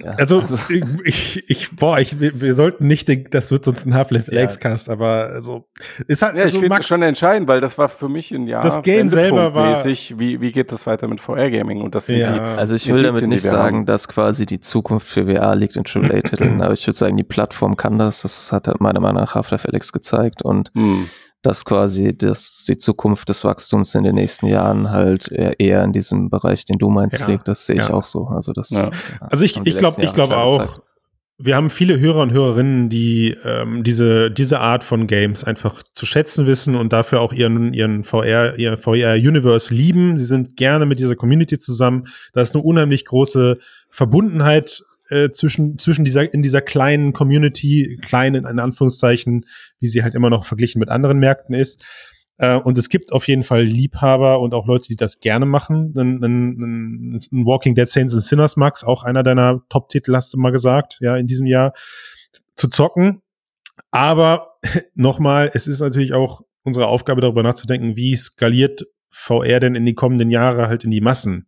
Ja, also, also, *laughs* ich, ich, boah, ich, wir, wir sollten nicht, denken, das wird sonst ein Half-Life ja. X-Cast, aber also,
ist halt, ja, also ich finde schon entscheidend, weil das war für mich ein Jahr.
Das Game selber war.
Wie, wie geht das weiter mit VR-Gaming? Und das
sind ja. die, also ich will damit nicht sagen, dass quasi die Zukunft für VR liegt in AAA-Titeln, *clears throat* aber ich würde sagen, die Plattform kann das. Das hat halt meiner Meinung nach Half-Life Alex gezeigt und hm dass quasi das, die Zukunft des Wachstums in den nächsten Jahren halt eher in diesem Bereich, den du meinst, ja, liegt. Das sehe ich ja. auch so. Also das. Ja.
Also ich, ich glaube, ich glaube auch. Wir haben viele Hörer und Hörerinnen, die ähm, diese diese Art von Games einfach zu schätzen wissen und dafür auch ihren ihren VR ihr VR Universe lieben. Sie sind gerne mit dieser Community zusammen. Da ist eine unheimlich große Verbundenheit äh, zwischen, zwischen dieser, in dieser kleinen Community, klein in Anführungszeichen, wie sie halt immer noch verglichen mit anderen Märkten ist. Äh, und es gibt auf jeden Fall Liebhaber und auch Leute, die das gerne machen. Ein, ein, ein Walking Dead Saints and Sinners, Max, auch einer deiner Top-Titel, hast du mal gesagt, ja, in diesem Jahr zu zocken. Aber *laughs* nochmal, es ist natürlich auch unsere Aufgabe, darüber nachzudenken, wie skaliert VR denn in die kommenden Jahre halt in die Massen.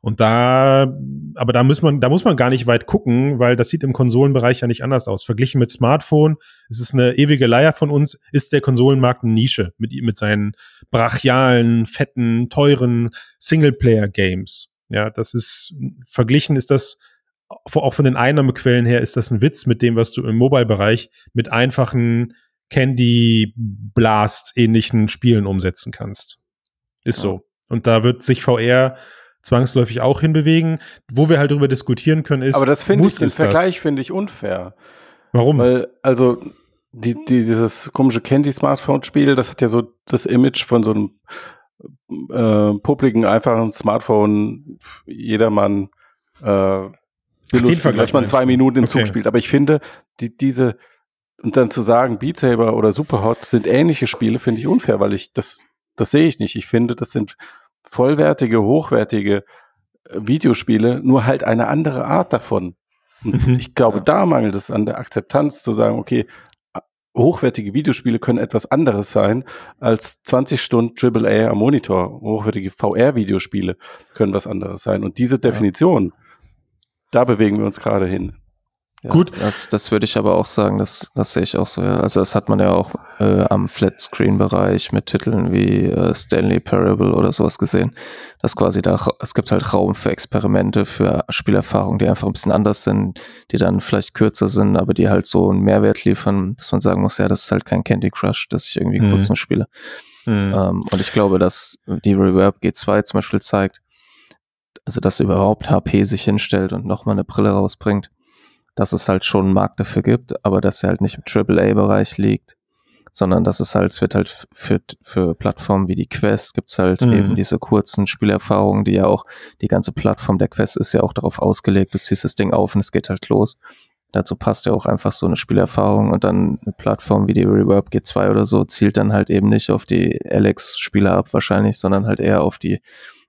Und da, aber da muss man, da muss man gar nicht weit gucken, weil das sieht im Konsolenbereich ja nicht anders aus. Verglichen mit Smartphone, es ist eine ewige Leier von uns, ist der Konsolenmarkt eine Nische mit, mit seinen brachialen, fetten, teuren Singleplayer-Games. Ja, das ist, verglichen ist das, auch von den Einnahmequellen her ist das ein Witz mit dem, was du im Mobile-Bereich mit einfachen Candy Blast ähnlichen Spielen umsetzen kannst. Ist ja. so. Und da wird sich VR zwangsläufig auch hinbewegen. Wo wir halt darüber diskutieren können, ist.
Aber das finde ich, den Vergleich finde ich unfair.
Warum?
Weil, also, die, die, dieses komische Candy-Smartphone-Spiel, das hat ja so das Image von so einem äh, publiken, einfachen Smartphone, jedermann äh, dass man zwei Minuten im okay. Zug spielt. Aber ich finde, die, diese, und dann zu sagen, Beat Saber oder Superhot sind ähnliche Spiele, finde ich unfair, weil ich das, das sehe ich nicht. Ich finde, das sind vollwertige, hochwertige äh, Videospiele, nur halt eine andere Art davon. Und mhm. ich glaube, ja. da mangelt es an der Akzeptanz zu sagen, okay, hochwertige Videospiele können etwas anderes sein als 20 Stunden AAA am Monitor. Hochwertige VR-Videospiele können was anderes sein. Und diese Definition, ja. da bewegen wir uns gerade hin.
Ja, Gut. Das, das würde ich aber auch sagen, das, das sehe ich auch so. Ja. Also das hat man ja auch äh, am Flat-Screen-Bereich mit Titeln wie äh, Stanley Parable oder sowas gesehen. Dass quasi da, es gibt halt Raum für Experimente, für Spielerfahrungen, die einfach ein bisschen anders sind, die dann vielleicht kürzer sind, aber die halt so einen Mehrwert liefern, dass man sagen muss, ja, das ist halt kein Candy Crush, dass ich irgendwie mhm. kurz nur spiele. Mhm. Ähm, und ich glaube, dass die Reverb G2 zum Beispiel zeigt, also dass überhaupt HP sich hinstellt und nochmal eine Brille rausbringt dass es halt schon einen Markt dafür gibt, aber dass er halt nicht im AAA-Bereich liegt, sondern dass es halt, es wird halt für, für Plattformen wie die Quest gibt's halt mhm. eben diese kurzen Spielerfahrungen, die ja auch, die ganze Plattform der Quest ist ja auch darauf ausgelegt, du ziehst das Ding auf und es geht halt los. Dazu passt ja auch einfach so eine Spielerfahrung und dann eine Plattform wie die Reverb G2 oder so zielt dann halt eben nicht auf die Alex-Spieler ab wahrscheinlich, sondern halt eher auf die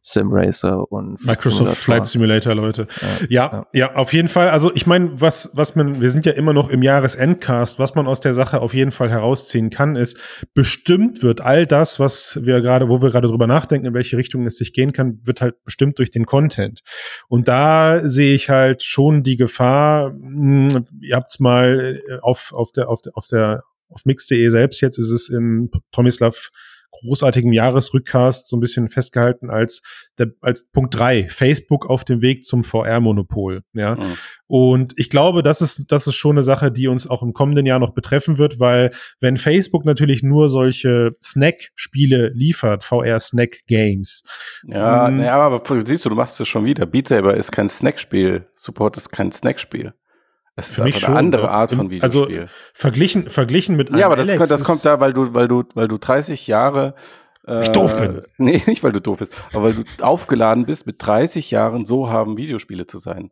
Simracer und
Flight Microsoft Simulator. Flight Simulator, Leute. Ja, ja, ja, auf jeden Fall. Also ich meine, was, was man, wir sind ja immer noch im Jahresendcast, was man aus der Sache auf jeden Fall herausziehen kann, ist, bestimmt wird all das, was wir gerade, wo wir gerade drüber nachdenken, in welche Richtung es sich gehen kann, wird halt bestimmt durch den Content. Und da sehe ich halt schon die Gefahr, mh, hm, ihr habt's mal äh, auf, auf der, auf der, auf der, auf mix.de selbst jetzt ist es im Tomislav großartigem Jahresrückcast so ein bisschen festgehalten als, der, als Punkt drei Facebook auf dem Weg zum VR-Monopol. Ja. Mhm. Und ich glaube, das ist, das ist schon eine Sache, die uns auch im kommenden Jahr noch betreffen wird, weil wenn Facebook natürlich nur solche Snack-Spiele liefert, VR-Snack-Games.
Ja, ähm, ja, aber siehst du, du machst es schon wieder. Beat Saber ist kein Snack-Spiel. Support ist kein Snack-Spiel.
Ist Für mich eine andere Art von Videospiel. Also verglichen, verglichen mit
Ja, aber das, Alex das kommt da, weil du, weil du, weil du 30 Jahre
äh, ich doof bin. *laughs*
Nee, nicht weil du doof bist, aber weil du aufgeladen bist, mit 30 Jahren so haben Videospiele zu sein.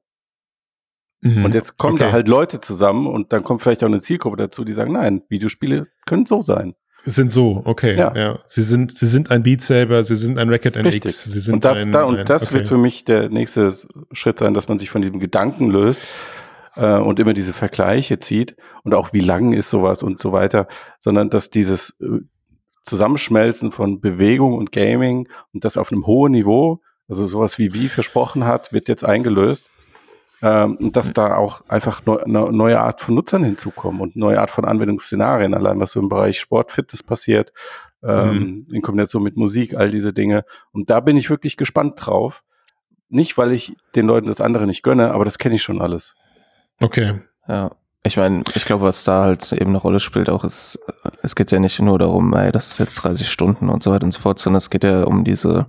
Mhm. Und jetzt kommen okay. da halt Leute zusammen und dann kommt vielleicht auch eine Zielgruppe dazu, die sagen, nein, Videospiele können so sein.
Sind so, okay. Ja. ja. Sie sind, sie sind ein Beat Saber, sie sind ein Racket NX. Sie sind
und das,
ein,
da, und das okay. wird für mich der nächste Schritt sein, dass man sich von diesem Gedanken löst äh, und immer diese Vergleiche zieht und auch wie lang ist sowas und so weiter, sondern dass dieses äh, Zusammenschmelzen von Bewegung und Gaming und das auf einem hohen Niveau, also sowas wie wie versprochen hat, wird jetzt eingelöst. Ähm, und dass da auch einfach neu, eine neue Art von Nutzern hinzukommen und neue Art von Anwendungsszenarien, allein was so im Bereich Sport, Fitness passiert, ähm, mhm. in Kombination mit Musik, all diese Dinge. Und da bin ich wirklich gespannt drauf. Nicht, weil ich den Leuten das andere nicht gönne, aber das kenne ich schon alles.
Okay.
Ja. Ich meine, ich glaube, was da halt eben eine Rolle spielt, auch ist, es geht ja nicht nur darum, ey, das ist jetzt 30 Stunden und so weiter und so fort, sondern es geht ja um diese,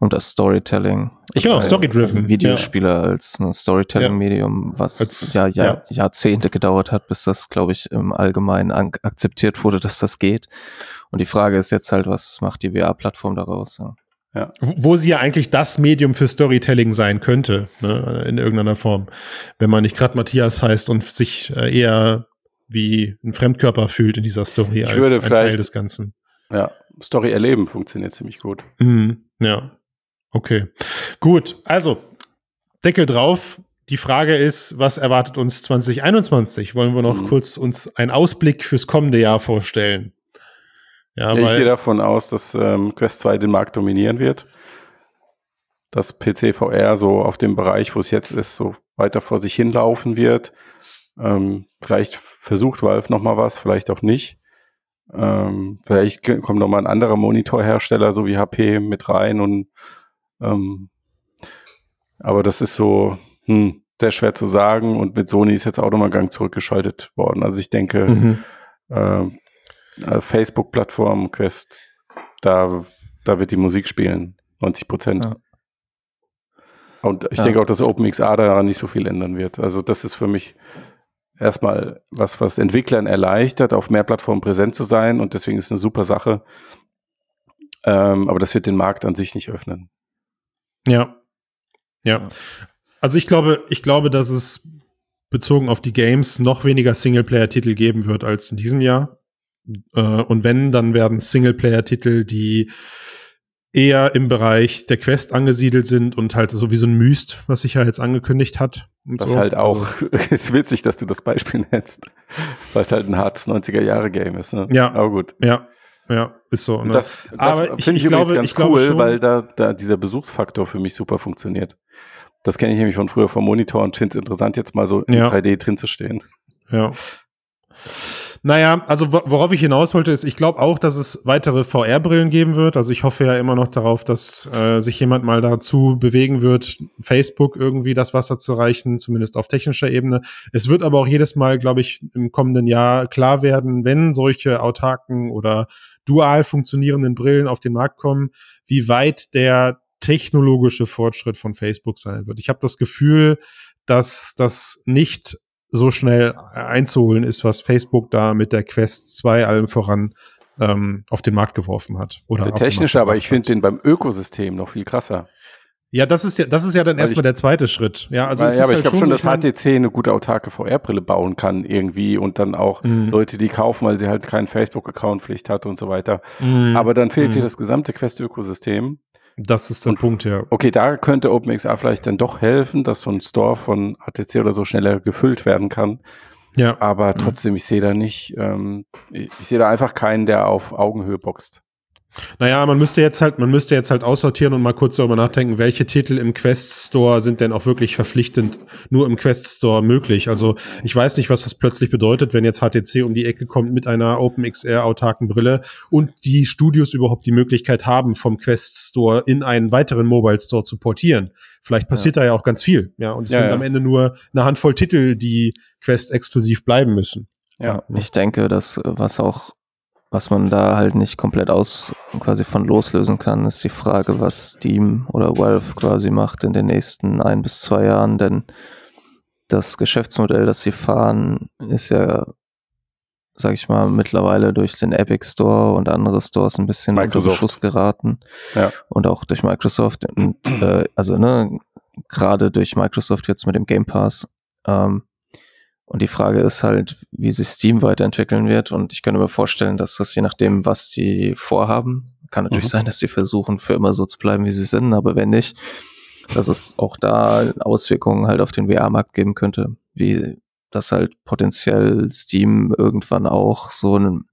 um das Storytelling.
Ich genau, Story-driven.
Also Videospieler ja. als ein Storytelling-Medium, was als, ja, ja, ja, Jahrzehnte gedauert hat, bis das, glaube ich, im Allgemeinen akzeptiert wurde, dass das geht. Und die Frage ist jetzt halt, was macht die VR-Plattform daraus? Ja.
Ja. Wo sie ja eigentlich das Medium für Storytelling sein könnte, ne, in irgendeiner Form. Wenn man nicht gerade Matthias heißt und sich äh, eher wie ein Fremdkörper fühlt in dieser Story
ich als ein Teil des Ganzen. Ja, Story erleben funktioniert ziemlich gut.
Mhm, ja. Okay. Gut, also Deckel drauf. Die Frage ist, was erwartet uns 2021? Wollen wir noch mhm. kurz uns einen Ausblick fürs kommende Jahr vorstellen?
Ja, ich gehe davon aus, dass ähm, Quest 2 den Markt dominieren wird. Dass PC VR so auf dem Bereich, wo es jetzt ist, so weiter vor sich hinlaufen wird. Ähm, vielleicht versucht Valve noch mal was, vielleicht auch nicht. Ähm, vielleicht kommt noch mal ein anderer Monitorhersteller, so wie HP, mit rein und ähm, aber das ist so hm, sehr schwer zu sagen und mit Sony ist jetzt auch nochmal Gang zurückgeschaltet worden. Also ich denke, mhm. äh, Facebook-Plattform, Quest, da, da wird die Musik spielen. 90 Prozent. Ja. Und ich ja. denke auch, dass OpenXR daran nicht so viel ändern wird. Also das ist für mich erstmal was, was Entwicklern erleichtert, auf mehr Plattformen präsent zu sein und deswegen ist es eine super Sache. Ähm, aber das wird den Markt an sich nicht öffnen.
Ja. Ja. Also ich glaube, ich glaube, dass es bezogen auf die Games noch weniger Singleplayer-Titel geben wird als in diesem Jahr. Äh, und wenn, dann werden Singleplayer-Titel, die eher im Bereich der Quest angesiedelt sind und halt so wie so ein Myst, was sich ja jetzt angekündigt hat.
Was
so.
halt auch, also, *laughs* ist witzig, dass du das Beispiel nennst, weil es halt ein hartes 90er-Jahre-Game ist. Ne?
Ja. Aber gut. Ja. Ja, ist so.
Ne? Das, das Aber ich, ich, ich glaube, ganz ich cool, glaube schon, weil da, da dieser Besuchsfaktor für mich super funktioniert. Das kenne ich nämlich von früher vom Monitor und finde es interessant, jetzt mal so in ja. 3D drin zu stehen.
Ja. Naja, also worauf ich hinaus wollte, ist, ich glaube auch, dass es weitere VR-Brillen geben wird. Also ich hoffe ja immer noch darauf, dass äh, sich jemand mal dazu bewegen wird, Facebook irgendwie das Wasser zu reichen, zumindest auf technischer Ebene. Es wird aber auch jedes Mal, glaube ich, im kommenden Jahr klar werden, wenn solche autarken oder dual funktionierenden Brillen auf den Markt kommen, wie weit der technologische Fortschritt von Facebook sein wird. Ich habe das Gefühl, dass das nicht so schnell einzuholen ist, was Facebook da mit der Quest 2 allem voran ähm, auf den Markt geworfen hat.
Oder der technische, aber ich finde den beim Ökosystem noch viel krasser.
Ja, das ist ja, das ist ja dann erstmal der zweite Schritt. Ja, also
ja,
aber
halt ich glaube schon, dass HTC eine gute autarke VR-Brille bauen kann irgendwie und dann auch mhm. Leute, die kaufen, weil sie halt keinen Facebook-Account-Pflicht hat und so weiter. Mhm. Aber dann fehlt mhm. dir das gesamte Quest-Ökosystem.
Das ist der und, Punkt, ja.
Okay, da könnte OpenXR vielleicht dann doch helfen, dass so ein Store von HTC oder so schneller gefüllt werden kann. Ja. Aber mhm. trotzdem, ich sehe da nicht, ähm, ich, ich sehe da einfach keinen, der auf Augenhöhe boxt.
Naja, man müsste jetzt halt, man müsste jetzt halt aussortieren und mal kurz darüber nachdenken, welche Titel im Quest Store sind denn auch wirklich verpflichtend nur im Quest Store möglich. Also ich weiß nicht, was das plötzlich bedeutet, wenn jetzt HTC um die Ecke kommt mit einer OpenXR autarken Brille und die Studios überhaupt die Möglichkeit haben, vom Quest Store in einen weiteren Mobile Store zu portieren. Vielleicht passiert ja. da ja auch ganz viel. Ja, und es ja, sind ja. am Ende nur eine Handvoll Titel, die Quest exklusiv bleiben müssen.
Ja, ich denke, dass was auch was man da halt nicht komplett aus quasi von loslösen kann, ist die Frage, was Steam oder Valve quasi macht in den nächsten ein bis zwei Jahren, denn das Geschäftsmodell, das sie fahren, ist ja, sag ich mal, mittlerweile durch den Epic Store und andere Stores ein bisschen Microsoft. unter Beschuss geraten. Ja. Und auch durch Microsoft. Und, äh, also, ne, gerade durch Microsoft jetzt mit dem Game Pass. Ähm, und die Frage ist halt, wie sich Steam weiterentwickeln wird. Und ich könnte mir vorstellen, dass das je nachdem, was die vorhaben, kann natürlich mhm. sein, dass sie versuchen, für immer so zu bleiben, wie sie sind. Aber wenn nicht, dass es auch da Auswirkungen halt auf den VR-Markt geben könnte, wie das halt potenziell Steam irgendwann auch so ein,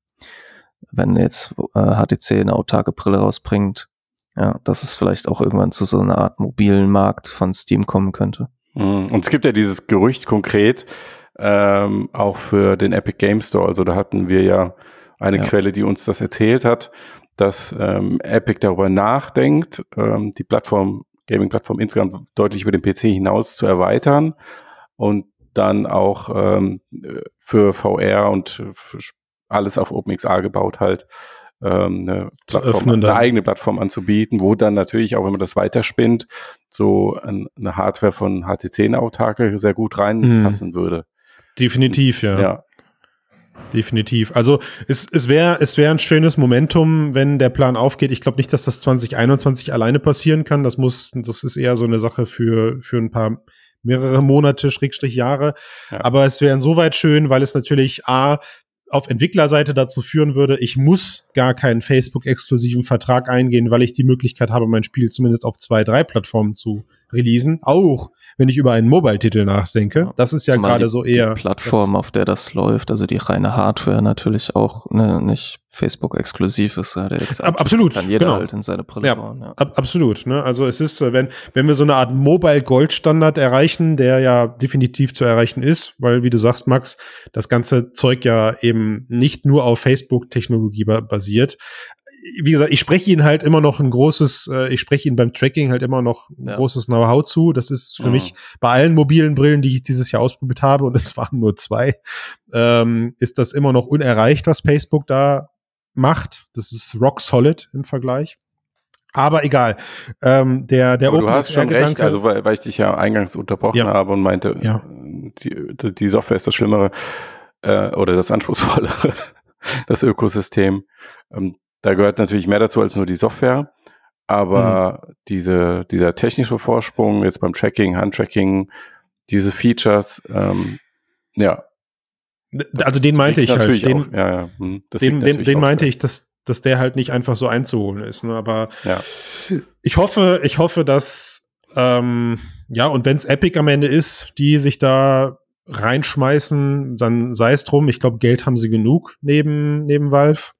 wenn jetzt äh, HTC eine autarke Brille rausbringt, ja, dass es vielleicht auch irgendwann zu so einer Art mobilen Markt von Steam kommen könnte.
Mhm. Und es gibt ja dieses Gerücht konkret, ähm, auch für den Epic Game Store. Also da hatten wir ja eine ja. Quelle, die uns das erzählt hat, dass ähm, Epic darüber nachdenkt, ähm, die Plattform, Gaming-Plattform insgesamt deutlich über den PC hinaus zu erweitern und dann auch ähm, für VR und für alles auf OpenXR gebaut halt ähm, eine, Plattform, eine eigene Plattform anzubieten, wo dann natürlich auch, wenn man das weiterspinnt, so ein, eine Hardware von HTC in Autarke sehr gut reinpassen mhm. würde.
Definitiv, ja. ja. Definitiv. Also es, es wäre es wäre ein schönes Momentum, wenn der Plan aufgeht. Ich glaube nicht, dass das 2021 alleine passieren kann. Das muss, das ist eher so eine Sache für, für ein paar mehrere Monate, Schrägstrich Jahre. Ja. Aber es wäre insoweit schön, weil es natürlich A, auf Entwicklerseite dazu führen würde, ich muss gar keinen Facebook-exklusiven Vertrag eingehen, weil ich die Möglichkeit habe, mein Spiel zumindest auf zwei, drei Plattformen zu releasen. Auch wenn ich über einen Mobile-Titel nachdenke. Das ist ja gerade so eher.
Die Plattform, auf der das läuft, also die reine Hardware natürlich auch ne, nicht Facebook-exklusiv ist. Ja,
der Ab, absolut.
Kann jeder genau. halt in seine Brille
ja, bauen. Ja. Ab, absolut. Ne? Also es ist, äh, wenn, wenn wir so eine Art Mobile-Gold-Standard erreichen, der ja definitiv zu erreichen ist, weil, wie du sagst, Max, das ganze Zeug ja eben nicht nur auf Facebook-Technologie basiert, wie gesagt, ich spreche ihnen halt immer noch ein großes, äh, ich spreche ihnen beim Tracking halt immer noch ein ja. großes Know-how zu. Das ist für mhm. mich bei allen mobilen Brillen, die ich dieses Jahr ausprobiert habe, und es *laughs* waren nur zwei, ähm, ist das immer noch unerreicht, was Facebook da macht. Das ist rock solid im Vergleich. Aber egal. Ähm, der der
du hast schon recht, also weil, weil ich dich ja eingangs unterbrochen ja. habe und meinte, ja. die, die Software ist das Schlimmere äh, oder das Anspruchsvollere, *laughs* das Ökosystem. Ähm, da gehört natürlich mehr dazu als nur die Software. Aber mhm. diese, dieser technische Vorsprung jetzt beim Tracking, Handtracking, diese Features, ähm, ja.
Also den meinte ich halt. Den,
ja, ja.
Hm, den, den, den meinte ich, dass, dass der halt nicht einfach so einzuholen ist. Ne? Aber ja. ich hoffe, ich hoffe, dass ähm, ja, und wenn es Epic am Ende ist, die sich da reinschmeißen, dann sei es drum. Ich glaube, Geld haben sie genug neben, neben Valve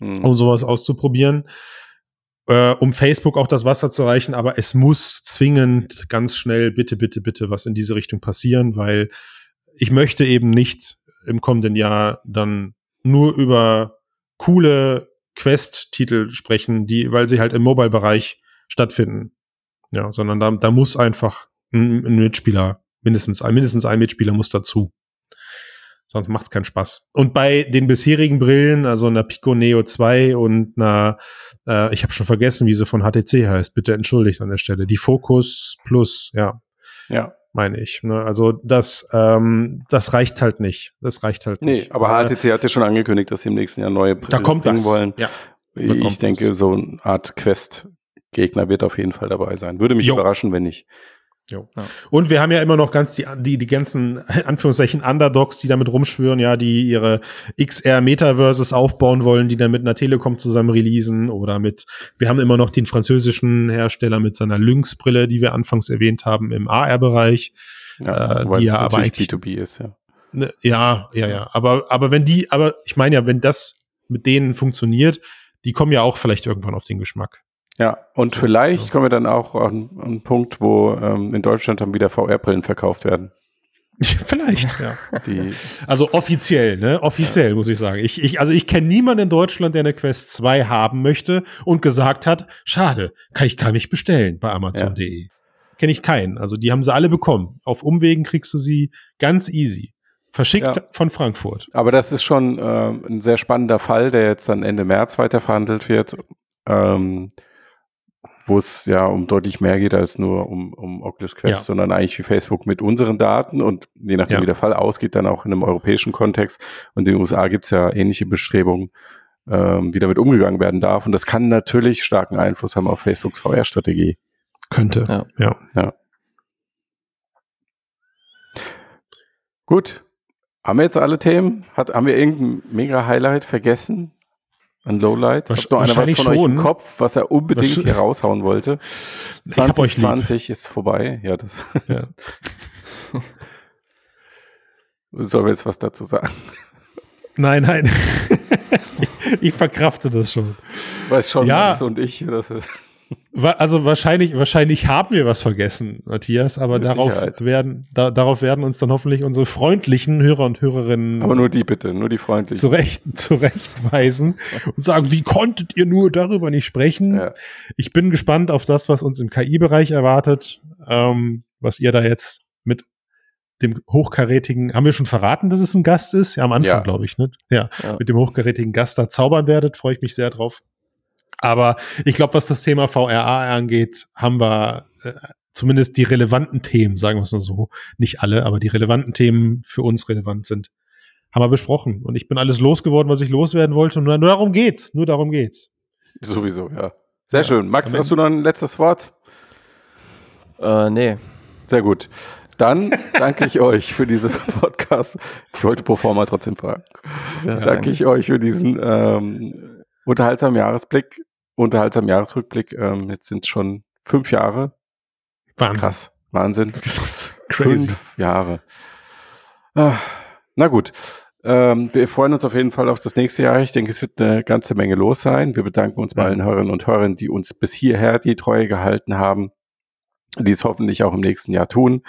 mhm. um sowas auszuprobieren, äh, um Facebook auch das Wasser zu reichen. Aber es muss zwingend ganz schnell bitte, bitte, bitte was in diese Richtung passieren, weil ich möchte eben nicht im kommenden Jahr dann nur über coole Quest-Titel sprechen, die, weil sie halt im Mobile-Bereich stattfinden. Ja, sondern da, da muss einfach ein, ein Mitspieler, mindestens ein, mindestens ein Mitspieler muss dazu. Sonst macht es keinen Spaß. Und bei den bisherigen Brillen, also einer Pico Neo 2 und einer, äh, ich habe schon vergessen, wie sie von HTC heißt, bitte entschuldigt an der Stelle, die Focus Plus, ja. Ja. Meine ich. Ne? Also das, ähm, das reicht halt nicht. Das reicht halt nee, nicht.
Nee, aber HTC hat ja schon angekündigt, dass sie im nächsten Jahr neue
Brillen da kommt bringen das. wollen.
Ja. Ich denke, das. so eine Art Quest-Gegner wird auf jeden Fall dabei sein. Würde mich jo. überraschen, wenn nicht.
Jo. Ja. Und wir haben ja immer noch ganz die, die, die ganzen, *laughs* Anführungszeichen, Underdogs, die damit rumschwören, ja, die ihre XR Metaverses aufbauen wollen, die dann mit einer Telekom zusammen releasen oder mit, wir haben immer noch den französischen Hersteller mit seiner Lynx-Brille, die wir anfangs erwähnt haben, im AR-Bereich, ja, äh, die ja aber eigentlich
B2B ist, ja.
Ne, ja, ja, ja. Aber, aber wenn die, aber ich meine ja, wenn das mit denen funktioniert, die kommen ja auch vielleicht irgendwann auf den Geschmack.
Ja, und so, vielleicht ja. kommen wir dann auch an, an einen Punkt, wo ähm, in Deutschland dann wieder VR-Brillen verkauft werden. *laughs*
Vielleicht, ja. Die also offiziell, ne? Offiziell muss ich sagen. Ich, ich, also ich kenne niemanden in Deutschland, der eine Quest 2 haben möchte und gesagt hat, schade, kann ich gar nicht bestellen bei Amazon.de. Ja. Kenne ich keinen. Also die haben sie alle bekommen. Auf Umwegen kriegst du sie ganz easy. Verschickt ja. von Frankfurt.
Aber das ist schon äh, ein sehr spannender Fall, der jetzt dann Ende März weiterverhandelt wird. Ähm, wo es ja um deutlich mehr geht als nur um, um Oculus Quest, ja. sondern eigentlich wie Facebook mit unseren Daten und je nachdem, ja. wie der Fall ausgeht, dann auch in einem europäischen Kontext. Und in den USA gibt es ja ähnliche Bestrebungen, ähm, wie damit umgegangen werden darf. Und das kann natürlich starken Einfluss haben auf Facebooks VR-Strategie.
Könnte, ja. ja. ja.
Gut. Haben wir jetzt alle Themen? Hat, haben wir irgendein Mega-Highlight vergessen? Ein Lowlight?
Was von schon. euch im
Kopf, was er unbedingt hier raushauen wollte? 2020 ist vorbei. Ja, das. Ja. *laughs* Sollen wir jetzt was dazu sagen?
Nein, nein. ich, *laughs* ich verkrafte das schon.
Weiß schon, ja. und ich. Das ist
also wahrscheinlich, wahrscheinlich haben wir was vergessen, Matthias, aber darauf werden, da, darauf werden uns dann hoffentlich unsere freundlichen Hörer und Hörerinnen.
Aber nur die bitte, nur die freundlichen.
Zurecht, zurechtweisen und sagen, wie konntet ihr nur darüber nicht sprechen? Ja. Ich bin gespannt auf das, was uns im KI-Bereich erwartet, ähm, was ihr da jetzt mit dem hochkarätigen, haben wir schon verraten, dass es ein Gast ist? Ja, am Anfang, ja. glaube ich, ne? Ja, ja, mit dem hochkarätigen Gast da zaubern werdet, freue ich mich sehr drauf. Aber ich glaube, was das Thema VRA angeht, haben wir äh, zumindest die relevanten Themen, sagen wir es mal so, nicht alle, aber die relevanten Themen für uns relevant sind, haben wir besprochen. Und ich bin alles losgeworden, was ich loswerden wollte. Und nur, nur darum geht's. Nur darum geht's.
Sowieso, ja. Sehr ja. schön. Max, hast du noch ein letztes Wort?
Äh, nee.
Sehr gut. Dann danke ich euch für diese *laughs* Podcast. Ich wollte pro forma trotzdem fragen. Ja, danke, danke ich euch für diesen ähm, unterhaltsamen Jahresblick unterhaltsamen Jahresrückblick. Ähm, jetzt sind schon fünf Jahre.
Wahnsinn. Krass.
Wahnsinn. *laughs* crazy. Fünf Jahre. Ah, na gut. Ähm, wir freuen uns auf jeden Fall auf das nächste Jahr. Ich denke, es wird eine ganze Menge los sein. Wir bedanken uns bei allen Hörerinnen und Hörern, die uns bis hierher die Treue gehalten haben, die es hoffentlich auch im nächsten Jahr tun.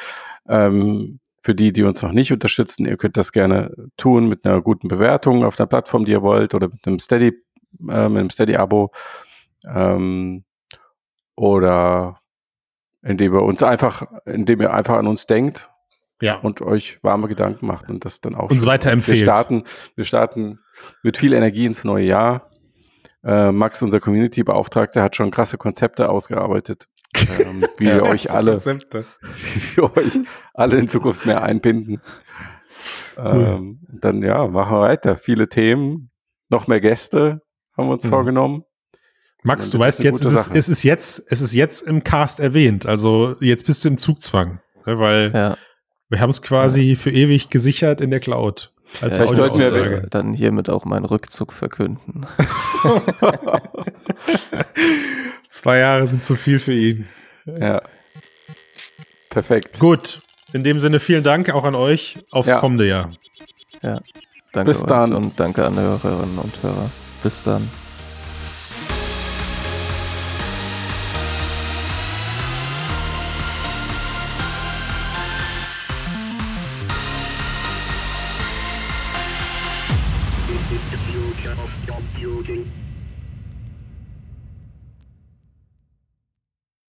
Ähm, für die, die uns noch nicht unterstützen, ihr könnt das gerne tun mit einer guten Bewertung auf der Plattform, die ihr wollt, oder mit einem Steady, äh, mit einem Steady-Abo. Ähm, oder indem ihr uns einfach, indem ihr einfach an uns denkt
ja.
und euch warme Gedanken macht und das dann auch
uns weiterempfehlt.
Wir starten, wir starten mit viel Energie ins neue Jahr. Äh, Max, unser Community-Beauftragter, hat schon krasse Konzepte ausgearbeitet, ähm, *laughs* wie wir euch alle, Konzepte. *laughs* wie wir euch alle in Zukunft mehr einbinden. Cool. Ähm, dann ja, machen wir weiter. Viele Themen, noch mehr Gäste haben wir uns mhm. vorgenommen.
Max, du weißt jetzt, es ist, es ist jetzt, es ist jetzt im Cast erwähnt. Also jetzt bist du im Zugzwang, ne, weil ja. wir haben es quasi ja. für ewig gesichert in der Cloud.
Als ja, ich sollte dann hiermit auch meinen Rückzug verkünden. *laughs* *laughs*
Zwei Jahre sind zu viel für ihn.
Ja. Perfekt.
Gut. In dem Sinne vielen Dank auch an euch aufs ja. kommende Jahr.
Ja. Danke Bis dann. und danke an die Hörerinnen und Hörer. Bis dann.